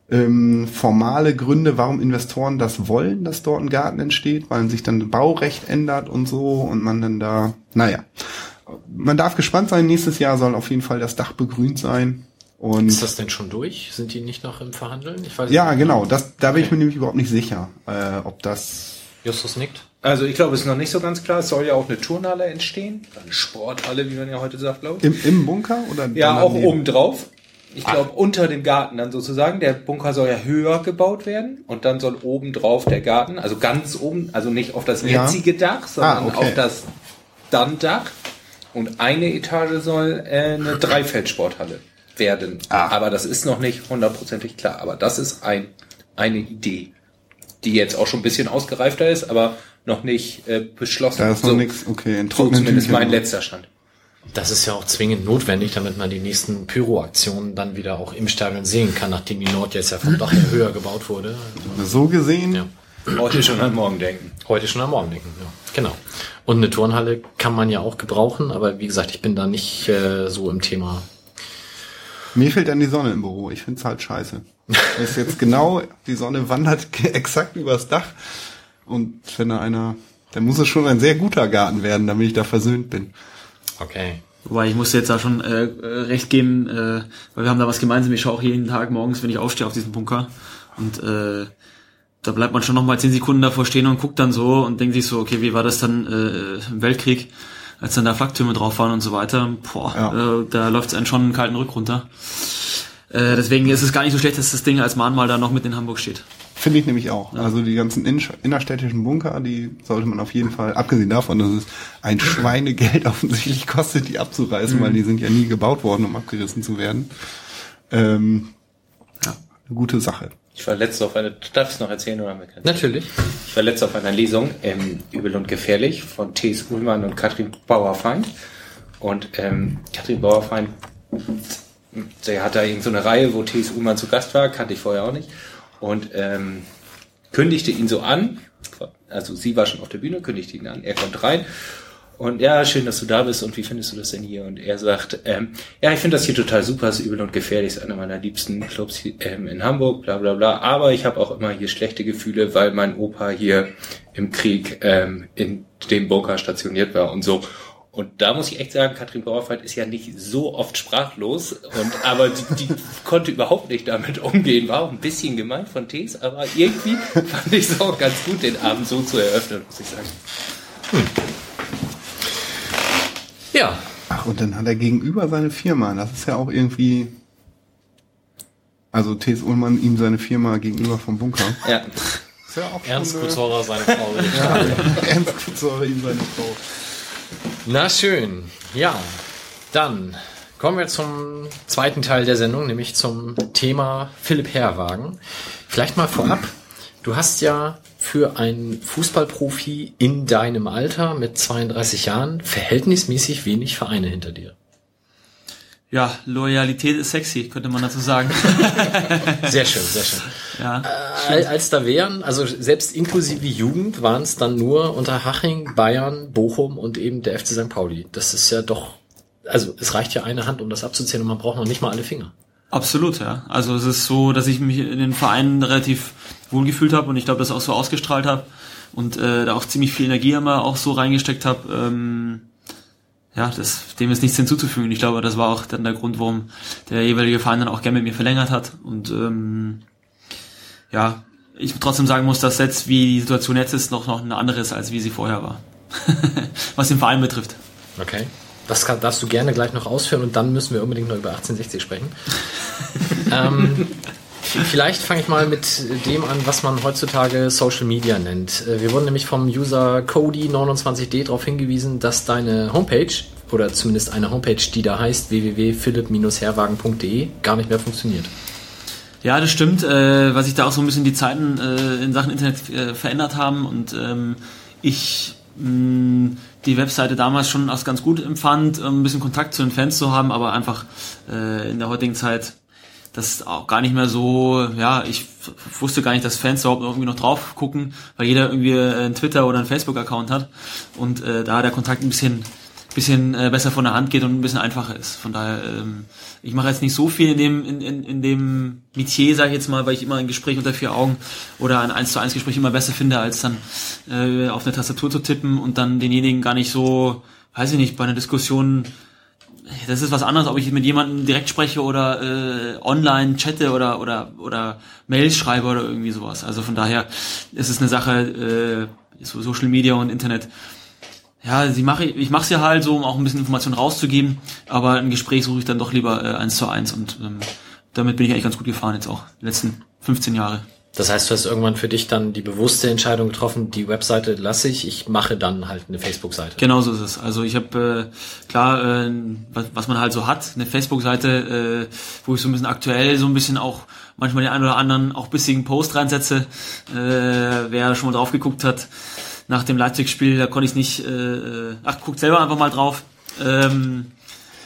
ähm, formale Gründe, warum Investoren das wollen, dass dort ein Garten entsteht, weil sich dann Baurecht ändert und so und man dann da, naja. Man darf gespannt sein, nächstes Jahr soll auf jeden Fall das Dach begrünt sein. Und Ist das denn schon durch? Sind die nicht noch im Verhandeln? Ich weiß ja, nicht. genau, das, da bin ich mir nämlich überhaupt nicht sicher, äh, ob das Justus nickt. Also ich glaube, es ist noch nicht so ganz klar. Es soll ja auch eine Turnhalle entstehen. Eine Sporthalle, wie man ja heute sagt, glaube ich. im, im Bunker oder Ja, dann auch oben drauf. Ich glaube, unter dem Garten dann sozusagen. Der Bunker soll ja höher gebaut werden und dann soll oben drauf der Garten, also ganz oben, also nicht auf das Ja. jetzige Dach, sondern Ah, okay. auf das dann Dach. Und eine Etage soll äh, eine Dreifeldsporthalle werden. Ah. Aber das ist noch nicht hundertprozentig klar. Aber das ist ein, eine Idee, die jetzt auch schon ein bisschen ausgereifter ist, aber noch nicht äh, beschlossen. Da ist noch So- nichts, okay, in So zumindest Tüchern. mein letzter Stand. Das ist ja auch zwingend notwendig, damit man die nächsten Pyro-Aktionen dann wieder auch im Stadion sehen kann, nachdem die Nord jetzt ja vom Dach her höher gebaut wurde. So gesehen, Ja. Heute schon an morgen denken. Heute schon am Morgen denken, ja. Genau. Und eine Turnhalle kann man ja auch gebrauchen, aber wie gesagt, ich bin da nicht äh, so im Thema. Mir fehlt dann die Sonne im Büro. Ich find's halt scheiße. ist jetzt genau, die Sonne wandert exakt übers Dach. Und wenn da einer, dann muss es schon ein sehr guter Garten werden, damit ich da versöhnt bin. Okay. Wobei ich muss jetzt da schon äh, äh, recht geben, äh, weil wir haben da was gemeinsam. Ich schaue auch jeden Tag morgens, wenn ich aufstehe, auf diesen Bunker. Und äh, da bleibt man schon noch mal zehn Sekunden davor stehen und guckt dann so und denkt sich so, okay, wie war das dann äh, im Weltkrieg, als dann da Flaktürme drauf waren und so weiter. Boah, Ja. äh, da läuft es einen schon einen kalten Rück runter. Äh, deswegen ist es gar nicht so schlecht, dass das Ding als Mahnmal da noch mit in Hamburg steht. Finde ich nämlich auch. Also die ganzen inner- innerstädtischen Bunker, die sollte man auf jeden Fall, abgesehen davon, dass es ein Schweinegeld offensichtlich kostet, die abzureißen, weil die sind ja nie gebaut worden, um abgerissen zu werden. Ähm, ja, eine gute Sache. Ich war letzte auf einer, darf ich es noch erzählen oder haben? Natürlich. Ich war letzte auf einer Lesung im Übel und Gefährlich von T.S. Ullmann und Katrin Bauerfeind. Und ähm, Katrin Bauerfeind, sie hat da irgend so eine Reihe, wo T.S. Ullmann zu Gast war, kannte ich vorher auch nicht. Und ähm, kündigte ihn so an, also sie war schon auf der Bühne, kündigte ihn an, er kommt rein. Und ja, schön, dass du da bist und wie findest du das denn hier? Und er sagt, ähm, ja, ich finde das hier total super, ist übel und gefährlich, ist einer meiner liebsten Clubs ähm, in Hamburg, bla bla bla. Aber ich habe auch immer hier schlechte Gefühle, weil mein Opa hier im Krieg ähm, in dem Bunker stationiert war und so. Und da muss ich echt sagen, Katrin Bauerfeind ist ja nicht so oft sprachlos, und aber die, die konnte überhaupt nicht damit umgehen. War auch ein bisschen gemein von Tees, aber irgendwie fand ich es auch ganz gut, den Abend so zu eröffnen, muss ich sagen. Ja. Ach, und dann hat er gegenüber seine Firma. Das ist ja auch irgendwie. Also T.S. Ullmann ihm seine Firma gegenüber vom Bunker. Ja. Ist ja auch Ernst Kutzhauer, seine Frau. Ernst Kutzauer ihm seine Frau. Na schön. Ja. Dann kommen wir zum zweiten Teil der Sendung, nämlich zum Thema Philipp Herrwagen. Vielleicht mal vorab. Du hast ja für einen Fußballprofi in deinem Alter mit 32 Jahren verhältnismäßig wenig Vereine hinter dir. Ja, Loyalität ist sexy, könnte man dazu sagen. Sehr schön, sehr schön. Ja. Al- Als da wären, also selbst inklusive Jugend, waren es dann nur unter Haching, Bayern, Bochum und eben der FC St. Pauli. Das ist ja doch also es reicht ja eine Hand, um das abzuzählen und man braucht noch nicht mal alle Finger. Absolut, ja. Also es ist so, dass ich mich in den Vereinen relativ wohl gefühlt habe und ich glaube, das auch so ausgestrahlt habe und äh, da auch ziemlich viel Energie immer auch so reingesteckt habe. Ähm, ja, das, dem ist nichts hinzuzufügen. Ich glaube, das war auch dann der Grund, warum der jeweilige Verein dann auch gerne mit mir verlängert hat. Und ähm, ja, ich trotzdem sagen muss, dass jetzt, wie die Situation jetzt ist, noch, noch eine andere ist, als wie sie vorher war. Was den Verein betrifft. Okay. Das kann, darfst du gerne gleich noch ausführen und dann müssen wir unbedingt noch über 1860 sprechen. ähm, vielleicht fange ich mal mit dem an, was man heutzutage Social Media nennt. Äh, Wir wurden nämlich vom User Cody29D darauf hingewiesen, dass deine Homepage oder zumindest eine Homepage, die da heißt www.philipp-herwagen.de, gar nicht mehr funktioniert. Ja, das stimmt, äh, weil sich da auch so ein bisschen die Zeiten äh, in Sachen Internet äh, verändert haben und ähm, ich mh, die Webseite damals schon als ganz gut empfand, ein bisschen Kontakt zu den Fans zu haben, aber einfach äh, in der heutigen Zeit das auch gar nicht mehr so, ja, ich wusste gar nicht, dass Fans überhaupt irgendwie noch drauf gucken, weil jeder irgendwie äh, einen Twitter oder einen Facebook-Account hat und äh, da der Kontakt ein bisschen bisschen äh, besser von der Hand geht und ein bisschen einfacher ist. Von daher, ähm, ich mache jetzt nicht so viel in dem in, in, in dem Metier, sage ich jetzt mal, weil ich immer ein Gespräch unter vier Augen oder ein 1 zu 1 Gespräch immer besser finde, als dann äh, auf eine Tastatur zu tippen und dann denjenigen gar nicht so, weiß ich nicht, bei einer Diskussion das ist was anderes, ob ich mit jemandem direkt spreche oder äh, online chatte oder oder oder Mails schreibe oder irgendwie sowas. Also von daher ist es eine Sache äh, so Social Media und Internet. Ja, sie mache ich, ich mache es ja halt so, um auch ein bisschen Informationen rauszugeben, aber ein Gespräch suche ich dann doch lieber äh, eins zu eins und ähm, damit bin ich eigentlich ganz gut gefahren jetzt auch die letzten 15 Jahre. Das heißt, du hast irgendwann für dich dann die bewusste Entscheidung getroffen, die Webseite lasse ich, ich mache dann halt eine Facebook-Seite. Genau so ist es. Also ich habe äh, klar, äh, was, was man halt so hat, eine Facebook-Seite, äh, wo ich so ein bisschen aktuell so ein bisschen auch manchmal den einen oder anderen auch bissigen Post reinsetze. Äh, wer schon mal drauf geguckt hat nach dem Leipzig-Spiel, da konnte ich nicht. Äh, ach, guckt selber einfach mal drauf. Ähm,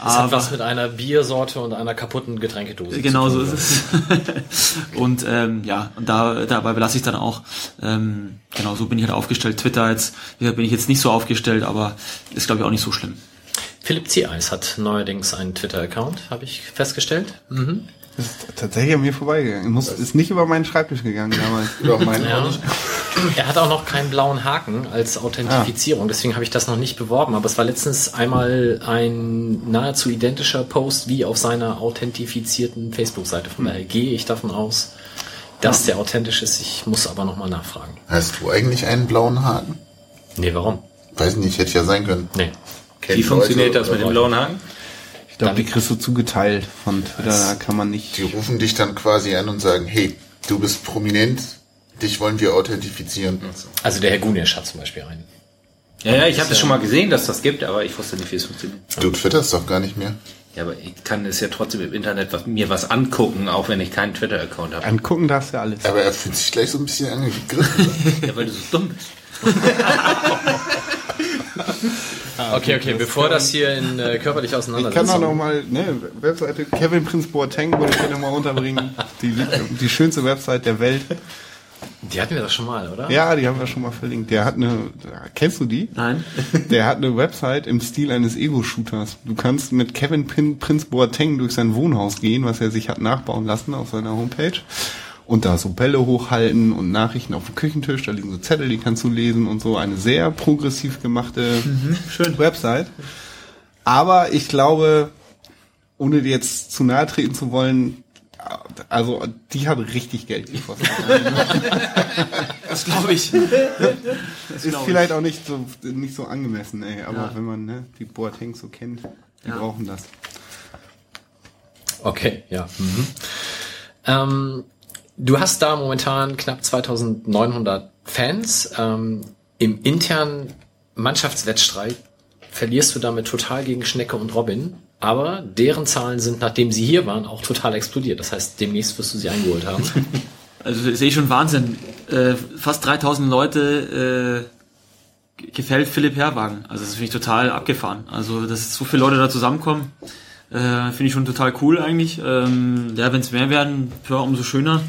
Das hat was mit einer Biersorte und einer kaputten Getränkedose. Genau so ist es. und ähm, ja, und da dabei belasse ich dann auch. Ähm, genau, so bin ich halt aufgestellt. Twitter jetzt, wie gesagt, bin ich jetzt nicht so aufgestellt, aber ist glaube ich auch nicht so schlimm. Philipp Ziereis hat neuerdings einen Twitter-Account, habe ich festgestellt. Das ist tatsächlich an mir vorbeigegangen. Muss, ist nicht über meinen Schreibtisch gegangen damals. Über meinen Ja. Er hat auch noch keinen blauen Haken als Authentifizierung, deswegen habe ich das noch nicht beworben. Aber es war letztens einmal ein nahezu identischer Post wie auf seiner authentifizierten Facebook-Seite. Von daher gehe ich davon aus, dass der authentisch ist. Ich muss aber nochmal nachfragen. Hast du eigentlich einen blauen Haken? Nee, warum? Weiß nicht, hätte ja sein können. Nee. Kennt Wie funktioniert Leute, das mit dem blauen Haken? Glaube, die kriegst du zugeteilt von Twitter, da kann man nicht. Die rufen dich dann quasi an und sagen, hey, du bist prominent, dich wollen wir authentifizieren. Also der Herr Gunesch hat zum Beispiel einen. Ja, ja, ich habe das schon mal gesehen, dass das gibt, aber ich wusste nicht, wie es funktioniert. Du twitterst doch gar nicht mehr. Ja, aber ich kann es ja trotzdem im Internet was, mir was angucken, auch wenn ich keinen Twitter-Account habe. Angucken darfst du ja alles. Aber er fühlt sich gleich so ein bisschen angegriffen. Ja, weil du so dumm bist. Okay, okay, bevor das hier in äh, körperlich Ich auseinandersetzt. kann auch noch mal, ne, Webseite Kevin Prince Boateng wollte ich hier noch mal unterbringen. Die, die schönste Website der Welt. Die hatten wir doch schon mal, oder? Ja, die haben wir schon mal verlinkt. Der hat eine, kennst du die? Nein. Der hat eine Website im Stil eines Ego-Shooters. Du kannst mit Kevin Pin Prince Boateng durch sein Wohnhaus gehen, was er sich hat nachbauen lassen auf seiner Homepage. Und da so Bälle hochhalten und Nachrichten auf dem Küchentisch, da liegen so Zettel, die kannst du lesen und so. Eine sehr progressiv gemachte schön Website. Aber ich glaube, ohne dir jetzt zu nahe treten zu wollen, also die hat richtig Geld gekostet. Das glaube ich. ist vielleicht auch nicht so nicht so angemessen, ey. Aber wenn man ne, die Boateng so kennt, die Ja. brauchen das. Okay, ja. Mhm. Ähm, du hast da momentan knapp 2900 Fans. Ähm, Im internen Mannschaftswettstreit verlierst du damit total gegen Schnecke und Robin. Aber deren Zahlen sind, nachdem sie hier waren, auch total explodiert. Das heißt, demnächst wirst du sie eingeholt haben. Also sehe ich schon Wahnsinn. Äh, fast 3000 Leute äh, gefällt Philipp Herwagen. Also das finde ich total abgefahren. Also dass so viele Leute da zusammenkommen. Äh, Finde ich schon total cool eigentlich. Ähm, ja, wenn es mehr werden, umso schöner.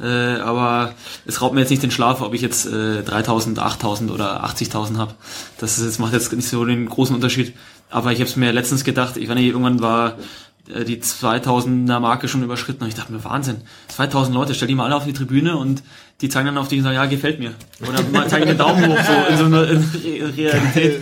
Äh, aber es raubt mir jetzt nicht den Schlaf, ob ich jetzt äh, 3000, 8000 oder 80.000 habe. Das ist, jetzt macht jetzt nicht so den großen Unterschied. Aber ich habe es mir letztens gedacht, ich meine, irgendwann war die 2000er Marke schon überschritten und ich dachte mir, Wahnsinn, 2000 Leute, stell die mal alle auf die Tribüne und die zeigen dann auf dich und sagen, ja, gefällt mir. Oder mal zeigen den Daumen hoch, so in so einer in Re- Realität.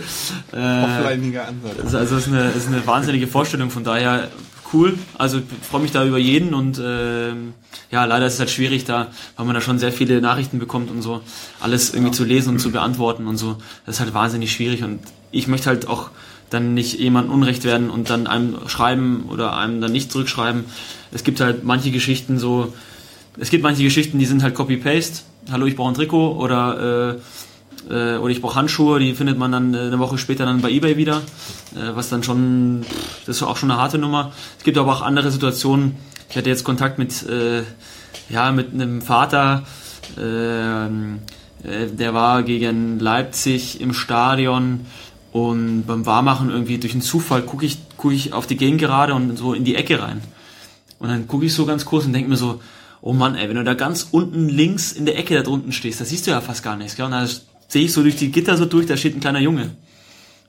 Äh, Offlineiger Ansatz. also also es ist eine, es ist eine wahnsinnige Vorstellung, von daher cool. Also ich freue mich da über jeden und ähm, ja, leider ist es halt schwierig da, weil man da schon sehr viele Nachrichten bekommt und so, alles irgendwie zu lesen und zu beantworten und so. Das ist halt wahnsinnig schwierig und ich möchte halt auch dann nicht jemandem Unrecht werden und dann einem schreiben oder einem dann nicht zurückschreiben. Es gibt halt manche Geschichten so, es gibt manche Geschichten, die sind halt Copy-Paste. Hallo, ich brauche ein Trikot oder äh, äh, oder ich brauche Handschuhe, die findet man dann äh, eine Woche später dann bei eBay wieder, äh, was dann schon, das ist auch schon eine harte Nummer. Es gibt aber auch andere Situationen. Ich hatte jetzt Kontakt mit, äh, ja, mit einem Vater, ähm, äh, der war gegen Leipzig im Stadion und beim Warmachen irgendwie durch einen Zufall gucke ich, guck ich auf die Gegend gerade und so in die Ecke rein. Und dann gucke ich so ganz kurz und denke mir so, oh Mann, ey, wenn du da ganz unten links in der Ecke da drunten stehst, da siehst du ja fast gar nichts. Gell? Und da sehe ich so durch die Gitter so durch, da steht ein kleiner Junge.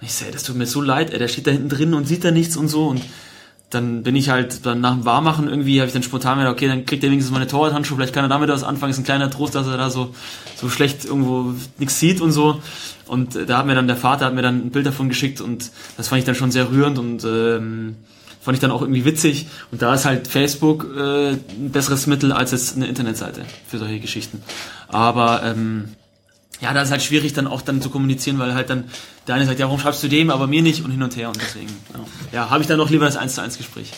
Und ich sage, das tut mir so leid, ey, der steht da hinten drin und sieht da nichts und so. Und dann bin ich halt dann nach dem Warmachen irgendwie, habe ich dann spontan gedacht, okay, dann kriegt er wenigstens meine Torwarthandschuhe, vielleicht kann er damit was anfangen, ist ein kleiner Trost, dass er da so, so schlecht irgendwo nichts sieht und so. Und äh, da hat mir dann der Vater hat mir dann ein Bild davon geschickt und das fand ich dann schon sehr rührend und ähm, fand ich dann auch irgendwie witzig. Und da ist halt Facebook äh, ein besseres Mittel als jetzt eine Internetseite für solche Geschichten. Aber ähm, ja, da ist halt schwierig dann auch dann zu kommunizieren, weil halt dann der eine sagt, ja, warum schreibst du dem, aber mir nicht und hin und her und deswegen, ja, ja habe ich dann noch lieber das 1 zu 1 Gespräch.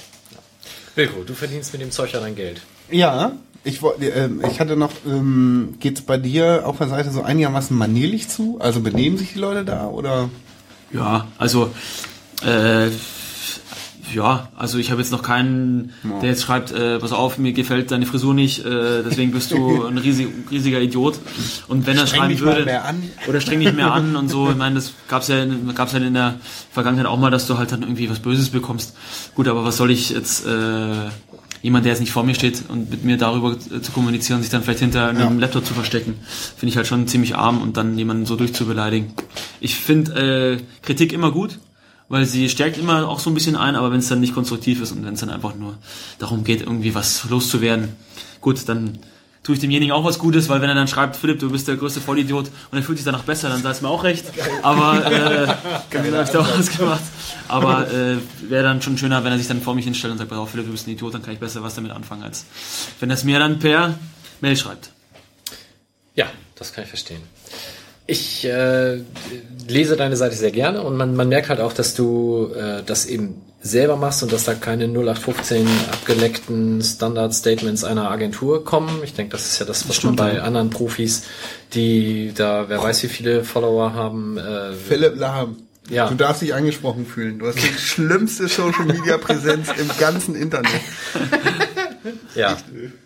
Wilko, du verdienst mit dem Zeug ja dein Geld. Ja, ich wollte, ähm, ich hatte noch, ähm, geht's bei dir auf der Seite so einigermaßen manierlich zu? Also benehmen sich die Leute da oder? Ja, also äh, ja, also ich habe jetzt noch keinen, der jetzt schreibt, äh, pass auf, mir gefällt deine Frisur nicht, äh, deswegen bist du ein riesig, riesiger Idiot. Und wenn er Streng schreiben würde, mehr an. oder streng dich mehr an und so, ich meine, das gab's ja, gab's ja in der Vergangenheit auch mal, dass du halt dann irgendwie was Böses bekommst. Gut, aber was soll ich jetzt äh, jemand, der jetzt nicht vor mir steht und mit mir darüber zu kommunizieren, sich dann vielleicht hinter einem Laptop zu verstecken, finde ich halt schon ziemlich arm und dann jemanden so durchzubeleidigen. Ich finde äh, Kritik immer gut, weil sie stärkt immer auch so ein bisschen ein, aber wenn es dann nicht konstruktiv ist und wenn es dann einfach nur darum geht, irgendwie was loszuwerden, gut, dann tue ich demjenigen auch was Gutes, weil wenn er dann schreibt, Philipp, du bist der größte Vollidiot und er fühlt sich danach besser, dann sei es mir auch recht. Aber äh, dann habe ich da auch was gemacht. Aber äh, wäre dann schon schöner, wenn er sich dann vor mich hinstellt und sagt, auf, Philipp, du bist ein Idiot, dann kann ich besser was damit anfangen, als wenn er es mir dann per Mail schreibt. Ja, das kann ich verstehen. Ich äh, lese deine Seite sehr gerne und man, man merkt halt auch, dass du äh, das eben selber machst und dass da keine 0815 abgeleckten Standard-Statements einer Agentur kommen. Ich denke, das ist ja das, was man bei anderen Profis, die da, wer weiß wie viele Follower haben, äh, Philipp Lahm. Ja. Du darfst dich angesprochen fühlen. Du hast die schlimmste Social Media Präsenz im ganzen Internet. ja,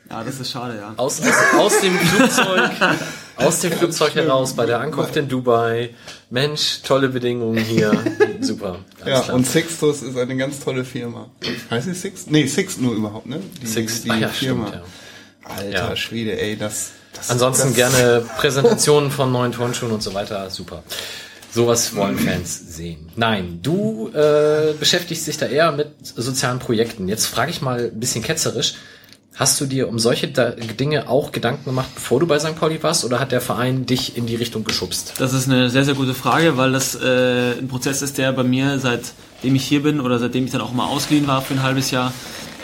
Ja, das ist schade, ja. aus, aus, aus dem Flugzeug, aus dem Flugzeug heraus bei der Ankunft in Dubai. Mensch, tolle Bedingungen hier. Super. Ja, klar. und Sixtus ist eine ganz tolle Firma. Heißt sie Six? Nee, Six nur überhaupt, ne? Die, Six, die ah ja, Firma. stimmt, ja. Alter Ja. Schwede, ey, das, das Ansonsten das, gerne Präsentationen von neuen Turnschuhen und so weiter. Super. Sowas wollen Fans sehen. Nein, du äh, beschäftigst dich da eher mit sozialen Projekten. Jetzt frage ich mal ein bisschen ketzerisch. Hast du dir um solche Dinge auch Gedanken gemacht, bevor du bei St. Pauli warst, oder hat der Verein dich in die Richtung geschubst? Das ist eine sehr, sehr gute Frage, weil das äh, ein Prozess ist, der bei mir, seitdem ich hier bin oder seitdem ich dann auch mal ausgeliehen war für ein halbes Jahr,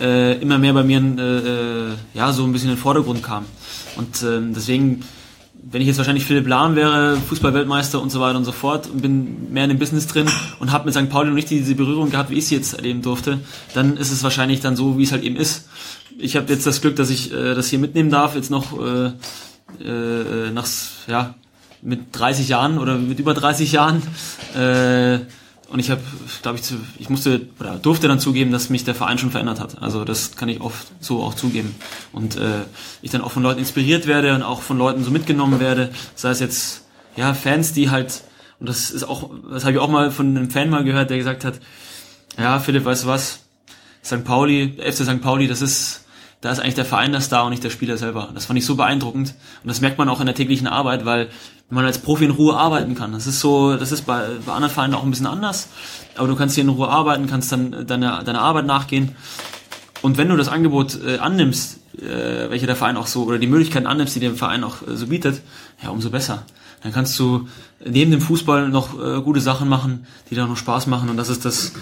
äh, immer mehr bei mir äh, äh, ja, so ein bisschen in den Vordergrund kam. Und ähm, deswegen, wenn ich jetzt wahrscheinlich Philipp Lahm wäre, Fußballweltmeister und so weiter und so fort und bin mehr in dem Business drin und habe mit St. Pauli noch nicht diese Berührung gehabt, wie ich sie jetzt erleben durfte, dann ist es wahrscheinlich dann so, wie es halt eben ist. Ich habe jetzt das Glück, dass ich äh, das hier mitnehmen darf, jetzt noch äh, äh, nach, ja, mit 30 Jahren oder mit über 30 Jahren. Äh, und ich habe, glaube ich, zu, ich musste oder durfte dann zugeben, dass mich der Verein schon verändert hat. Also das kann ich oft so auch zugeben. Und äh, ich dann auch von Leuten inspiriert werde und auch von Leuten so mitgenommen werde. Sei es jetzt ja Fans, die halt und das ist auch, das habe ich auch mal von einem Fan mal gehört, der gesagt hat, ja Philipp, weißt du was? St. Pauli, FC St. Pauli, das ist, da ist eigentlich der Verein der Star und nicht der Spieler selber. Das fand ich so beeindruckend. Und das merkt man auch in der täglichen Arbeit, weil man als Profi in Ruhe arbeiten kann. Das ist so, das ist bei, bei anderen Vereinen auch ein bisschen anders. Aber du kannst hier in Ruhe arbeiten, kannst dann deine, deine Arbeit nachgehen. Und wenn du das Angebot äh, annimmst, äh, welche der Verein auch so, oder die Möglichkeiten annimmst, die der Verein auch äh, so bietet, ja, umso besser. Dann kannst du neben dem Fußball noch äh, gute Sachen machen, die da noch Spaß machen. Und das ist das,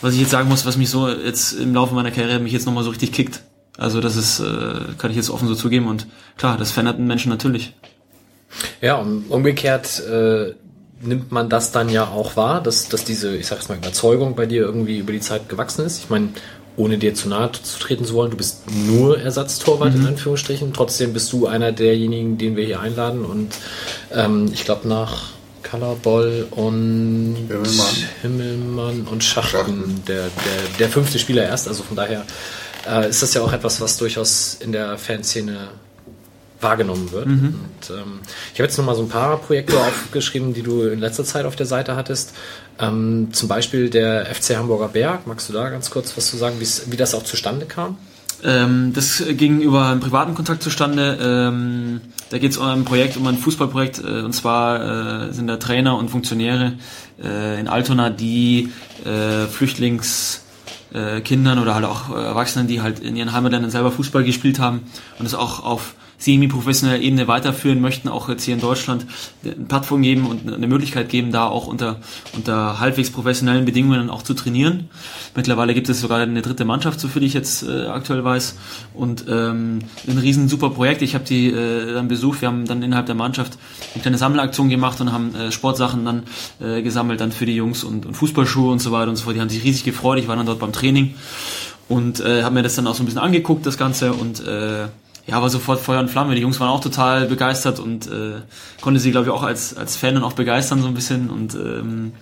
was ich jetzt sagen muss, was mich so jetzt im Laufe meiner Karriere mich jetzt nochmal so richtig kickt. Also das ist, äh, kann ich jetzt offen so zugeben. Und klar, das verändert einen Menschen natürlich. Ja, und umgekehrt äh, nimmt man das dann ja auch wahr, dass, dass diese, ich sag jetzt mal, Überzeugung bei dir irgendwie über die Zeit gewachsen ist. Ich meine, ohne dir zu nahe zu treten zu wollen, du bist nur Ersatztorwart Mhm. in Anführungsstrichen. Trotzdem bist du einer derjenigen, den wir hier einladen. Und ähm, ich glaube nach Colorboll und Himmelmann. Himmelmann und Schachten, Schachten. Der, der, der fünfte Spieler erst. Also von daher äh, ist das ja auch etwas, was durchaus in der Fanszene wahrgenommen wird. Mhm. Und, ähm, ich habe jetzt noch mal so ein paar Projekte aufgeschrieben, die du in letzter Zeit auf der Seite hattest. Ähm, zum Beispiel der FC Hamburger Berg. Magst du da ganz kurz was zu sagen, wie das auch zustande kam? Ähm, das ging über einen privaten Kontakt zustande. Ähm, da geht es um ein Projekt, um ein Fußballprojekt. Äh, und zwar äh, sind da Trainer und Funktionäre äh, in Altona, die Flüchtlingskindern äh, Kindern oder halt auch äh, Erwachsenen, die halt in ihren Heimatländern selber Fußball gespielt haben und es auch auf semi-professioneller Ebene weiterführen möchten, auch jetzt hier in Deutschland eine Plattform geben und eine Möglichkeit geben, da auch unter, unter halbwegs professionellen Bedingungen auch zu trainieren. Mittlerweile gibt es sogar eine dritte Mannschaft, so viel ich jetzt äh, aktuell weiß. Und ähm, ein riesen super Projekt. Ich habe die äh, dann besucht. Wir haben dann innerhalb der Mannschaft eine kleine Sammelaktion gemacht und haben äh, Sportsachen dann äh, gesammelt, dann für die Jungs und, und Fußballschuhe und so weiter und so fort. Die haben sich riesig gefreut. Ich war dann dort beim Training und äh, habe mir das dann auch so ein bisschen angeguckt, das Ganze und äh, ja, war sofort Feuer und Flamme. Die Jungs waren auch total begeistert und äh, konnte sie, glaube ich, auch als, als Fan dann auch begeistern so ein bisschen und ähm,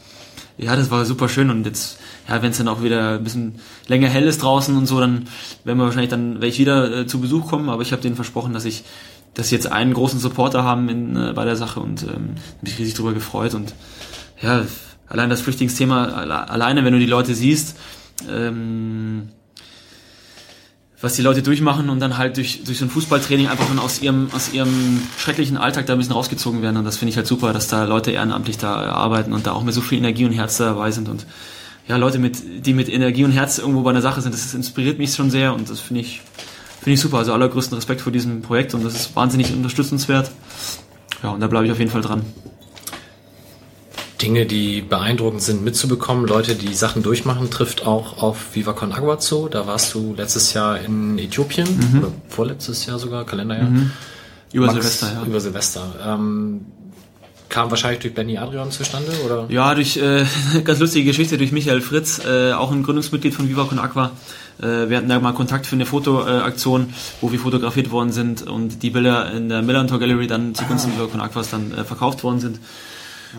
ja, das war super schön und jetzt, ja, wenn es dann auch wieder ein bisschen länger hell ist draußen und so, dann werden wir wahrscheinlich dann, werde ich wieder äh, zu Besuch kommen, aber ich habe denen versprochen, dass ich, dass sie jetzt einen großen Supporter haben in, äh, bei der Sache und ähm, mich riesig drüber gefreut und ja, allein das Flüchtlingsthema, alle, alleine, wenn du die Leute siehst, ähm, was die Leute durchmachen und dann halt durch, durch so ein Fußballtraining einfach schon aus ihrem, aus ihrem schrecklichen Alltag da ein bisschen rausgezogen werden. Und das finde ich halt super, dass da Leute ehrenamtlich da arbeiten und da auch mit so viel Energie und Herz dabei sind. Und ja, Leute, mit, die mit Energie und Herz irgendwo bei einer Sache sind, das inspiriert mich schon sehr und das finde ich, finde ich super. Also allergrößten Respekt vor diesem Projekt und das ist wahnsinnig unterstützenswert. Ja, und da bleibe ich auf jeden Fall dran. Dinge, die beeindruckend sind, mitzubekommen. Leute, die Sachen durchmachen, trifft auch auf Viva Con Agua zu. Da warst du letztes Jahr in Äthiopien oder vorletztes Jahr sogar, Kalenderjahr. Über Max, Silvester, ja. Über Silvester. Ähm, kam wahrscheinlich durch Benny Adrian zustande, oder? Ja, durch äh, ganz lustige Geschichte durch Michael Fritz, äh, auch ein Gründungsmitglied von Viva Con Aqua. Äh, wir hatten da mal Kontakt für eine Fotoaktion, wo wir fotografiert worden sind und die Bilder in der Millantor Gallery dann zugunsten Viva Con Aquas dann äh, verkauft worden sind.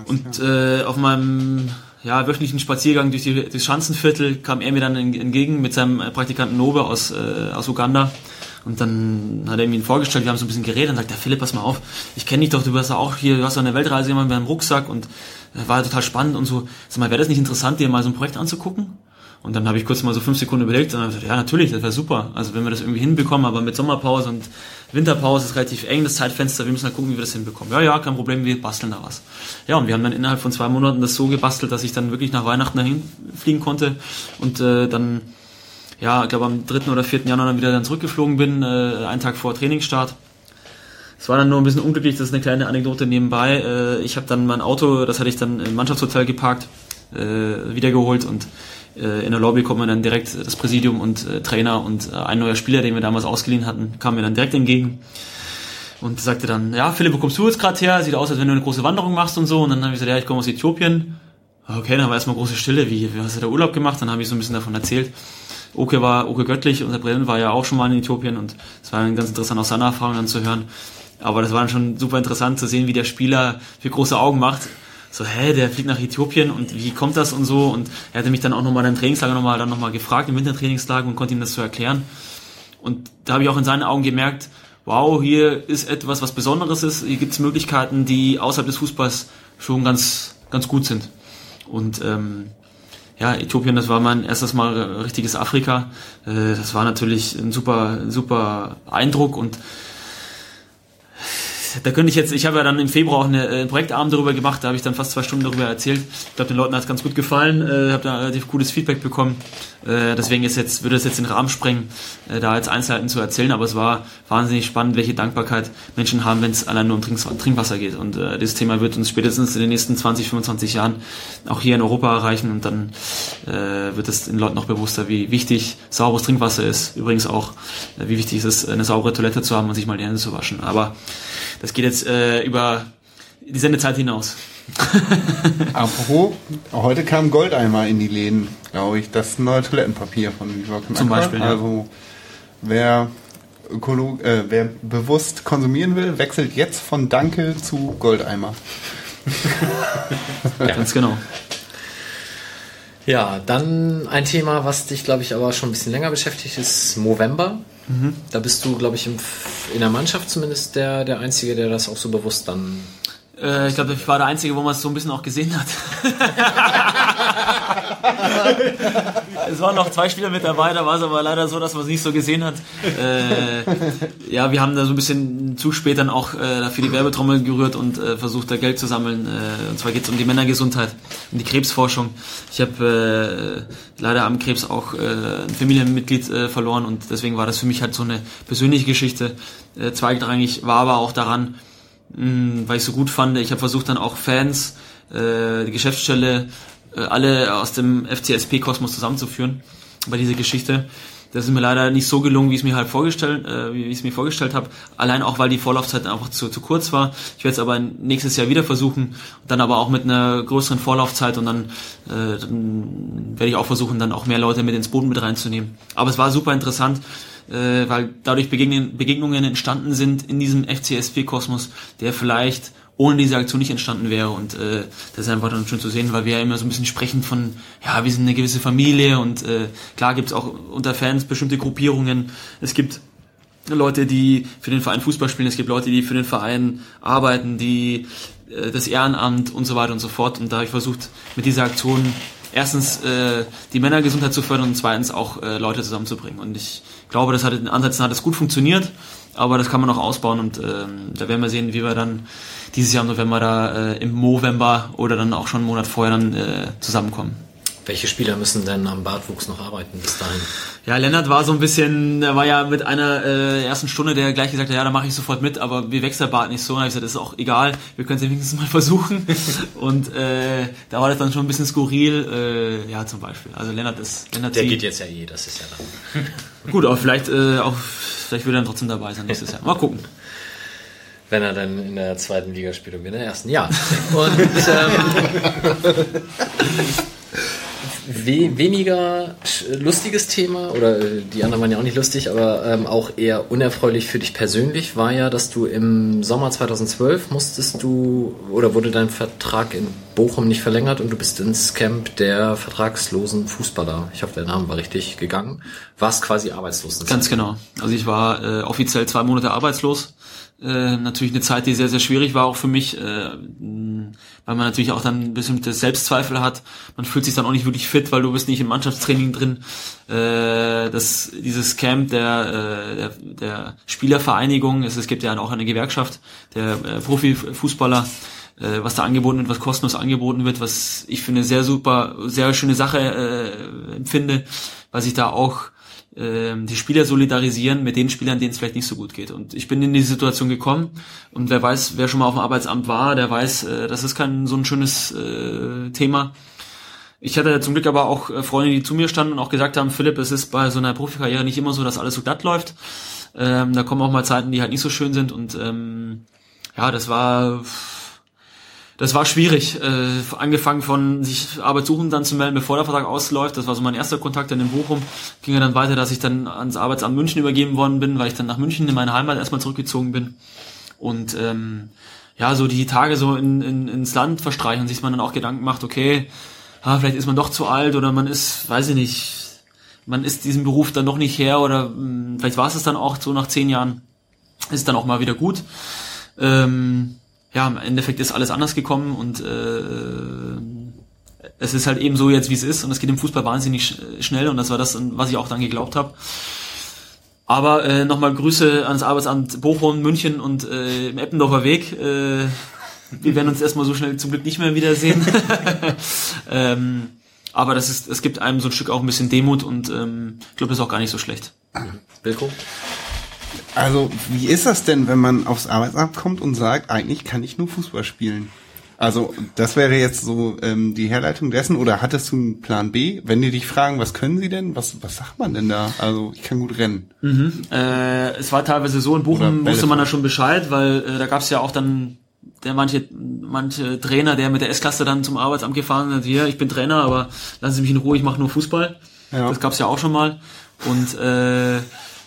Und äh, auf meinem ja, wöchentlichen Spaziergang durch die, durchs Schanzenviertel kam er mir dann en- entgegen mit seinem äh, Praktikanten Nobe aus, äh, aus Uganda. Und dann hat er mir ihn vorgestellt, wir haben so ein bisschen geredet und sagt, der Philipp, pass mal auf, ich kenne dich doch, du warst ja auch hier, du hast doch eine Weltreise gemacht mit einem Rucksack und äh, war total spannend und so. Sag mal, wäre das nicht interessant, dir mal so ein Projekt anzugucken? Und dann habe ich kurz mal so fünf Sekunden überlegt und dann gesagt, ja natürlich, das wäre super. Also wenn wir das irgendwie hinbekommen, aber mit Sommerpause und Winterpause ist relativ eng, das Zeitfenster, wir müssen halt gucken, wie wir das hinbekommen. Ja, ja, kein Problem, wir basteln da was. Ja, und wir haben dann innerhalb von zwei Monaten das so gebastelt, dass ich dann wirklich nach Weihnachten dahin fliegen konnte und äh, dann, ja, ich glaube am 3. oder 4. Januar dann wieder dann zurückgeflogen bin, äh, einen Tag vor Trainingsstart. Es war dann nur ein bisschen unglücklich, das ist eine kleine Anekdote nebenbei. Äh, ich habe dann mein Auto, das hatte ich dann im Mannschaftshotel geparkt, äh, wiedergeholt und in der Lobby kommt mir dann direkt das Präsidium und äh, Trainer und äh, ein neuer Spieler, den wir damals ausgeliehen hatten, kam mir dann direkt entgegen und sagte dann, ja, Philipp, wo kommst du jetzt gerade her? Sieht aus, als wenn du eine große Wanderung machst und so. Und dann habe ich gesagt, ja, ich komme aus Äthiopien. Okay, dann war erstmal große Stille, wie, wie hast du da Urlaub gemacht? Dann habe ich so ein bisschen davon erzählt. Oke war, Oke Göttlich, unser Präsident war ja auch schon mal in Äthiopien und es war dann ganz interessant, aus seiner Erfahrung dann zu hören. Aber das war dann schon super interessant zu sehen, wie der Spieler für große Augen macht. So, hä, der fliegt nach Äthiopien und wie kommt das und so? Und er hatte mich dann auch nochmal im Trainingslager nochmal dann nochmal gefragt, im Wintertrainingslager und konnte ihm das so erklären. Und da habe ich auch in seinen Augen gemerkt, wow, hier ist etwas, was Besonderes ist. Hier gibt es Möglichkeiten, die außerhalb des Fußballs schon ganz, ganz gut sind. Und ähm, ja, Äthiopien, das war mein erstes Mal richtiges Afrika. Äh, das war natürlich ein super, super Eindruck und da könnte ich jetzt, ich habe ja dann im Februar auch eine, äh, einen Projektabend darüber gemacht, da habe ich dann fast zwei Stunden darüber erzählt. Ich glaube, den Leuten hat es ganz gut gefallen, äh, habe da relativ gutes Feedback bekommen. Äh, deswegen ist jetzt, würde es jetzt den Rahmen sprengen, äh, da jetzt Einzelheiten zu erzählen, aber es war wahnsinnig spannend, welche Dankbarkeit Menschen haben, wenn es allein nur um Trinkwasser geht. Und äh, dieses Thema wird uns spätestens in den nächsten 20, 25 Jahren auch hier in Europa erreichen und dann äh, wird es den Leuten noch bewusster, wie wichtig sauberes Trinkwasser ist. Übrigens auch, äh, wie wichtig ist es, eine saubere Toilette zu haben und sich mal die Hände zu waschen. Aber das geht jetzt äh, über die Sendezeit hinaus. Apropos, heute kam Goldeimer in die Läden, glaube ich. Das neue Toilettenpapier von Viva Zum Beispiel, ja. Also, wer, Ökolog äh, wer bewusst konsumieren will, wechselt jetzt von Danke zu Goldeimer. ja. Ganz genau. Ja, dann ein Thema, was dich, glaube ich, aber schon ein bisschen länger beschäftigt, ist Movember. Mhm. Da bist du, glaube ich, im, in der Mannschaft zumindest der, der Einzige, der das auch so bewusst dann äh, ich glaube, ich war der Einzige, wo man es so ein bisschen auch gesehen hat. es waren noch zwei Spieler mit dabei, da war es aber leider so, dass man es nicht so gesehen hat. Äh, ja, wir haben da so ein bisschen zu spät dann auch äh, für die Werbetrommel gerührt und äh, versucht, da Geld zu sammeln. Äh, und zwar geht es um die Männergesundheit, um die Krebsforschung. Ich habe äh, leider am Krebs auch äh, ein Familienmitglied äh, verloren und deswegen war das für mich halt so eine persönliche Geschichte. Äh, zweitrangig war aber auch daran, mh, weil ich so gut fand. Ich habe versucht dann auch Fans, äh, die Geschäftsstelle, alle aus dem FCSP-Kosmos zusammenzuführen bei dieser Geschichte. Das ist mir leider nicht so gelungen, wie ich es mir halt vorgestellt, äh, wie ich es mir vorgestellt habe. Allein auch, weil die Vorlaufzeit einfach zu, zu kurz war. Ich werde es aber nächstes Jahr wieder versuchen, dann aber auch mit einer größeren Vorlaufzeit und dann, äh, dann werde ich auch versuchen, dann auch mehr Leute mit ins Boden mit reinzunehmen. Aber es war super interessant äh, weil dadurch Begegnen, Begegnungen entstanden sind in diesem FCSP-Kosmos, der vielleicht ohne diese Aktion nicht entstanden wäre. Und äh, das ist einfach dann schön zu sehen, weil wir ja immer so ein bisschen sprechen von, ja, wir sind eine gewisse Familie und äh, klar gibt es auch unter Fans bestimmte Gruppierungen. Es gibt Leute, die für den Verein Fußball spielen, es gibt Leute, die für den Verein arbeiten, die äh, das Ehrenamt und so weiter und so fort. Und da habe ich versucht, mit dieser Aktion erstens äh, die Männergesundheit zu fördern und zweitens auch äh, Leute zusammenzubringen. Und ich glaube, das hat in Ansätzen hat es gut funktioniert, aber das kann man noch ausbauen und ähm, da werden wir sehen, wie wir dann dieses Jahr im November da äh, im November oder dann auch schon einen Monat vorher dann äh, zusammenkommen. Welche Spieler müssen denn am Bartwuchs noch arbeiten bis dahin? Ja, Lennart war so ein bisschen, der war ja mit einer äh, ersten Stunde, der gleich gesagt hat, ja, da mache ich sofort mit, aber wir wächst der Bart nicht so. Und ich gesagt, das ist auch egal, wir können es ja wenigstens mal versuchen. Und äh, da war das dann schon ein bisschen skurril, äh, ja, zum Beispiel. Also Lennart ist, Lennart Der geht jetzt ja eh, das ist ja dann. Gut, aber vielleicht äh, auch, vielleicht wird er dann trotzdem dabei sein nächstes Jahr. Mal gucken wenn er dann in der zweiten Liga spielt und wir in der ersten. Ja. Und ähm, we weniger lustiges Thema, oder äh, die anderen waren ja auch nicht lustig, aber ähm, auch eher unerfreulich für dich persönlich, war ja, dass du im Sommer 2012 musstest du, oder wurde dein Vertrag in Bochum nicht verlängert und du bist ins Camp der vertragslosen Fußballer, ich hoffe, der Name war richtig, gegangen. Warst quasi arbeitslos. Ganz genau. Also ich war äh, offiziell zwei Monate arbeitslos äh, natürlich eine Zeit, die sehr, sehr schwierig war auch für mich, äh, weil man natürlich auch dann bestimmte Selbstzweifel hat. Man fühlt sich dann auch nicht wirklich fit, weil du bist nicht im Mannschaftstraining drin. Äh, das, dieses Camp der, äh, der, der Spielervereinigung, es, es gibt ja auch eine Gewerkschaft der äh, Profifußballer, äh, was da angeboten wird, was kostenlos angeboten wird, was ich für eine sehr super, sehr schöne Sache äh, empfinde, weil sich da auch die Spieler solidarisieren mit den Spielern, denen es vielleicht nicht so gut geht. Und ich bin in die Situation gekommen und wer weiß, wer schon mal auf dem Arbeitsamt war, der weiß, äh, das ist kein so ein schönes äh, Thema. Ich hatte zum Glück aber auch äh, Freunde, die zu mir standen und auch gesagt haben, Philipp, es ist bei so einer Profikarriere nicht immer so, dass alles so glatt läuft. Ähm, da kommen auch mal Zeiten, die halt nicht so schön sind und ähm, ja, das war das war schwierig. Äh, angefangen von sich Arbeit suchen, dann zu melden, bevor der Vertrag ausläuft. Das war so mein erster Kontakt dann in Bochum. Ging ja dann weiter, dass ich dann ans Arbeitsamt München übergeben worden bin, weil ich dann nach München in meine Heimat erstmal zurückgezogen bin. Und ähm, ja, so die Tage so in, in, ins Land verstreichen, sich man dann auch Gedanken macht, okay, ah, vielleicht ist man doch zu alt oder man ist, weiß ich nicht, man ist diesem Beruf dann doch nicht her oder mh, hm, vielleicht war es es dann auch so nach zehn Jahren, ist dann auch mal wieder gut. Ähm, ja, im Endeffekt ist alles anders gekommen und äh, es ist halt eben so jetzt, wie es ist und es geht im Fußball wahnsinnig sch schnell und das war das, was ich auch dann geglaubt habe. Aber äh, nochmal Grüße ans Arbeitsamt Bochum, München und äh, im Eppendorfer Weg. Äh, wir werden uns erstmal so schnell zum Glück nicht mehr wiedersehen. ähm, aber das ist, es gibt einem so ein Stück auch ein bisschen Demut und ähm, ich glaube, das ist auch gar nicht so schlecht. Wilko? Also, wie ist das denn, wenn man aufs Arbeitsamt kommt und sagt, eigentlich kann ich nur Fußball spielen? Also, das wäre jetzt so ähm, die Herleitung dessen. Oder hattest du einen Plan B? Wenn die dich fragen, was können sie denn? Was, was sagt man denn da? Also, ich kann gut rennen. Äh, es war teilweise so, in Bochum wusste man da schon Bescheid, weil äh, da gab es ja auch dann der manche, manche Trainer, der mit der S-Klasse dann zum Arbeitsamt gefahren ist, hier, ich bin Trainer, aber lassen Sie mich in Ruhe, ich mache nur Fußball. Ja. Das gab es ja auch schon mal. Und äh,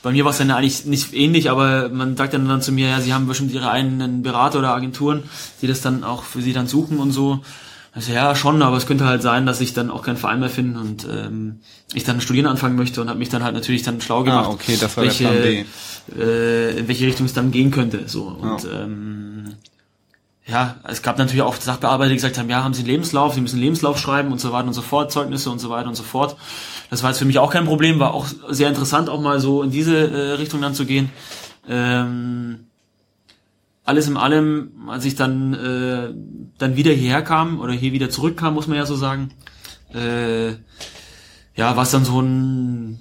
bei mir war es dann eigentlich nicht ähnlich, aber man sagt dann, dann zu mir, ja, Sie haben bestimmt Ihre eigenen Berater oder Agenturen, die das dann auch für Sie dann suchen und so. Also ja, schon, aber es könnte halt sein, dass ich dann auch keinen Verein mehr finde und ähm, ich dann studieren anfangen möchte und habe mich dann halt natürlich dann schlau gemacht, Ah, okay, das war der welche, Plan B. Äh, in welche Richtung es dann gehen könnte. So und ähm, ja, es gab natürlich auch Sachbearbeiter, die gesagt haben, ja, haben Sie einen Lebenslauf, Sie müssen einen Lebenslauf schreiben und so weiter und so fort, Zeugnisse und so weiter und so fort. Das war jetzt für mich auch kein Problem, war auch sehr interessant, auch mal so in diese äh, Richtung dann zu gehen. Ähm, alles in allem, als ich dann äh, dann wieder hierher kam oder hier wieder zurückkam, muss man ja so sagen, äh, ja, war es dann so ein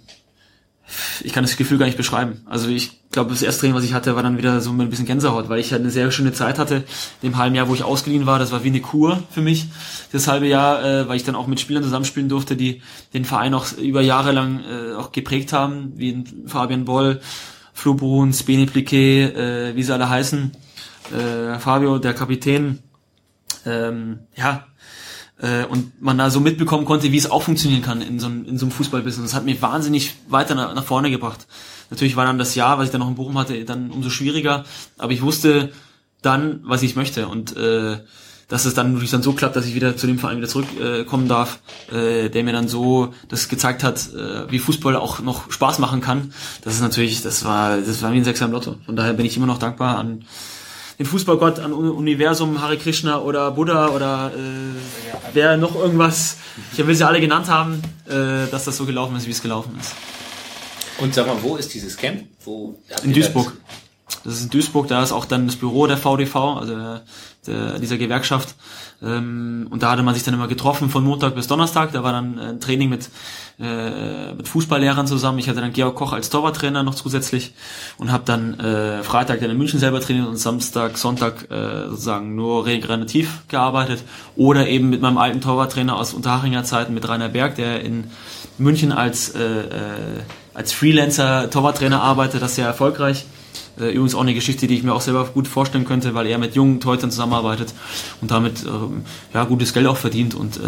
ich kann das Gefühl gar nicht beschreiben. Also ich glaube, das erste Training, was ich hatte, war dann wieder so mit ein bisschen Gänsehaut, weil ich halt eine sehr schöne Zeit hatte. Dem halben Jahr, wo ich ausgeliehen war, das war wie eine Kur für mich. Das halbe Jahr, äh, weil ich dann auch mit Spielern zusammenspielen durfte, die den Verein auch über Jahre lang äh, auch geprägt haben, wie Fabian Boll, Flo Bruns, Beni Pliquet, äh, wie sie alle heißen, äh, Fabio, der Kapitän. Ähm, ja, äh, und man da so mitbekommen konnte, wie es auch funktionieren kann in so, einem- in so einem Fußballbusiness. Das hat mich wahnsinnig weiter nach, nach vorne gebracht. Natürlich war dann das Jahr, was ich dann noch in Bochum hatte, dann umso schwieriger, aber ich wusste dann, was ich möchte und äh, dass es dann natürlich dann so klappt, dass ich wieder zu dem Verein wieder zurückkommen äh, darf, äh, der mir dann so das gezeigt hat, äh, wie Fußball auch noch Spaß machen kann. Das ist natürlich, das war, das war wie ein Sechser im Lotto. Von daher bin ich immer noch dankbar an den Fußballgott, an Uni- Universum, Hare Krishna oder Buddha oder äh, wer noch irgendwas, ich will sie alle genannt haben, äh, dass das so gelaufen ist, wie es gelaufen ist. Und sag mal, wo ist dieses Camp? Wo In Duisburg. Das ist in Duisburg, da ist auch dann das Büro der VDV, also der, der, dieser Gewerkschaft. Ähm, und da hatte man sich dann immer getroffen von Montag bis Donnerstag. Da war dann ein Training mit, äh, mit Fußballlehrern zusammen. Ich hatte dann Georg Koch als Torwarttrainer noch zusätzlich und habe dann äh, Freitag dann in München selber trainiert und Samstag, Sonntag äh, sozusagen nur regenerativ gearbeitet. Oder eben mit meinem alten Torwarttrainer aus Unterhachinger Zeiten mit Rainer Berg, der in München als, äh, äh, als Freelancer Torwarttrainer arbeitet, das ist sehr erfolgreich. Äh, Übrigens auch eine Geschichte, die ich mir auch selber gut vorstellen könnte, weil er mit jungen Torhütern zusammenarbeitet und damit ähm, ja gutes Geld auch verdient und äh,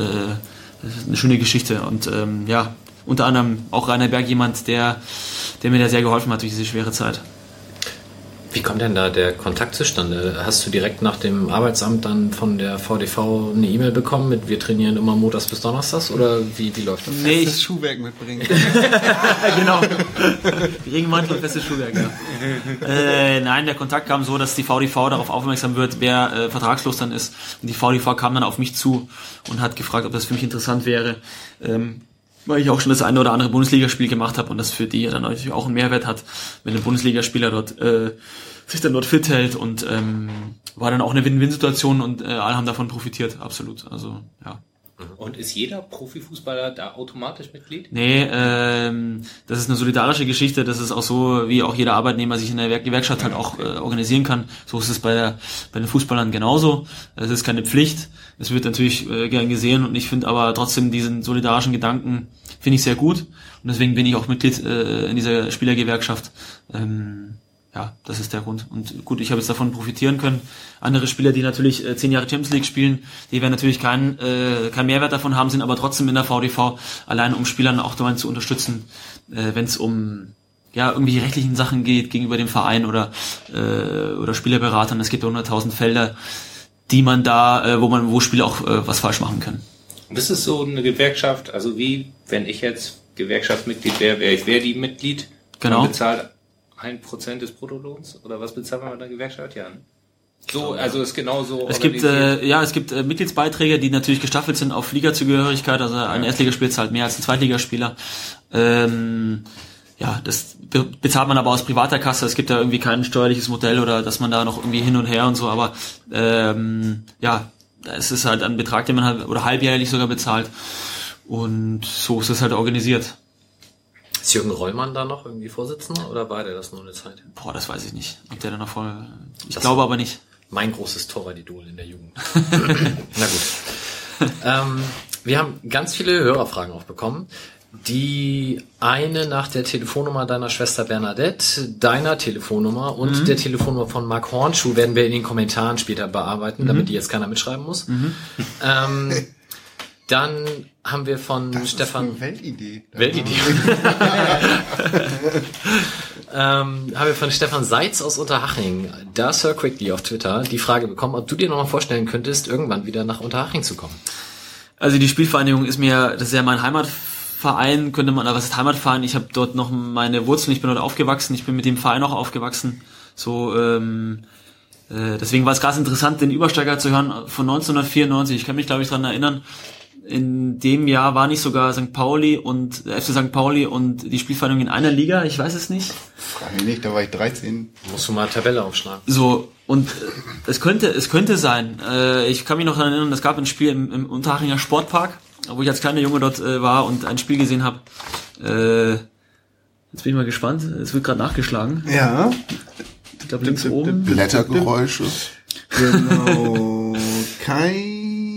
das ist eine schöne Geschichte und ähm, ja unter anderem auch Rainer Berg jemand, der der mir da sehr geholfen hat durch diese schwere Zeit. Wie kommt denn da der Kontakt zustande? Hast du direkt nach dem Arbeitsamt dann von der VDV eine E-Mail bekommen mit wir trainieren immer montags bis donnerstags oder wie, wie läuft das? Nee, Das ich, Schuhwerk mitbringen. genau. Regenmantel und festes Schuhwerk, ja. äh, nein, der Kontakt kam so, dass die VDV darauf aufmerksam wird, wer äh, vertragslos dann ist. Und die VDV kam dann auf mich zu und hat gefragt, ob das für mich interessant wäre. Ähm, weil ich auch schon das eine oder andere Bundesligaspiel gemacht habe und das für die dann natürlich auch einen Mehrwert hat, wenn ein Bundesligaspieler dort äh, sich dann dort fit hält und ähm, war dann auch eine Win-Win-Situation und äh, alle haben davon profitiert, absolut. Also ja. Und ist jeder Profifußballer da automatisch Mitglied? Nee, ähm, das ist eine solidarische Geschichte. Das ist auch so, wie auch jeder Arbeitnehmer sich in der Werk- Gewerkschaft halt auch äh, organisieren kann. So ist es bei, der, bei den Fußballern genauso. Es ist keine Pflicht. Es wird natürlich äh, gern gesehen und ich finde aber trotzdem diesen solidarischen Gedanken finde ich sehr gut. Und deswegen bin ich auch Mitglied äh, in dieser Spielergewerkschaft. Ähm, ja, das ist der Grund. Und gut, ich habe jetzt davon profitieren können. Andere Spieler, die natürlich äh, zehn Jahre Champions League spielen, die werden natürlich keinen äh, keinen Mehrwert davon haben, sind aber trotzdem in der VDV, allein um Spielern auch dabei zu unterstützen, äh, wenn es um ja, irgendwelche rechtlichen Sachen geht gegenüber dem Verein oder, äh, oder Spielerberatern. Es gibt ja 100.000 Felder, die man da, äh, wo man, wo Spieler auch äh, was falsch machen können. Das ist so eine Gewerkschaft, also wie, wenn ich jetzt Gewerkschaftsmitglied wäre, wäre ich Verdi-Mitglied. Genau. Man bezahlt ein Prozent des Bruttolohns oder was bezahlt man bei der Gewerkschaft? Ja. So, also ist genauso. Es gibt, äh, ja, es gibt äh, Mitgliedsbeiträge, die natürlich gestaffelt sind auf Ligazugehörigkeit. Also ein Erstligaspieler zahlt mehr als ein Zweitligaspieler. Ähm, ja, das be bezahlt man aber aus privater Kasse. Es gibt da irgendwie kein steuerliches Modell oder dass man da noch irgendwie hin und her und so. Aber ähm, ja, es ist halt ein Betrag, den man halt oder halbjährlich sogar bezahlt. Und so ist es halt organisiert. Ist Jürgen Rollmann da noch irgendwie Vorsitzender oder war der das nur eine Zeit? Boah, das weiß ich nicht. Ob der da noch voll. Ich Das- glaube aber nicht. Mein großes Torwart-Idol in der Jugend. Na gut. ähm, wir haben ganz viele Hörerfragen auch bekommen. Die eine nach der Telefonnummer deiner Schwester Bernadette, deiner Telefonnummer und der Telefonnummer von Mark Hornschuh werden wir in den Kommentaren später bearbeiten, damit die jetzt keiner mitschreiben muss. Ähm, dann haben wir von Das ist Stefan eine Weltidee. Weltidee. ähm, haben wir von Stefan Seitz aus Unterhaching, da Sir Quickly auf Twitter, die Frage bekommen, ob du dir noch mal vorstellen könntest, irgendwann wieder nach Unterhaching zu kommen. Also die Spielvereinigung ist mir, das ist ja mein Heimatverein, könnte man, was ist Heimatverein? Ich habe dort noch meine Wurzeln, ich bin dort aufgewachsen, ich bin mit dem Verein auch aufgewachsen. So, ähm, äh, deswegen war es ganz interessant, den Übersteiger zu hören von 1994. Ich kann mich, glaube ich, dran erinnern. In dem Jahr war nicht sogar St. Pauli und äh, FC St. Pauli und die Spielvereinigung in einer Liga, ich weiß es nicht. Frag mich nicht, da war ich 13. Musst du mal Tabelle aufschlagen. So, und äh, es könnte, es könnte sein. Äh, ich kann mich noch daran erinnern, es gab ein Spiel im, im Unterhachinger Sportpark, wo ich als kleiner Junge dort äh, war und ein Spiel gesehen habe. Äh, jetzt bin ich mal gespannt. Es wird gerade nachgeschlagen. Ja, Ich glaube links oben. Blättergeräusche. genau.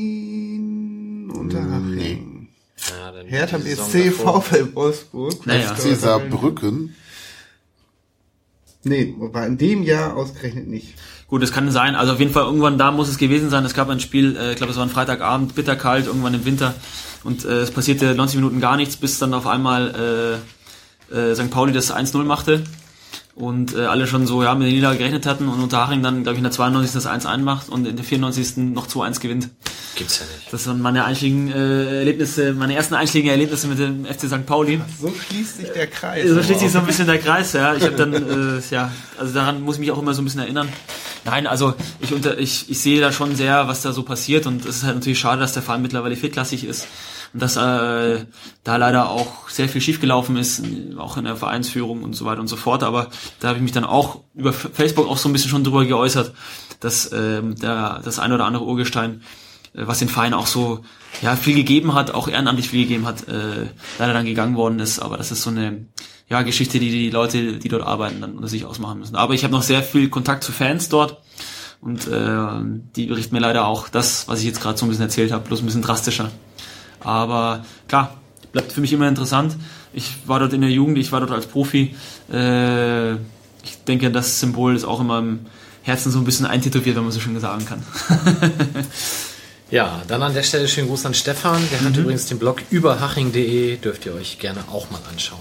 Kein Unterhaching. Ja, dann Hertha BSC. VfL Wolfsburg. Naja. FC Saarbrücken. Nee, war in dem Jahr ausgerechnet nicht. Gut, es kann sein. Also auf jeden Fall irgendwann da muss es gewesen sein. Es gab ein Spiel, äh, ich glaube, es war ein Freitagabend, bitterkalt, irgendwann im Winter. Und äh, es passierte 90 Minuten gar nichts, bis dann auf einmal äh, äh, St. Pauli das 1-0 machte. Und äh, alle schon so ja mit der Niederlage gerechnet hatten und Unterhaching dann, glaube ich, in der 92. das 1-1 macht und in der 94. noch 2-1 gewinnt. Gibt's ja nicht. Das waren meine einschlägigen äh, Erlebnisse, meine ersten einschlägigen Erlebnisse mit dem FC St. Pauli. So schließt sich der Kreis. So schließt sich so ein bisschen der Kreis, ja. Ich habe dann, äh, ja, also daran muss ich mich auch immer so ein bisschen erinnern. Nein, also ich, unter, ich, ich sehe da schon sehr, was da so passiert und es ist halt natürlich schade, dass der Verein mittlerweile viertklassig ist und dass äh, da leider auch sehr viel schiefgelaufen ist, auch in der Vereinsführung und so weiter und so fort. Aber da habe ich mich dann auch über Facebook auch so ein bisschen schon drüber geäußert, dass ähm, der, das ein oder andere Urgestein äh, was den Verein auch so ja viel gegeben hat, auch ehrenamtlich viel gegeben hat, äh, leider dann gegangen worden ist. Aber das ist so eine ja Geschichte, die die Leute, die dort arbeiten, dann unter sich ausmachen müssen. Aber ich habe noch sehr viel Kontakt zu Fans dort und äh, die berichten mir leider auch das, was ich jetzt gerade so ein bisschen erzählt habe, bloß ein bisschen drastischer. Aber klar, bleibt für mich immer interessant. Ich war dort in der Jugend, ich war dort als Profi. Äh, ich denke, das Symbol ist auch immer im Herzen so ein bisschen eintätowiert, wenn man so schön sagen kann. Ja, dann an der Stelle schönen Gruß an Stefan. Der hat übrigens den Blog überhaching.de, dürft ihr euch gerne auch mal anschauen.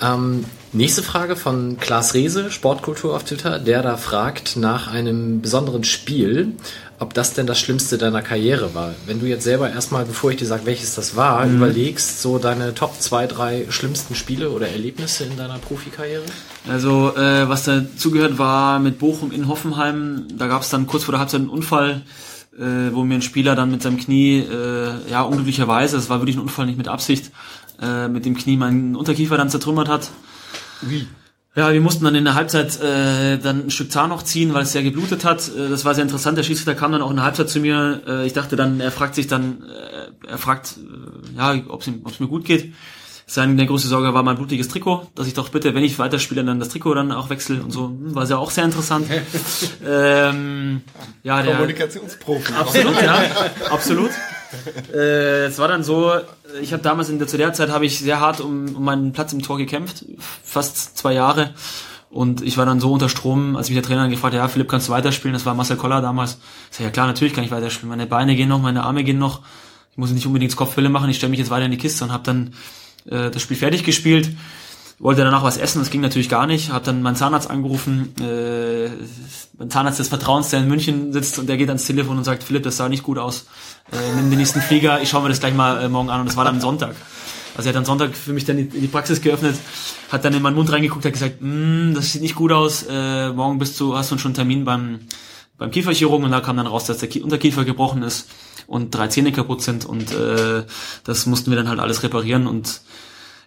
Ähm, nächste Frage von Klaas Rehse, Sportkultur auf Twitter, der da fragt nach einem besonderen Spiel, ob das denn das Schlimmste deiner Karriere war. Wenn du jetzt selber erstmal, bevor ich dir sage, welches das war, überlegst, so deine Top zwei, drei schlimmsten Spiele oder Erlebnisse in deiner Profikarriere? Also, äh, was dazugehört war mit Bochum in Hoffenheim, da gab es dann kurz vor der Halbzeit einen Unfall, äh, wo mir ein Spieler dann mit seinem Knie, äh, ja, unglücklicherweise, es war wirklich ein Unfall, nicht mit Absicht, äh, mit dem Knie meinen Unterkiefer dann zertrümmert hat. Wie? Ja, wir mussten dann in der Halbzeit äh, dann ein Stück Zahn noch ziehen, weil es sehr geblutet hat. Äh, das war sehr interessant. Der Schiedsrichter kam dann auch in der Halbzeit zu mir. Äh, ich dachte dann, er fragt sich dann, äh, er fragt, äh, ja, ob es mir gut geht. Seine größte Sorge war mein blutiges Trikot, dass ich doch bitte, wenn ich weiterspiele, dann das Trikot dann auch wechsle und so. Hm, War sehr auch sehr interessant. ähm, ja, der, Kommunikationsprofi. Absolut, ja, absolut. Äh, es war dann so, ich habe damals in der zu der Zeit habe ich sehr hart um, um meinen Platz im Tor gekämpft, fast zwei Jahre. Und ich war dann so unter Strom, als mich der Trainer gefragt hat, ja, Philipp, kannst du weiterspielen? Das war Marcel Koller damals. Ich sag, ja klar, natürlich kann ich weiterspielen. Meine Beine gehen noch, meine Arme gehen noch. Ich muss nicht unbedingt Kopfhülle machen, ich stelle mich jetzt weiter in die Kiste und habe dann äh, das Spiel fertig gespielt. Wollte danach was essen, das ging natürlich gar nicht. Hab dann meinen Zahnarzt angerufen, äh, mein Zahnarzt des Vertrauens, der in München sitzt und der geht ans Telefon und sagt, Philipp, das sah nicht gut aus. Äh, nimm den nächsten Flieger, ich schaue mir das gleich mal äh, morgen an. Und das war dann Sonntag. Also er hat dann Sonntag für mich dann die, die Praxis geöffnet, hat dann in meinen Mund reingeguckt, hat gesagt, "Mm, das sieht nicht gut aus, äh, morgen bist du, hast du schon einen Termin beim beim Kieferchirurgen und da kam dann raus, dass der Unterkiefer gebrochen ist und drei Zähne kaputt sind und äh, das mussten wir dann halt alles reparieren und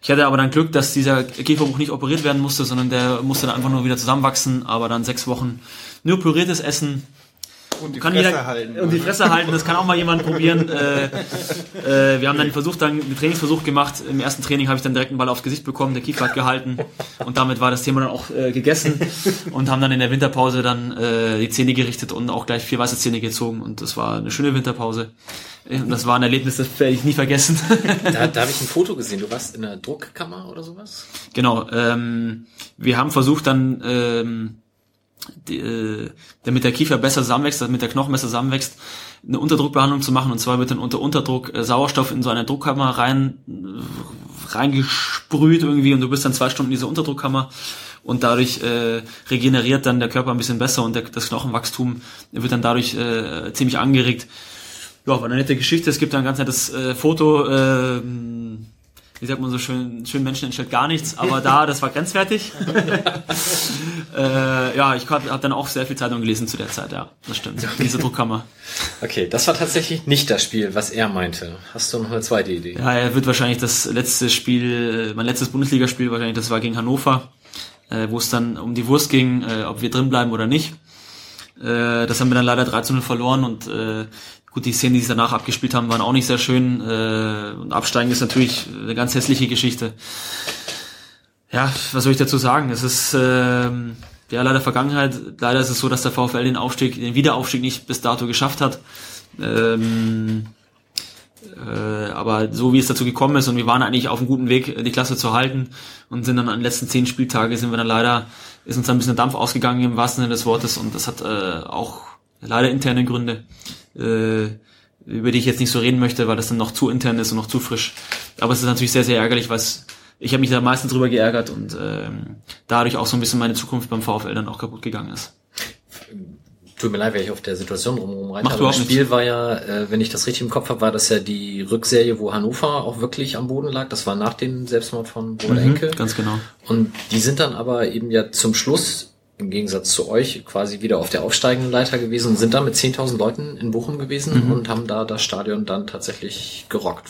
ich hatte aber dann Glück, dass dieser Kieferbruch nicht operiert werden musste, sondern der musste dann einfach nur wieder zusammenwachsen, aber dann sechs Wochen nur püriertes Essen, Und die kann Fresse jeder, halten. Und die Fresse halten, das kann auch mal jemand probieren. Äh, äh, wir haben dann versucht, dann einen Trainingsversuch gemacht. Im ersten Training habe ich dann direkt einen Ball aufs Gesicht bekommen, der Kiefer hat gehalten und damit war das Thema dann auch äh, gegessen und haben dann in der Winterpause dann äh, die Zähne gerichtet und auch gleich vier weiße Zähne gezogen und das war eine schöne Winterpause. Und das war ein Erlebnis, das werde ich nie vergessen. Da, da habe ich ein Foto gesehen. Du warst in der Druckkammer oder sowas? Genau. Ähm, wir haben versucht dann, ähm, die, äh, damit der Kiefer besser zusammenwächst, damit der Knochen besser zusammenwächst, eine Unterdruckbehandlung zu machen. Und zwar wird dann unter Unterdruck äh, Sauerstoff in so eine Druckkammer rein äh, reingesprüht irgendwie und du bist dann zwei Stunden in dieser Unterdruckkammer und dadurch äh, regeneriert dann der Körper ein bisschen besser und der, das Knochenwachstum wird dann dadurch äh, ziemlich angeregt. Ja, war eine nette Geschichte. Es gibt da ein ganz nettes äh, Foto. Äh, wie sagt man so schön, schön Menschen entstellt gar nichts, aber da, das war grenzwertig. äh, ja, ich habe hab dann auch sehr viel Zeitung gelesen zu der Zeit, ja, das stimmt. Diese Druckkammer. Okay, das war tatsächlich nicht das Spiel, was er meinte. Hast du noch eine zweite Idee? Ja, er wird wahrscheinlich das letzte Spiel, mein letztes Bundesligaspiel wahrscheinlich, das war gegen Hannover, äh, wo es dann um die Wurst ging, äh, ob wir drin bleiben oder nicht. Äh, das haben wir dann leider 3 zu 0 verloren und äh, gut, die Szenen, die sich danach abgespielt haben, waren auch nicht sehr schön. Äh, und Absteigen ist natürlich eine ganz hässliche Geschichte. Ja, was soll ich dazu sagen? Es ist ähm, ja leider Vergangenheit. Leider ist es so, dass der VfL den Aufstieg, den Wiederaufstieg nicht bis dato geschafft hat. Ähm, äh, aber so wie es dazu gekommen ist und wir waren eigentlich auf einem guten Weg, die Klasse zu halten und sind dann an den letzten zehn Spieltage sind wir dann leider, ist uns dann ein bisschen Dampf ausgegangen im wahrsten Sinne des Wortes und das hat äh, auch leider interne Gründe, äh, über die ich jetzt nicht so reden möchte, weil das dann noch zu intern ist und noch zu frisch. Aber es ist natürlich sehr, sehr ärgerlich, weil ich habe mich da meistens drüber geärgert und ähm, dadurch auch so ein bisschen meine Zukunft beim VfL dann auch kaputt gegangen ist. Tut mir leid, wenn ich auf der Situation rumreite. Macht aber das Spiel war ja, äh, wenn ich das richtig im Kopf habe, war das ja die Rückserie, wo Hannover auch wirklich am Boden lag. Das war nach dem Selbstmord von Robert Enke. Ganz genau. Und die sind dann aber eben ja zum Schluss, im Gegensatz zu euch, quasi wieder auf der aufsteigenden Leiter gewesen und sind dann mit 10.000 Leuten in Bochum gewesen und haben da das Stadion dann tatsächlich gerockt.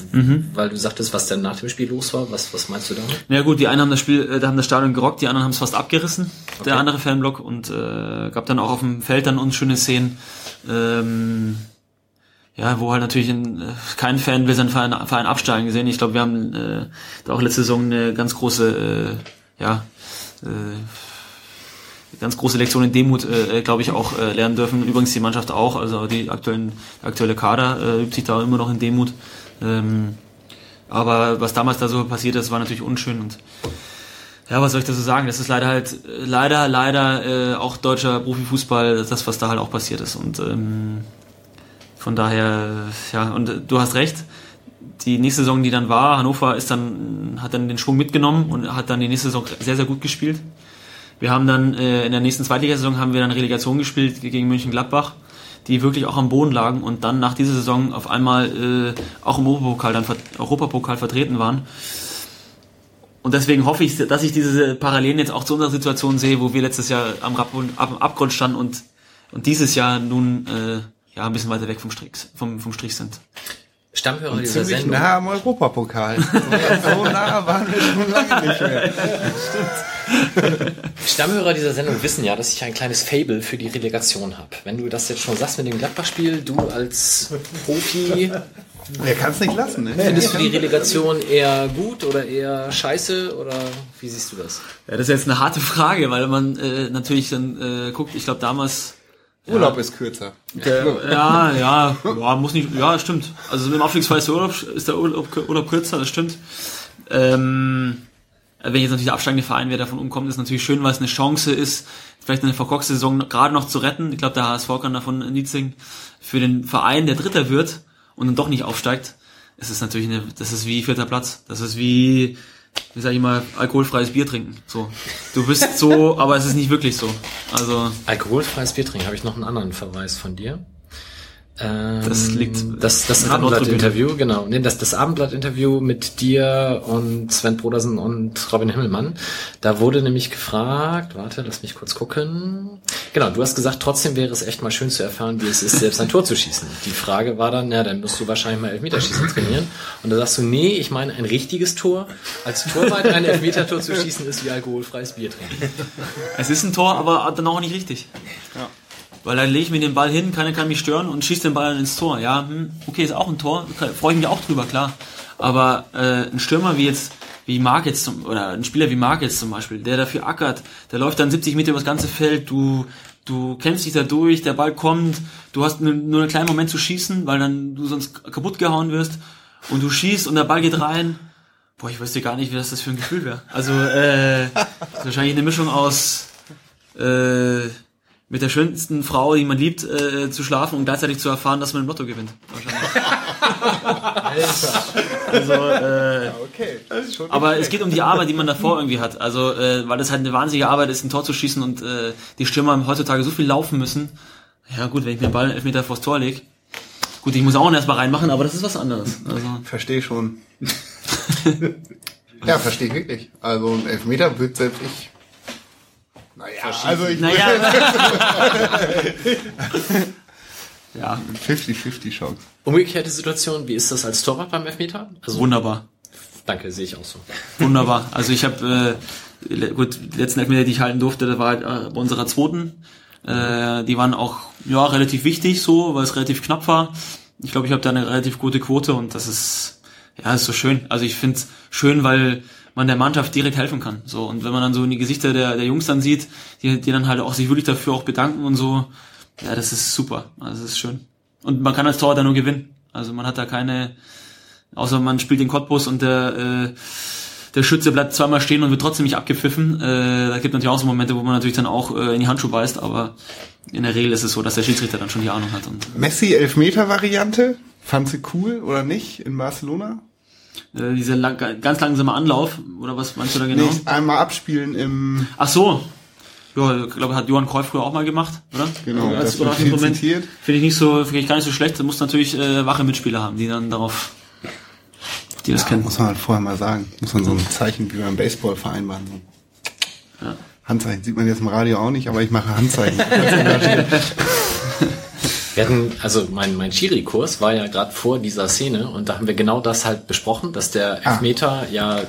Weil du sagtest, was denn nach dem Spiel los war. Was, was meinst du damit? Na ja, gut, die einen haben das Spiel, äh, da haben das Stadion gerockt, die anderen haben es fast abgerissen, der andere Fanblock und äh, gab dann auch auf dem Feld dann unschöne Szenen. Ähm, ja, wo halt natürlich ein, äh, kein Fan will seinen Verein, Verein absteigen gesehen. Ich glaube, wir haben äh, da auch letzte Saison eine ganz große, äh, ja, äh, ganz große Lektion in Demut, äh, glaube ich, auch äh, lernen dürfen. Übrigens die Mannschaft auch, also die aktuellen, aktuelle Kader äh, übt sich da immer noch in Demut. Ähm, aber was damals da so passiert ist, war natürlich unschön und ja, was soll ich dazu sagen? Das ist leider halt, äh, leider, leider äh, auch deutscher Profifußball, das, was da halt auch passiert ist. Und ähm, von daher, ja, und äh, du hast recht, die nächste Saison, die dann war, Hannover ist dann, hat dann den Schwung mitgenommen und hat dann die nächste Saison sehr, sehr gut gespielt. Wir haben dann äh, in der nächsten Zweitligasaison haben wir dann Relegation gespielt gegen München-Gladbach, die wirklich auch am Boden lagen und dann nach dieser Saison auf einmal äh, auch im Europapokal, dann, Europapokal vertreten waren. Und deswegen hoffe ich, dass ich diese Parallelen jetzt auch zu unserer Situation sehe, wo wir letztes Jahr am Abgrund standen und, und dieses Jahr nun äh, ja ein bisschen weiter weg vom Strich, vom, vom Strich sind. Stammhörer dieser Ziemlich Sendung. nah am Europapokal. so nah waren wir schon lange nicht mehr. Stammhörer dieser Sendung wissen ja, dass ich ein kleines Fable für die Relegation habe. Wenn du das jetzt schon sagst mit dem Gladbach-Spiel, du als Profi, Er kann es nicht lassen. Ne? findest du die Relegation eher gut oder eher scheiße oder wie siehst du das? Ja, das ist jetzt eine harte Frage, weil man äh, natürlich dann äh, guckt, ich glaube damals Urlaub ist kürzer. Ja, ja, ja, muss nicht, ja, stimmt. Also mit dem Abstiegsfall ist der Urlaub, ist der Urlaub, Urlaub kürzer, das stimmt. Ähm, wenn jetzt natürlich der absteigende Verein, wer davon umkommt, ist natürlich schön, weil es eine Chance ist, vielleicht eine verkorkste Saison gerade noch zu retten. Ich glaube, der HSV kann davon singen. Für den Verein, der Dritter wird und dann doch nicht aufsteigt, ist es natürlich eine, das ist wie vierter Platz. Das ist wie, wie sag ich mal, alkoholfreies Bier trinken. So. Du bist so, aber es ist nicht wirklich so. Also, Alkoholfreies Bier trinken, habe ich noch einen anderen Verweis von dir. Ähm, Das liegt das, das Abendblatt-Interview, genau. Nee, das, das Abendblatt-Interview mit dir und Sven Brodersen und Robin Himmelmann. Da wurde nämlich gefragt, warte, lass mich kurz gucken. Genau, du hast gesagt, trotzdem wäre es echt mal schön zu erfahren, wie es ist, selbst ein Tor zu schießen. Die Frage war dann, ja, dann musst du wahrscheinlich mal Elfmeterschießen trainieren. Und da sagst du, nee, ich meine ein richtiges Tor. Als Torwart ein Elfmetertor zu schießen ist wie alkoholfreies Bier trinken. Es ist ein Tor, aber dann auch nicht richtig. Weil dann lege ich mir den Ball hin, keiner kann mich stören und schieße den Ball dann ins Tor. Ja, hm, okay, ist auch ein Tor, freue ich mich auch drüber, klar. Aber äh, ein Stürmer wie jetzt, wie Mark jetzt zum, oder ein Spieler wie Mark jetzt zum Beispiel, der dafür ackert, der läuft dann 70 Meter über das ganze Feld, du, du kämpfst dich da durch, der Ball kommt, du hast nur, nur einen kleinen Moment zu schießen, weil dann du sonst kaputt gehauen wirst und du schießt und der Ball geht rein. Boah, ich wüsste gar nicht, wie das, das für ein Gefühl wäre. Also äh, wahrscheinlich eine Mischung aus äh, mit der schönsten Frau, die man liebt, äh, zu schlafen und gleichzeitig zu erfahren, dass man im Lotto gewinnt. Wahrscheinlich. also, äh, Okay. aber es geht um die Arbeit, die man davor irgendwie hat. Also, äh, weil das halt eine wahnsinnige Arbeit ist, ein Tor zu schießen und äh, die Stürmer heutzutage so viel laufen müssen. Ja gut, wenn ich mir den Ball elf Meter vors Tor leg, gut, ich muss auch erstmal reinmachen, aber das ist was anderes. Also, Verstehe schon. ja, verstehe ich wirklich. Also ein Elfmeter wird selbst ich. Naja, also ich naja. ja, 50-50 Chance. Umgekehrte Situation, wie ist das als Torwart beim Elfmeter? Also, wunderbar. danke, sehe ich auch so. Wunderbar. Also ich habe äh, gut die letzten Elfmeter, die ich halten durfte, das war halt äh, bei unserer zweiten. Äh, die waren auch ja relativ wichtig, so, weil es relativ knapp war. Ich glaube, ich habe da eine relativ gute Quote und das ist ja ist so schön. Also ich finde es schön, weil man der Mannschaft direkt helfen kann. So und wenn man dann so in die Gesichter der, der Jungs dann sieht, die, die dann halt auch sich wirklich dafür auch bedanken und so, ja, das ist super. Also das ist schön. Und man kann als Torwart da nur gewinnen. Also man hat da keine, außer man spielt den Cottbus und der äh, der Schütze bleibt zweimal stehen und wird trotzdem nicht abgepfiffen. Äh, da gibt natürlich auch so Momente, wo man natürlich dann auch äh, in die Handschuhe beißt, aber in der Regel ist es so, dass der Schiedsrichter dann schon die Ahnung hat. Und Messi Elfmeter-Variante, fand sie cool oder nicht in Barcelona? Äh, dieser lang, ganz langsame Anlauf, oder was meinst du da genau? Nicht einmal abspielen im Ach so. Ja, ich glaube, hat Johann Cruyff früher auch mal gemacht, oder? Genau, Also das als wird viel zitiert. Finde ich nicht so, finde ich gar nicht so schlecht. Da muss natürlich äh, wache Mitspieler haben, die dann darauf, die das kennen. Muss man halt vorher mal sagen. Muss man so ein Zeichen wie beim Baseball vereinbaren. So. Ja. Handzeichen sieht man jetzt im Radio auch nicht, aber ich mache Handzeichen. Wir hatten, also mein, mein Schiri-Kurs war ja gerade vor dieser Szene und da haben wir genau das halt besprochen, dass der Ah. Elfmeter ja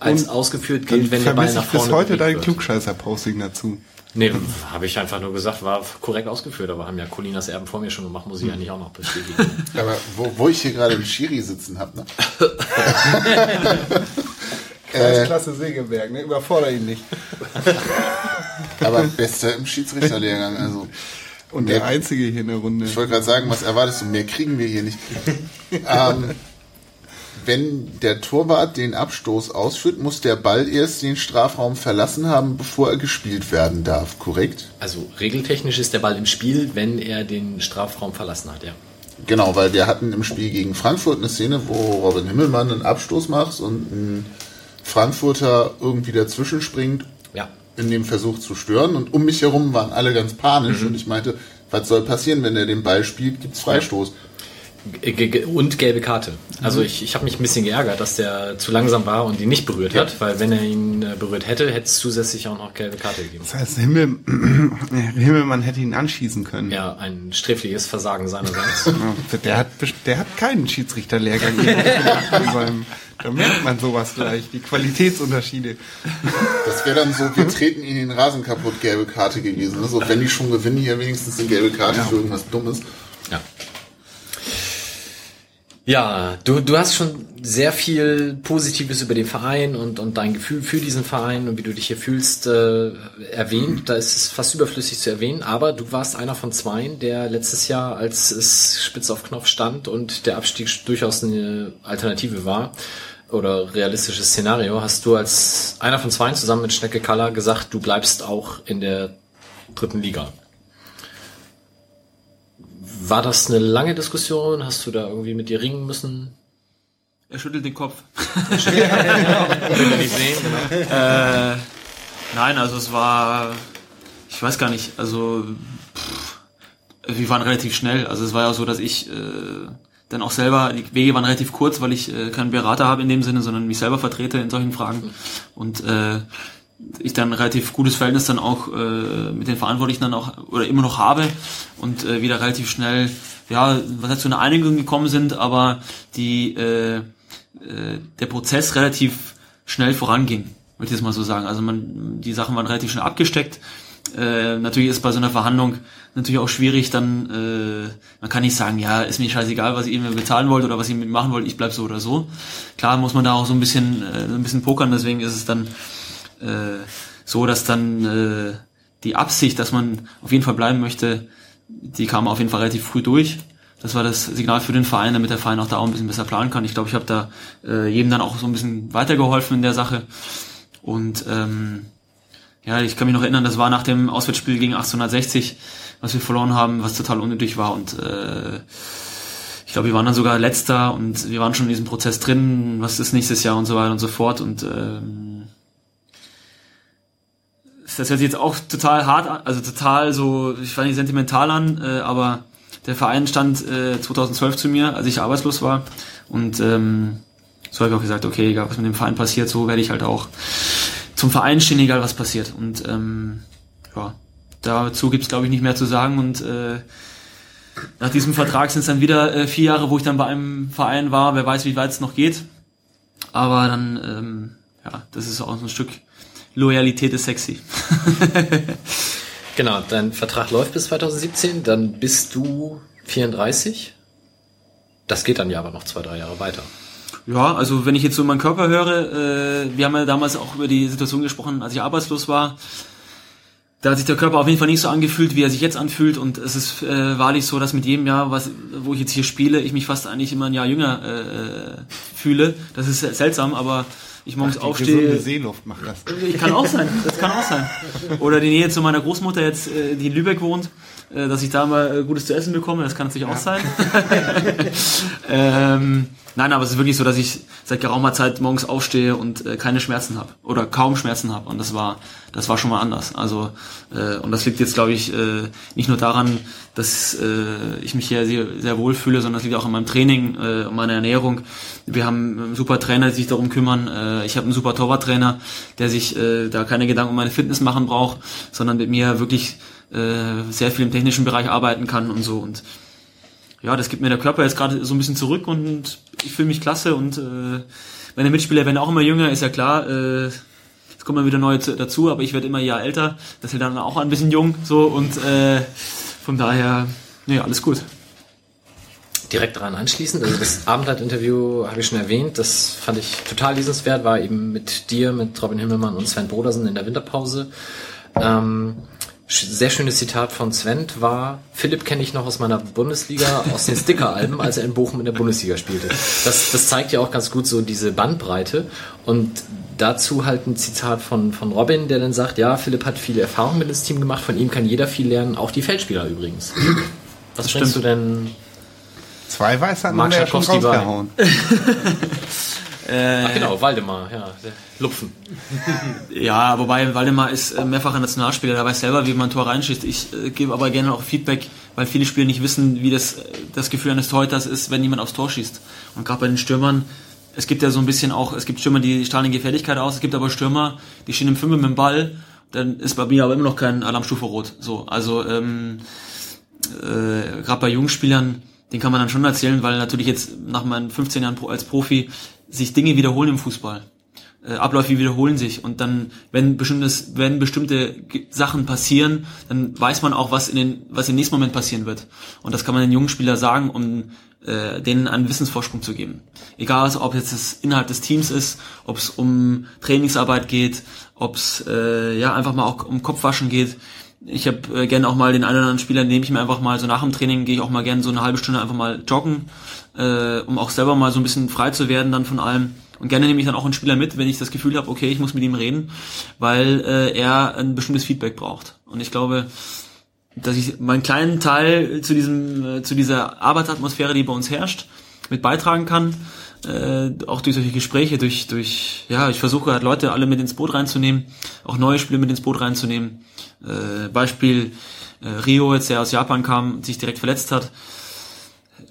als Und ausgeführt gilt, wenn der Ball nach ich bis vorne heute dein. Klugscheißer-Posting dazu. Nee, habe ich einfach nur gesagt, war korrekt ausgeführt, aber haben ja Colinas Erben vor mir schon gemacht, muss ich eigentlich auch noch bestätigen. Aber wo, wo ich hier gerade einen Schiri sitzen habe, ne? Kreisklasse Segeberg, ne? Überfordere ihn nicht. aber bester im Schiedsrichterlehrgang. Also Und der Einzige hier in der Runde. ich wollte gerade sagen, was erwartest du? Mehr kriegen wir hier nicht. ähm, wenn der Torwart den Abstoß ausführt, muss der Ball erst den Strafraum verlassen haben, bevor er gespielt werden darf, korrekt? Also regeltechnisch ist der Ball im Spiel, wenn er den Strafraum verlassen hat, ja. Genau, weil wir hatten im Spiel gegen Frankfurt eine Szene, wo Robin Himmelmann einen Abstoß macht und ein Frankfurter irgendwie dazwischen springt Ja. In dem Versuch zu stören. Und um mich herum waren alle ganz panisch Mhm. und ich meinte, was soll passieren, wenn er den Ball spielt, gibt's Freistoß. G- Und gelbe Karte. Mhm. Also ich, ich habe mich ein bisschen geärgert, dass der zu langsam war und ihn nicht berührt hat, weil wenn er ihn äh, berührt hätte, hätte es zusätzlich auch noch gelbe Karte gegeben. Das heißt, Himmel, Himmelmann hätte ihn anschießen können. Ja, ein sträfliches Versagen seinerseits. Ja, Der hat, der hat keinen Schiedsrichterlehrgang seinem, da merkt man sowas gleich, die Qualitätsunterschiede. Das wäre dann so, wir treten ihn den Rasen kaputt, gelbe Karte gewesen. Also wenn die schon gewinnen, hier wenigstens eine gelbe Karte für irgendwas Dummes. Ja. Ja, du, du hast schon sehr viel Positives über den Verein und, und dein Gefühl für diesen Verein und wie du dich hier fühlst äh, erwähnt. Da ist es fast überflüssig zu erwähnen, aber du warst einer von zweien, der letztes Jahr, als es spitz auf Knopf stand und der Abstieg durchaus eine Alternative war oder realistisches Szenario, hast du als einer von zweien zusammen mit Schnecke Kaller gesagt, du bleibst auch in der dritten Liga. War das eine lange Diskussion? Hast du da irgendwie mit dir ringen müssen? Er schüttelt den Kopf. Will wir nicht sehen, genau. Äh, nein, also es war, ich weiß gar nicht, also pff, wir waren relativ schnell. Also es war ja so, dass ich äh, dann auch selber, die Wege waren relativ kurz, weil ich äh, keinen Berater habe in dem Sinne, sondern mich selber vertrete in solchen Fragen. Und äh, ich dann relativ gutes Verhältnis dann auch äh, mit den Verantwortlichen dann auch oder immer noch habe und äh, wieder relativ schnell ja was heißt zu einer Einigung gekommen sind, aber die äh, äh, der Prozess relativ schnell voranging, würde ich jetzt mal so sagen. Also man die Sachen waren relativ schnell abgesteckt. Äh, natürlich ist bei so einer Verhandlung natürlich auch schwierig, dann äh, man kann nicht sagen, ja, ist mir scheißegal, was ihr mir bezahlen wollt oder was ihr mit machen wollt, ich bleib so oder so. Klar muss man da auch so ein bisschen äh, ein bisschen pokern, deswegen ist es dann äh, so, dass dann äh, die Absicht, dass man auf jeden Fall bleiben möchte, die kam auf jeden Fall relativ früh durch. Das war das Signal für den Verein, damit der Verein auch da auch ein bisschen besser planen kann. Ich glaube, ich habe da äh, jedem dann auch so ein bisschen weitergeholfen in der Sache. Und ähm, ja, ich kann mich noch erinnern, das war nach dem Auswärtsspiel gegen 1860, was wir verloren haben, was total unnötig war. Und äh, ich glaube, wir waren dann sogar letzter und wir waren schon in diesem Prozess drin, was ist nächstes Jahr und so weiter und so fort. Und ähm, das hört sich jetzt auch total hart an, also total so, ich weiß nicht, sentimental an, äh, aber der Verein stand äh, 2012 zu mir, als ich arbeitslos war. Und ähm, so habe ich auch gesagt, okay, egal was mit dem Verein passiert, so werde ich halt auch zum Verein stehen, egal was passiert. Und ähm, ja, dazu gibt's glaube ich nicht mehr zu sagen. Und äh, nach diesem Vertrag sind es dann wieder äh, vier Jahre, wo ich dann bei einem Verein war. Wer weiß, wie weit es noch geht. Aber dann, ähm, ja, das ist auch so ein Stück Loyalität ist sexy. Genau, dein Vertrag läuft bis 2017, dann bist du 34. Das geht dann ja aber noch zwei, drei Jahre weiter. Ja, also wenn ich jetzt so meinen Körper höre, äh, wir haben ja damals auch über die Situation gesprochen, als ich arbeitslos war. Da hat sich der Körper auf jeden Fall nicht so angefühlt, wie er sich jetzt anfühlt. Und es ist äh, wahrlich so, dass mit jedem Jahr, was, wo ich jetzt hier spiele, ich mich fast eigentlich immer ein Jahr jünger äh, fühle. Das ist seltsam, aber ich morgens Ach, die aufstehe. gesunde Seeluft macht das. Ich kann auch sein, das kann auch sein. Oder die Nähe zu meiner Großmutter jetzt, äh, die in Lübeck wohnt, dass ich da mal äh, Gutes zu essen bekomme, das kann natürlich auch sein. ähm, nein, aber es ist wirklich so, dass ich seit geraumer Zeit morgens aufstehe und äh, keine Schmerzen habe oder kaum Schmerzen habe und das war das war schon mal anders. Also äh, und das liegt jetzt glaube ich äh, nicht nur daran, dass äh, ich mich hier sehr, sehr wohl fühle, sondern das liegt auch an meinem Training, äh, an meiner Ernährung. Wir haben einen super Trainer, die sich darum kümmern. Äh, ich habe einen super Torwarttrainer, der sich äh, da keine Gedanken um meine Fitness machen braucht, sondern mit mir wirklich äh, sehr viel im technischen Bereich arbeiten kann und so. Und ja, das gibt mir der Körper jetzt gerade so ein bisschen zurück und ich fühle mich klasse und äh, meine Mitspieler werden auch immer jünger, ist ja klar. Äh, es kommen wieder neue zu- dazu, aber ich werde immer ein Jahr älter. Das wird dann auch ein bisschen jung so und äh, von daher, nee, alles gut. direkt daran anschließend. Also das Abendblatt-Interview habe ich schon erwähnt. Das fand ich total lesenswert. War eben mit dir, mit Robin Himmelmann und Sven Brodersen in der Winterpause. Ähm, sehr schönes Zitat von Sven war, Philipp kenne ich noch aus meiner Bundesliga, aus den Sticker-Alben, als er in Bochum in der Bundesliga spielte. Das, das zeigt ja auch ganz gut so diese Bandbreite. Und dazu halt ein Zitat von, von Robin, der dann sagt, ja, Philipp hat viele Erfahrungen mit ins Team gemacht, von ihm kann jeder viel lernen, auch die Feldspieler übrigens. Was denkst du denn Zwei Weiß hat Marc man ja schon Schakowski war- rausgehauen. Ach genau, Waldemar, ja. Lupfen. Ja, wobei Waldemar ist äh, mehrfacher Nationalspieler, der weiß selber, wie man ein Tor reinschießt. Ich äh, gebe aber gerne auch Feedback, weil viele Spieler nicht wissen, wie das, äh, das Gefühl eines Torhüters ist, wenn jemand aufs Tor schießt. Und gerade bei den Stürmern, es gibt ja so ein bisschen auch, es gibt Stürmer, die strahlen Gefährlichkeit aus, es gibt aber Stürmer, die stehen im Fünfer mit dem Ball, dann ist bei mir aber immer noch kein Alarmstufe rot. So, also ähm, äh, gerade bei jungen Spielern, den kann man dann schon erzählen, weil natürlich jetzt nach meinen 15 Jahren als Profi sich Dinge wiederholen im Fußball. Äh, Abläufe wiederholen sich und dann, wenn bestimmtes, wenn bestimmte Sachen passieren, dann weiß man auch, was in den, was im nächsten Moment passieren wird. Und das kann man den jungen Spieler sagen, um äh, denen einen Wissensvorsprung zu geben. Egal, ob jetzt das innerhalb des Teams ist, ob es um Trainingsarbeit geht, ob es äh, ja einfach mal auch um Kopfwaschen geht. Ich habe äh, gerne auch mal den einen oder anderen Spieler, nehme ich mir einfach mal so nach dem Training, gehe ich auch mal gerne so eine halbe Stunde einfach mal joggen, äh, um auch selber mal so ein bisschen frei zu werden dann von allem. Und gerne nehme ich dann auch einen Spieler mit, wenn ich das Gefühl habe, okay, ich muss mit ihm reden, weil äh, er ein bestimmtes Feedback braucht. Und ich glaube, dass ich meinen kleinen Teil zu diesem, äh, zu dieser Arbeitsatmosphäre, die bei uns herrscht, mit beitragen kann. Äh, auch durch solche Gespräche, durch, durch, ja, ich versuche halt Leute alle mit ins Boot reinzunehmen, auch neue Spiele mit ins Boot reinzunehmen. Äh, Beispiel äh, Rio, jetzt der aus Japan kam sich direkt verletzt hat,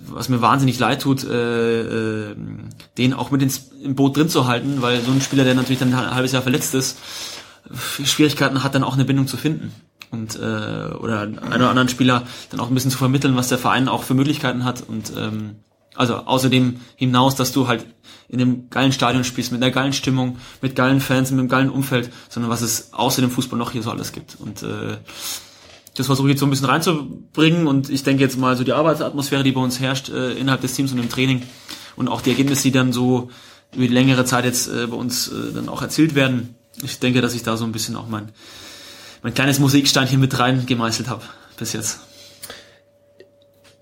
was mir wahnsinnig leid tut, äh, äh, den auch mit ins im Boot drin zu halten, weil so ein Spieler, der natürlich dann ein halbes Jahr verletzt ist, Schwierigkeiten hat, dann auch eine Bindung zu finden. Und äh, oder einen oder anderen Spieler dann auch ein bisschen zu vermitteln, was der Verein auch für Möglichkeiten hat. Und ähm, also außerdem hinaus, dass du halt in einem geilen Stadion spielst, mit einer geilen Stimmung, mit geilen Fans, mit einem geilen Umfeld, sondern was es außer dem Fußball noch hier so alles gibt. Und äh, das versuche ich jetzt so ein bisschen reinzubringen und ich denke jetzt mal so die Arbeitsatmosphäre, die bei uns herrscht äh, innerhalb des Teams und im Training und auch die Ergebnisse, die dann so über die längere Zeit jetzt äh, bei uns äh, dann auch erzielt werden. Ich denke, dass ich da so ein bisschen auch mein, mein kleines Musiksteinchen mit rein gemeißelt habe bis jetzt.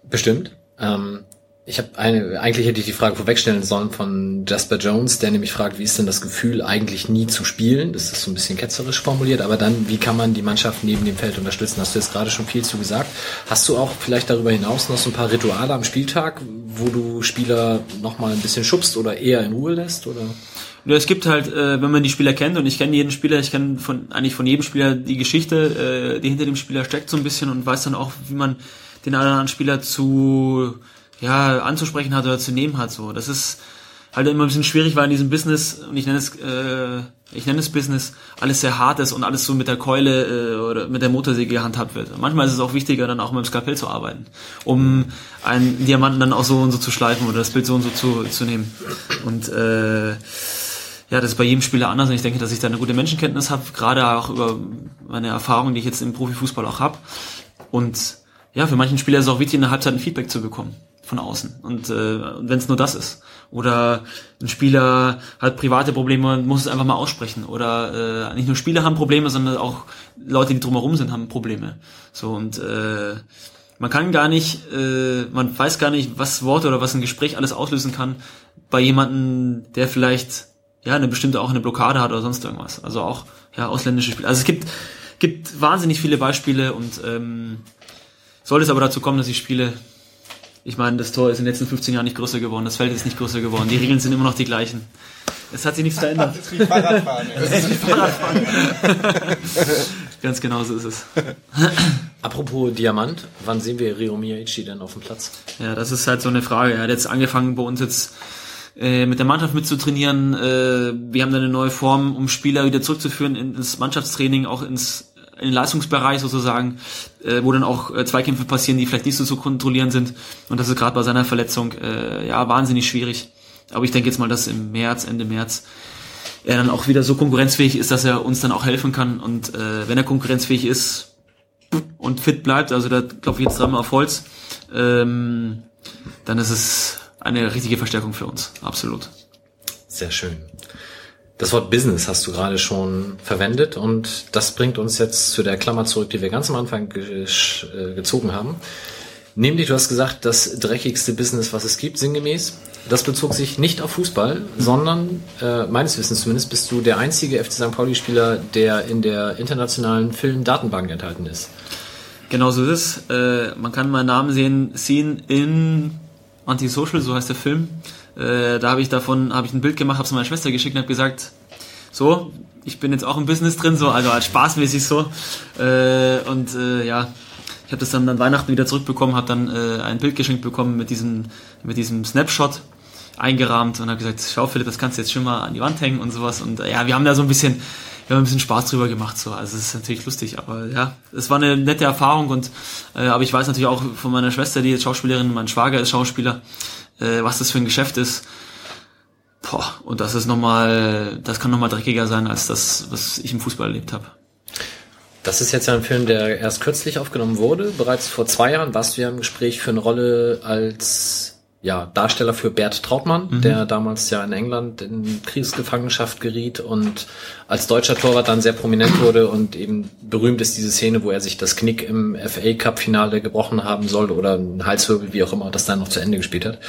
Bestimmt. Ähm, ich habe eine, eigentlich hätte ich die Frage vorwegstellen sollen von Jasper Jones, der nämlich fragt, wie ist denn das Gefühl, eigentlich nie zu spielen? Das ist so ein bisschen ketzerisch formuliert, aber dann, wie kann man die Mannschaft neben dem Feld unterstützen? Hast du jetzt gerade schon viel zu gesagt. Hast du auch vielleicht darüber hinaus noch so ein paar Rituale am Spieltag, wo du Spieler nochmal ein bisschen schubst oder eher in Ruhe lässt? Oder? Ja, es gibt halt, äh, wenn man die Spieler kennt und ich kenne jeden Spieler, ich kenne von eigentlich von jedem Spieler die Geschichte, äh, die hinter dem Spieler steckt so ein bisschen und weiß dann auch, wie man den anderen Spieler zu ja, anzusprechen hat oder zu nehmen hat. So, das ist halt immer ein bisschen schwierig, weil in diesem Business, und ich nenne es, äh, ich nenne es Business, alles sehr hart ist und alles so mit der Keule äh, oder mit der Motorsäge gehandhabt wird. Manchmal ist es auch wichtiger, dann auch mit dem Skalpell zu arbeiten, um einen Diamanten dann auch so und so zu schleifen oder das Bild so und so zu, zu nehmen. Und äh, ja, das ist bei jedem Spieler anders und ich denke, dass ich da eine gute Menschenkenntnis habe, gerade auch über meine Erfahrungen, die ich jetzt im Profifußball auch habe. Und ja, für manchen Spieler ist es auch wichtig, in der Halbzeit ein Feedback zu bekommen von außen. Und äh, wenn es nur das ist. Oder ein Spieler hat private Probleme und muss es einfach mal aussprechen. Oder äh, nicht nur Spieler haben Probleme, sondern auch Leute, die drumherum sind, haben Probleme. So und äh, man kann gar nicht, äh, man weiß gar nicht, was Worte oder was ein Gespräch alles auslösen kann bei jemanden, der vielleicht ja eine bestimmte auch eine Blockade hat oder sonst irgendwas. Also auch ja ausländische Spieler. Also es gibt gibt wahnsinnig viele Beispiele und ähm, sollte es aber dazu kommen, dass ich spiele, ich meine, das Tor ist in den letzten 15 Jahren nicht größer geworden, das Feld ist nicht größer geworden, die Regeln sind immer noch die gleichen. Es hat sich nichts verändert. Das ist wie Fahrradfahren. Das ist wie Fahrradfahren. Ganz genau so ist es. Apropos Diamant, wann sehen wir Rio Miyachi denn auf dem Platz? Ja, das ist halt so eine Frage. Er hat jetzt angefangen bei uns jetzt äh, mit der Mannschaft mitzutrainieren. Äh, wir haben da eine neue Form, um Spieler wieder zurückzuführen ins Mannschaftstraining, auch ins in den Leistungsbereich sozusagen, äh, wo dann auch äh, Zweikämpfe passieren, die vielleicht nicht so zu kontrollieren sind. Und das ist gerade bei seiner Verletzung äh, ja wahnsinnig schwierig. Aber ich denke jetzt mal, dass im März, Ende März, er dann auch wieder so konkurrenzfähig ist, dass er uns dann auch helfen kann. Und äh, wenn er konkurrenzfähig ist und fit bleibt, also da klopfe ich jetzt dreimal auf Holz, ähm, dann ist es eine richtige Verstärkung für uns, absolut. Sehr schön. Das Wort Business hast du gerade schon verwendet und das bringt uns jetzt zu der Klammer zurück, die wir ganz am Anfang ge äh, gezogen haben. Nämlich, du hast gesagt, das dreckigste Business, was es gibt, sinngemäß. Das bezog sich nicht auf Fußball, sondern äh, meines Wissens zumindest bist du der einzige FC St. Pauli-Spieler, der in der internationalen Filmdatenbank enthalten ist. Genau so ist es. Äh, man kann meinen Namen sehen, sehen in Antisocial, so heißt der Film. Äh, da habe ich davon, habe ich ein Bild gemacht, habe es meiner Schwester geschickt und habe gesagt, so, ich bin jetzt auch im Business drin, so, also als spaßmäßig so. Äh, und äh, ja, ich habe das dann an Weihnachten wieder zurückbekommen, habe dann äh, ein Bild geschenkt bekommen mit diesem, mit diesem Snapshot eingerahmt und habe gesagt, schau Philipp, das kannst du jetzt schon mal an die Wand hängen und sowas. Und äh, ja, wir haben da so ein bisschen, wir haben ein bisschen Spaß drüber gemacht, so. Also es ist natürlich lustig, aber ja, es war eine nette Erfahrung und äh, aber ich weiß natürlich auch von meiner Schwester, die jetzt Schauspielerin, mein Schwager ist Schauspieler, äh, was das für ein Geschäft ist. Boah, und das ist nochmal, das kann nochmal dreckiger sein als das, was ich im Fußball erlebt habe. Das ist jetzt ja ein Film, der erst kürzlich aufgenommen wurde. Bereits vor zwei Jahren warst du ja im Gespräch für eine Rolle als ja, Darsteller für Bert Trautmann, mhm. der damals ja in England in Kriegsgefangenschaft geriet und als deutscher Torwart dann sehr prominent wurde und eben berühmt ist diese Szene, wo er sich das Knick im FA Cup Finale gebrochen haben soll oder ein Halswirbel, wie auch immer, das dann noch zu Ende gespielt hat.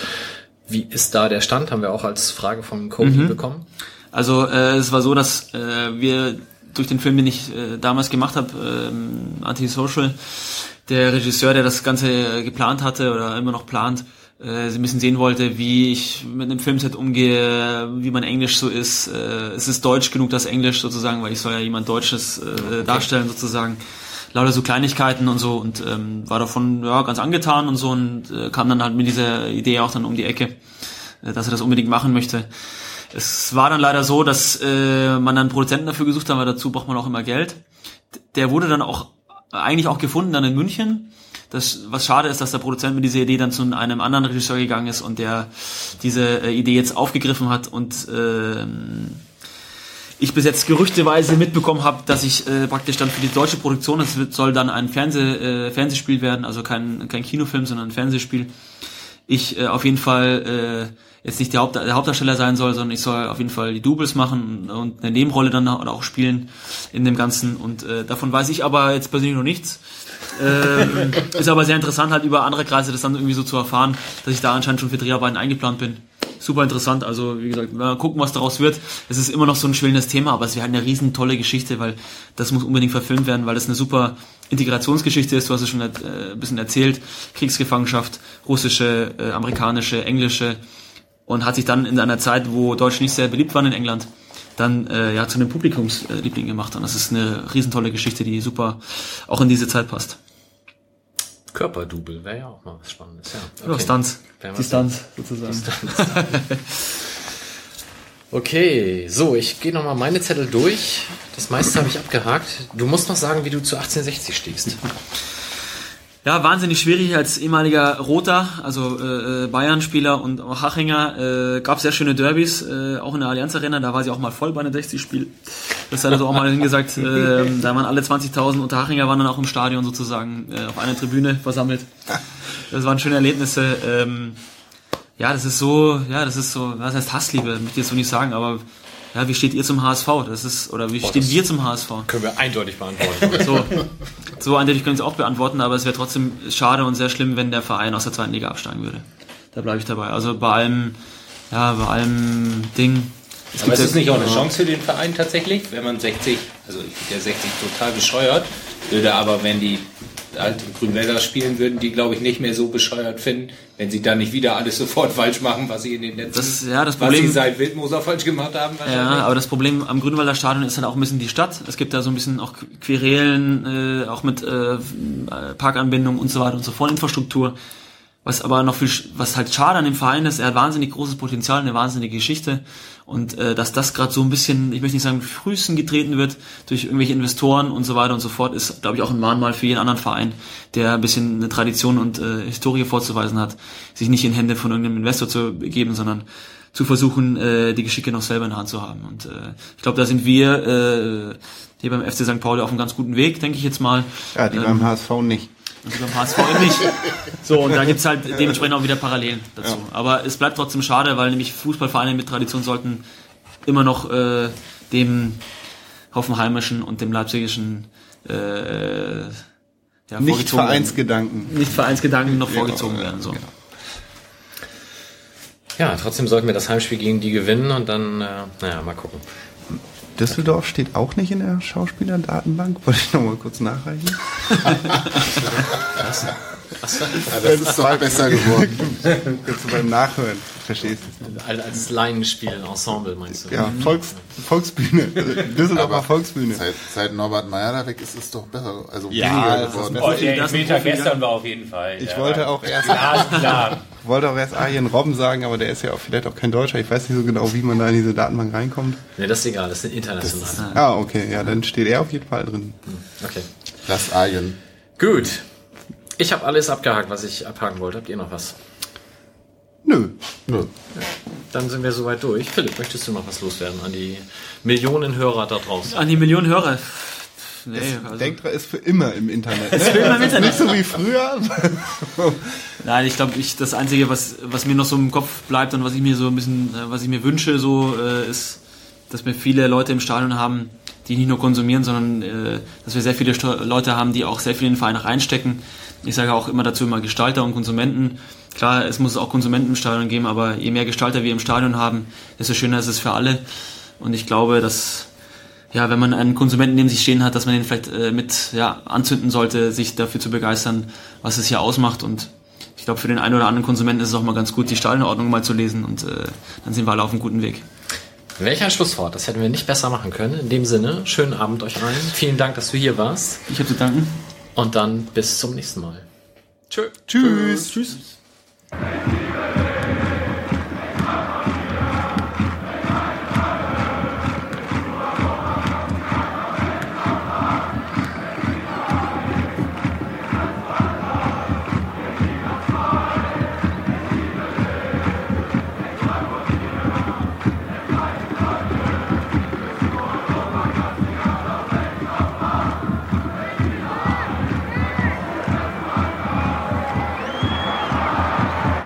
Wie ist da der Stand? Haben wir auch als Frage vom Cody mhm. bekommen. Also äh, es war so, dass äh, wir durch den Film, den ich äh, damals gemacht habe, äh, Antisocial, der Regisseur, der das Ganze äh, geplant hatte oder immer noch plant, äh, sie ein bisschen sehen wollte, wie ich mit einem Filmset umgehe, wie mein Englisch so ist. Äh, es ist deutsch genug, das Englisch sozusagen, weil ich soll ja jemand Deutsches äh, darstellen sozusagen. Lauter so Kleinigkeiten und so und ähm, war davon ja ganz angetan und so und äh, kam dann halt mit dieser Idee auch dann um die Ecke, äh, dass er das unbedingt machen möchte. Es war dann leider so, dass äh, man dann einen Produzenten dafür gesucht hat, weil dazu braucht man auch immer Geld. Der wurde dann auch eigentlich auch gefunden dann in München. Das, was schade ist, dass der Produzent mit dieser Idee dann zu einem anderen Regisseur gegangen ist und der diese äh, Idee jetzt aufgegriffen hat und ähm, ich bis jetzt gerüchteweise mitbekommen habe, dass ich äh, praktisch dann für die deutsche Produktion, es soll dann ein Fernseh, äh, Fernsehspiel werden, also kein, kein Kinofilm, sondern ein Fernsehspiel. Ich äh, auf jeden Fall äh, jetzt nicht der, Haupt, der Hauptdarsteller sein soll, sondern ich soll auf jeden Fall die Doubles machen und eine Nebenrolle dann auch spielen in dem Ganzen. Und äh, davon weiß ich aber jetzt persönlich noch nichts. Ähm, ist aber sehr interessant, halt über andere Kreise das dann irgendwie so zu erfahren, dass ich da anscheinend schon für Dreharbeiten eingeplant bin super interessant. Also wie gesagt, mal gucken, was daraus wird. Es ist immer noch so ein schwellendes Thema, aber es wäre eine riesen tolle Geschichte, weil das muss unbedingt verfilmt werden, weil das eine super Integrationsgeschichte ist. Du hast es schon äh, ein bisschen erzählt. Kriegsgefangenschaft, russische, äh, amerikanische, englische und hat sich dann in einer Zeit, wo Deutsch nicht sehr beliebt waren in England, dann äh, ja zu einem Publikumsliebling gemacht. Und das ist eine riesentolle Geschichte, die super auch in diese Zeit passt. Körperdouble wäre ja auch mal was Spannendes. Ja, okay. Oder Stunts. Distanz sozusagen. Distanz. okay, so, ich gehe nochmal meine Zettel durch. Das meiste habe ich abgehakt. Du musst noch sagen, wie du zu 1860 stehst. Ja, wahnsinnig schwierig als ehemaliger Roter, also äh, äh, Bayern-Spieler und auch Hachinger. Äh, gab sehr schöne Derbys, äh, auch in der Allianz Arena, da war sie auch mal voll bei einem 60-Spiel. Das hat er so auch mal hingesagt. Äh, da waren alle 20.000 Unterhachinger waren dann auch im Stadion sozusagen äh, auf einer Tribüne versammelt. Das waren schöne Erlebnisse. Ähm, ja, das ist so, ja, das ist so, was heißt Hassliebe, möchte ich jetzt so nicht sagen, aber ja, wie steht ihr zum HSV? Das ist, oder wie oh, stehen wir zum HSV? Können wir eindeutig beantworten. So, so eindeutig können wir es auch beantworten, aber es wäre trotzdem schade und sehr schlimm, wenn der Verein aus der zweiten Liga absteigen würde. Da bleibe ich dabei. Also bei allem, ja, bei allem Ding. Es aber ist es nicht auch eine Chance für den Verein tatsächlich, wenn man 60, also ich finde ja 60 total bescheuert, würde aber, wenn die in Grünwälder spielen, würden die, glaube ich, nicht mehr so bescheuert finden, wenn sie dann nicht wieder alles sofort falsch machen, was sie in den letzten, das, ja, das Problem, was sie seit Wildmoser falsch gemacht haben. Ja, aber das Problem am Grünwalder Stadion ist halt auch ein bisschen die Stadt. Es gibt da so ein bisschen auch Querelen, äh, auch mit äh, Parkanbindung und so weiter und so fort, Infrastruktur. Was aber noch viel, was halt schade an dem Verein ist, er hat wahnsinnig großes Potenzial, eine wahnsinnige Geschichte. Und äh, dass das gerade so ein bisschen, ich möchte nicht sagen, frühesten getreten wird durch irgendwelche Investoren und so weiter und so fort, ist, glaube ich, auch ein Mahnmal für jeden anderen Verein, der ein bisschen eine Tradition und äh, Historie vorzuweisen hat, sich nicht in Hände von irgendeinem Investor zu begeben, sondern zu versuchen, äh, die Geschicke noch selber in der Hand zu haben. Und äh, ich glaube, da sind wir äh, hier beim FC St. Pauli auf einem ganz guten Weg, denke ich jetzt mal. Ja, die ähm, beim HSV nicht. Und beim HSV nicht. So, und da gibt's halt dementsprechend auch wieder Parallelen dazu. Ja. Aber es bleibt trotzdem schade, weil nämlich Fußballvereine mit Tradition sollten immer noch äh, dem Hoffenheimischen und dem Leipzigischen äh, ja, nicht Vereinsgedanken. Nicht Vereinsgedanken noch vorgezogen werden. So. Genau. Ja, trotzdem sollten wir das Heimspiel gegen die gewinnen und dann, äh, naja, mal gucken. Düsseldorf steht auch nicht in der Schauspielerdatenbank. Wollte ich noch mal kurz nachreichen. Ja, das ist doch besser geworden. Jetzt du beim Nachhören verstehst du Als, Laienspiel, Ensemble meinst du? Ja, Volks, Volksbühne. Düsseldorfer Volksbühne. Seit, seit Norbert Meyer da weg ist es doch besser, also ja, weniger geworden. Oh, der Elfmeter gestern war auf jeden Fall. Ich wollte auch erst, klar. wollte auch erst Arjen Robben sagen, aber der ist ja auch vielleicht auch kein Deutscher. Ich weiß nicht so genau, wie man da in diese Datenbank reinkommt. Nee, das ist egal, das sind international. Das, ah, okay, ja, dann steht er auf jeden Fall drin. Okay. Das Arjen. Gut. Ich habe alles abgehakt, was ich abhaken wollte. Habt ihr noch was? Nö. Nö. Dann sind wir soweit durch. Philipp, möchtest du noch was loswerden an die Millionen Hörer da draußen? An die Millionen Hörer. Nee, also Denkt dran, ist für immer im Internet. ist für immer im Internet. Nicht so wie früher. Nein, ich glaube, ich das einzige, was was mir noch so im Kopf bleibt und was ich mir so ein bisschen, äh, was ich mir wünsche, so äh, ist, dass wir viele Leute im Stadion haben, die nicht nur konsumieren, sondern äh, dass wir sehr viele Leute haben, die auch sehr viel in den Verein reinstecken. Ich sage auch immer dazu immer Gestalter und Konsumenten. Klar, es muss auch Konsumenten im Stadion geben, aber je mehr Gestalter wir im Stadion haben, desto schöner ist es für alle. Und ich glaube, dass ja, wenn man einen Konsumenten neben sich stehen hat, dass man den vielleicht äh, mit ja, anzünden sollte, sich dafür zu begeistern, was es hier ausmacht. Und ich glaube, für den einen oder anderen Konsumenten ist es auch mal ganz gut, die Stadionordnung mal zu lesen und äh, dann sind wir alle auf einem guten Weg. Welcher Schlusswort? Das hätten wir nicht besser machen können. In dem Sinne, schönen Abend euch allen. Vielen Dank, dass du hier warst. Ich habe zu danken. Und dann bis zum nächsten Mal. Tschö. Tschüss. Tschüss. Tschüss.